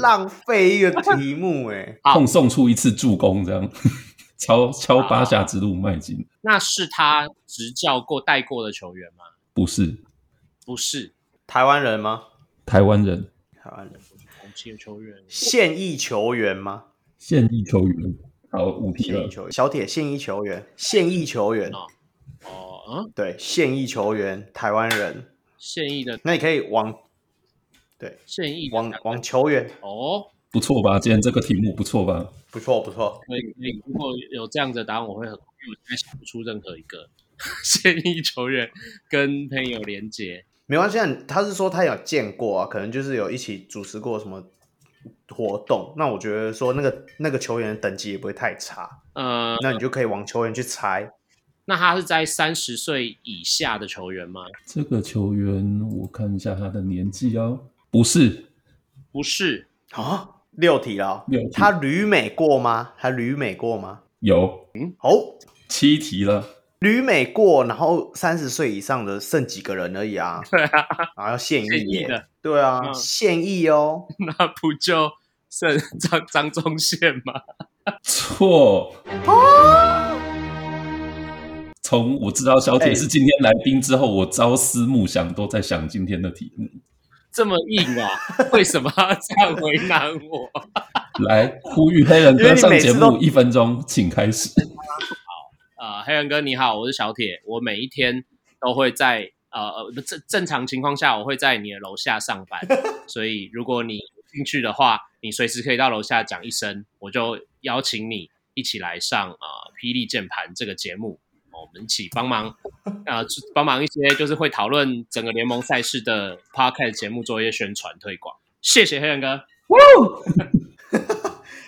浪费一个题目 哎，碰送出一次助攻，这样。敲敲八下之路迈进。那是他执教过带过的球员吗？不是，不是。台湾人吗？台湾人，台湾人。同期的球员，现役球员吗？现役球员，好，五题了。球员。小铁现役球员，现役球员。哦哦嗯，对，现役球员，台湾人，现役的那你可以往对现役的往台湾往球员，哦，不错吧？今天这个题目不错吧？不错不错。可以可以，如果有这样的答案，我会很，因为我现在想不出任何一个 现役球员跟朋友连接。没关系啊，他是说他有见过啊，可能就是有一起主持过什么活动。那我觉得说那个那个球员的等级也不会太差，呃，那你就可以往球员去猜。那他是在三十岁以下的球员吗？这个球员我看一下他的年纪哦，不是，不是，啊，六题了哦，六题他旅美过吗？他旅美过吗？有嗯哦，七题了。旅美过，然后三十岁以上的剩几个人而已啊？对啊，然后要现役耶役的，对啊，嗯现役哦。那不就剩张张忠宪吗？错。从我知道小姐是今天来宾之后，我朝思暮想，都在想今天的题目。这么硬啊？为什么要这样为难我？来呼吁黑人哥上节目，一分钟，请开始。好呃，黑人哥你好，我是小铁，我每一天都会在呃呃不正正常情况下，我会在你的楼下上班，所以如果你进去的话，你随时可以到楼下讲一声，我就邀请你一起来上呃霹雳键盘这个节目。我们一起帮忙，呃，帮忙一些就是会讨论整个联盟赛事的 podcast 节目做一些宣传推广。谢谢黑人哥。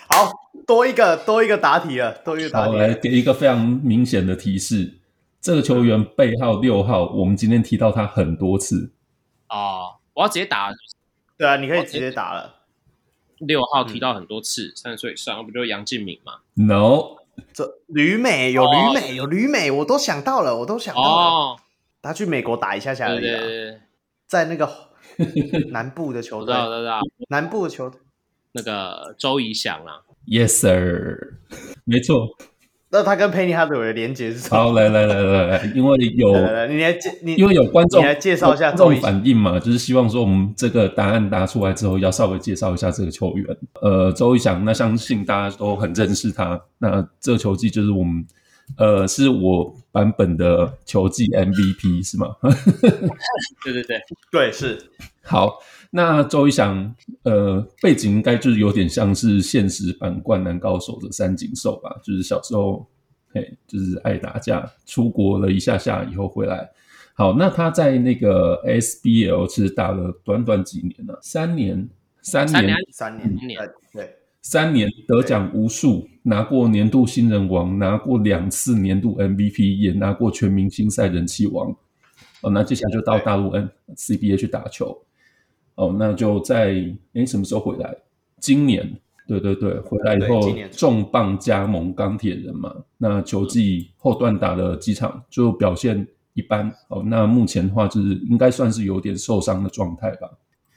好多一个多一个答题了，多一个答好，题了。来给一个非常明显的提示：这个球员背号六号，我们今天提到他很多次。哦，我要直接打对啊，你可以直接打了。六号提到很多次，三十岁以上，不就是杨敬敏吗？No，这旅美有旅美有旅美，我都想到了，我都想到了。哦，他去美国打一下下而已啊，对对对，在那个 南部的球队。我知，道，知道，南部的球队。那个周怡翔啊，Yes sir，没错。那他跟佩妮哈德韦的连接是什么？好，来来来来来，因为有你来介你因为有观众你来介绍一下观众周怡翔反应嘛，就是希望说我们这个答案答出来之后，要稍微介绍一下这个球员。呃，周怡翔，那相信大家都很认识他。那这个球技就是我们，呃，是我版本的球技 MVP 是吗？对 对对，对是好，那周一翔，呃，背景应该就是有点像是现实版《灌篮高手》的三井寿吧，就是小时候，嘿，就是爱打架，出国了一下下以后回来。好，那他在那个 SBL 其实打了短短几年呢、啊，三年，三年，三年三年三年呃对，三年得奖无数，拿过年度新人王，拿过两次年度 MVP，也拿过全明星赛人气王。哦，那接下来就到大陆 N CBA 去打球。哦，那就在诶什么时候回来？今年，对对对，回来以后今年重磅加盟钢铁人嘛。那球季后段打了几场，就表现一般。哦，那目前的话就是应该算是有点受伤的状态吧。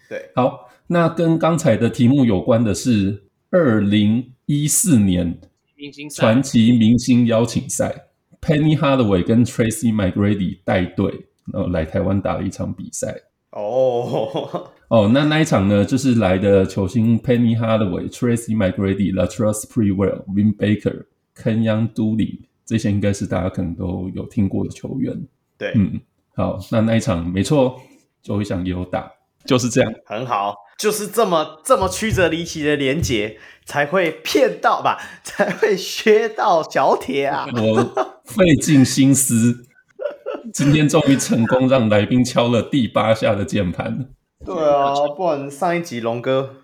对，好，那跟刚才的题目有关的是二零一四年明星传奇明星邀请赛，Penny Hardaway 跟 Tracy McGrady 带队，呃，来台湾打了一场比赛。哦，哦，那那一场呢，就是来的球星 Penny Hardaway、Tracy McGrady、Latrell Sprewell、Vin Baker、Kenyon Dooley，这些应该是大家可能都有听过的球员。对，嗯，好，那那一场没错，周一翔也有打，就是这样。很好，就是这么这么曲折离奇的连结，才会骗到吧，才会削到小铁啊。我费尽心思，今天终于成功让来宾敲了第八下的键盘。对啊，不然上一集龙哥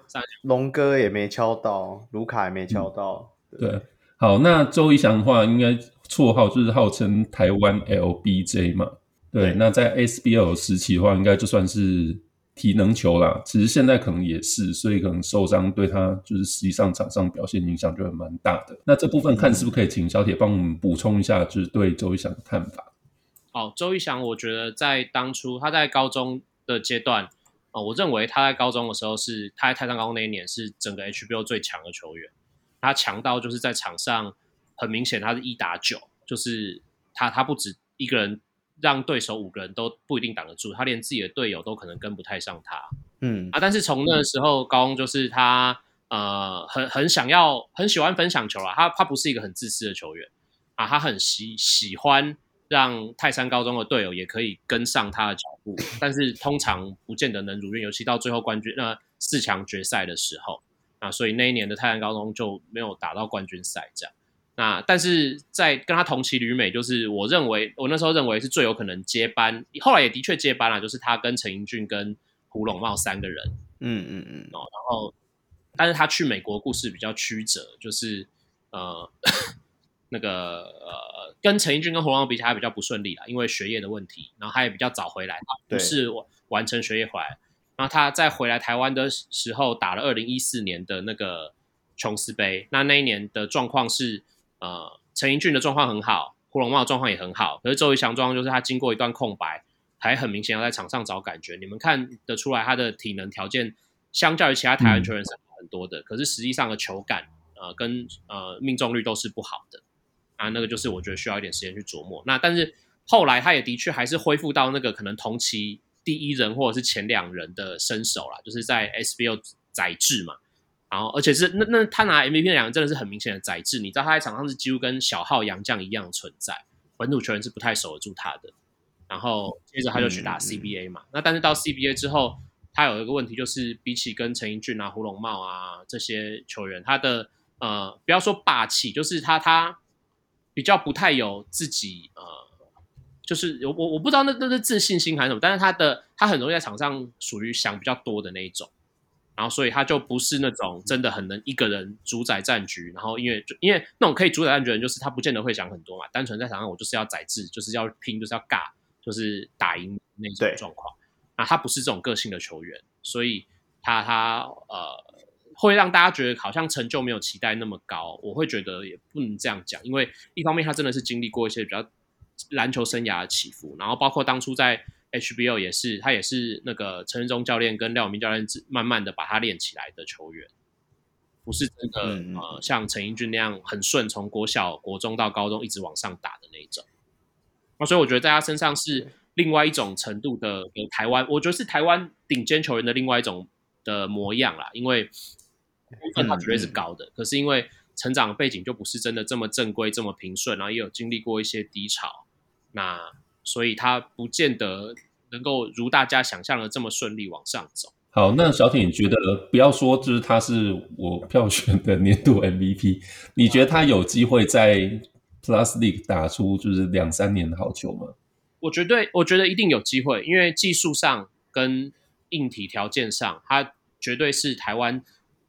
龙哥也没敲到，卢卡也没敲到。对，好，那周一翔的话，应该绰号就是号称台湾 LBJ 嘛。对，对那在 SBL 时期的话，应该就算是体能球啦。其实现在可能也是，所以可能受伤对他就是实际上场上表现影响就会蛮大的。那这部分看是不是可以请小铁帮我们补充一下，就是对周一翔的看法？好，周一翔，我觉得在当初他在高中的阶段，呃，我认为他在高中的时候是他在泰山高中那一年是整个 HBO 最强的球员。他强到就是在场上很明显他是一打九，就是他他不止一个人让对手五个人都不一定挡得住，他连自己的队友都可能跟不太上他。嗯，啊，但是从那个时候高中就是他呃很很想要很喜欢分享球啊，他他不是一个很自私的球员啊，他很喜喜欢让泰山高中的队友也可以跟上他的脚步，但是通常不见得能如愿，尤其到最后冠军那、呃、四强决赛的时候啊，所以那一年的泰山高中就没有打到冠军赛这样。那但是在跟他同期旅美，就是我认为我那时候认为是最有可能接班，后来也的确接班了，就是他跟陈英俊跟胡龙茂三个人，嗯嗯嗯，哦然后但是他去美国故事比较曲折，就是呃那个呃跟陈英俊跟胡珑贸比起来还比较不顺利啦，因为学业的问题，然后他也比较早回来，他不是完成学业回来，然后他在回来台湾的时候打了二零一四年的那个琼斯杯，那那一年的状况是。呃，陈英俊的状况很好，胡珑贸状况也很好，可是周瑜翔状况就是他经过一段空白，还很明显要在场上找感觉。你们看得出来他的体能条件相较于其他台湾球员是很多的，嗯、可是实际上的球感呃跟呃命中率都是不好的啊，那个就是我觉得需要一点时间去琢磨。那但是后来他也的确还是恢复到那个可能同期第一人或者是前两人的身手啦，就是在 SBL 载制嘛。然后，而且是那那他拿 MVP 的两个真的是很明显的载制，你知道他在场上是几乎跟小号杨将一样的存在，本土球员是不太守得住他的。然后接着他就去打 CBA 嘛，那但是到 CBA 之后，他有一个问题就是，比起跟陈英俊啊、胡龙茂啊这些球员，他的呃不要说霸气，就是他他比较不太有自己呃，就是我我我不知道那那是自信心还是什么，但是他的他很容易在场上属于想比较多的那一种。然后，所以他就不是那种真的很能一个人主宰战局。然后，因为因为那种可以主宰战局的人，就是他不见得会想很多嘛。单纯在场上，我就是要宰制，就是要拼，就是要尬，就是打赢那种状况。啊，他不是这种个性的球员，所以他他呃会让大家觉得好像成就没有期待那么高。我会觉得也不能这样讲，因为一方面他真的是经历过一些比较篮球生涯的起伏，然后包括当初在。HBO 也是，他也是那个陈仁忠教练跟廖永明教练慢慢的把他练起来的球员，不是真的、嗯、呃像陈英俊那样很顺，从国小、国中到高中一直往上打的那一种。啊，所以我觉得在他身上是另外一种程度的有台湾，我觉得是台湾顶尖球员的另外一种的模样啦。因为部分他绝对是高的，可是因为成长背景就不是真的这么正规、这么平顺，然后也有经历过一些低潮，那。所以他不见得能够如大家想象的这么顺利往上走。好，那小铁，你觉得不要说就是他是我票选的年度 MVP，你觉得他有机会在 Plus League 打出就是两三年的好球吗？我绝对，我觉得一定有机会，因为技术上跟硬体条件上，他绝对是台湾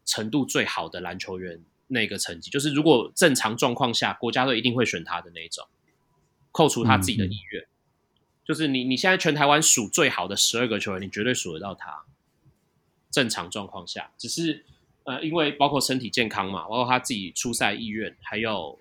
程度最好的篮球员。那个成绩就是如果正常状况下，国家队一定会选他的那种，扣除他自己的意愿。嗯就是你，你现在全台湾数最好的十二个球员，你绝对数得到他。正常状况下，只是呃，因为包括身体健康嘛，包括他自己出赛意愿，还有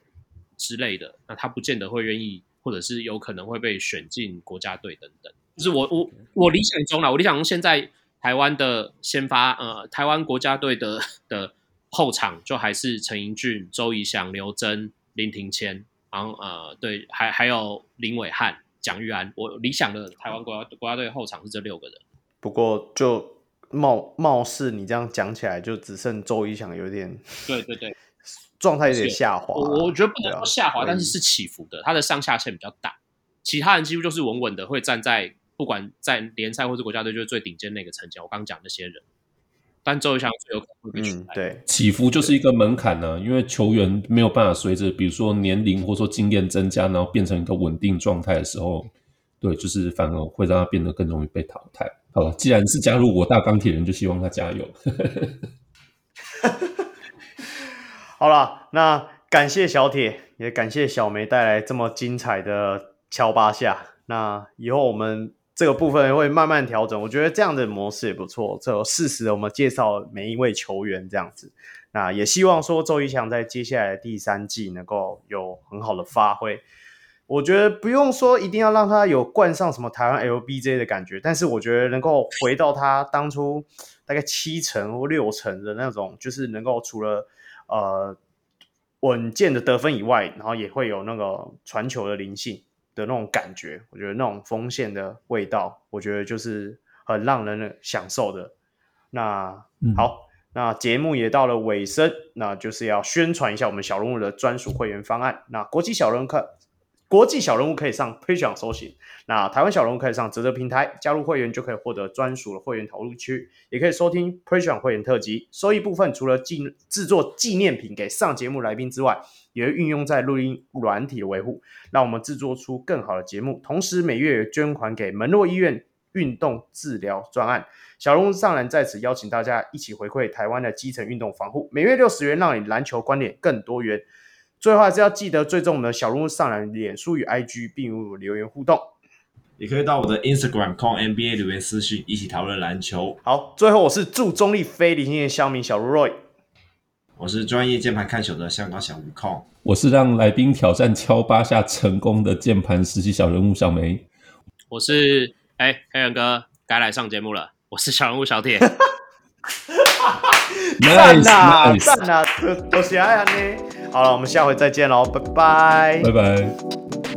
之类的，那他不见得会愿意，或者是有可能会被选进国家队等等。就是我我我理想中啦，我理想中现在台湾的先发，呃，台湾国家队的 的后场就还是陈英俊、周怡翔、刘真、林庭谦，然后呃，对，还还有林伟汉。蒋玉安，我理想的台湾国家国家队后场是这六个人。不过就貌貌似你这样讲起来，就只剩周怡翔有点，对对对，状态有点下滑。我我觉得不能说下滑，但是是起伏的，他的上下限比较大。其他人几乎就是稳稳的，会站在不管在联赛或是国家队，就是最顶尖那个层级。我刚讲那些人。但周瑜翔最有可能会被取代。对，起伏就是一个门槛呢、啊，因为球员没有办法随着，比如说年龄或者说经验增加，然后变成一个稳定状态的时候，对，就是反而会让他变得更容易被淘汰。好了，既然是加入我大钢铁人，就希望他加油。好了，那感谢小铁，也感谢小梅带来这么精彩的敲八下。那以后我们。这个部分会慢慢调整，我觉得这样的模式也不错。这适时的我们介绍每一位球员这样子，那也希望说周仪翔在接下来的第三季能够有很好的发挥。我觉得不用说一定要让他有冠上什么台湾 LBJ 的感觉，但是我觉得能够回到他当初大概七成或六成的那种，就是能够除了呃稳健的得分以外，然后也会有那个传球的灵性。的那种感觉，我觉得那种锋线的味道，我觉得就是很让人享受的。那、嗯、好，那节目也到了尾声，那就是要宣传一下我们小人物的专属会员方案。那国际小人物可国际小人物可以上 p a t r o n 搜寻，那台湾小人物可以上泽泽平台加入会员，就可以获得专属的会员投入区，也可以收听 p a t r o n 会员特辑。收益部分除了纪制作纪念品给上节目来宾之外，也会运用在录音软体的维护，让我们制作出更好的节目。同时每月也捐款给门诺医院运动治疗专案。小人物上篮在此邀请大家一起回馈台湾的基层运动防护，每月六十元，让你篮球观点更多元。最后还是要记得追踪我们的小人物上篮脸书与 IG，并与我留言互动。也可以到我的 Instagram call NBA 留言私讯，一起讨论篮球。好，最后我是祝中立非理性的乡民小卢 Roy，我是专业键盘看球的香港小吴控，我是让来宾挑战敲八下成功的键盘实习小人物小梅，我是哎黑人哥该来上节目了。我是小人物小铁，赞呐赞呐，多多谢爱安呢。好了，我们下回再见喽，拜拜，拜拜。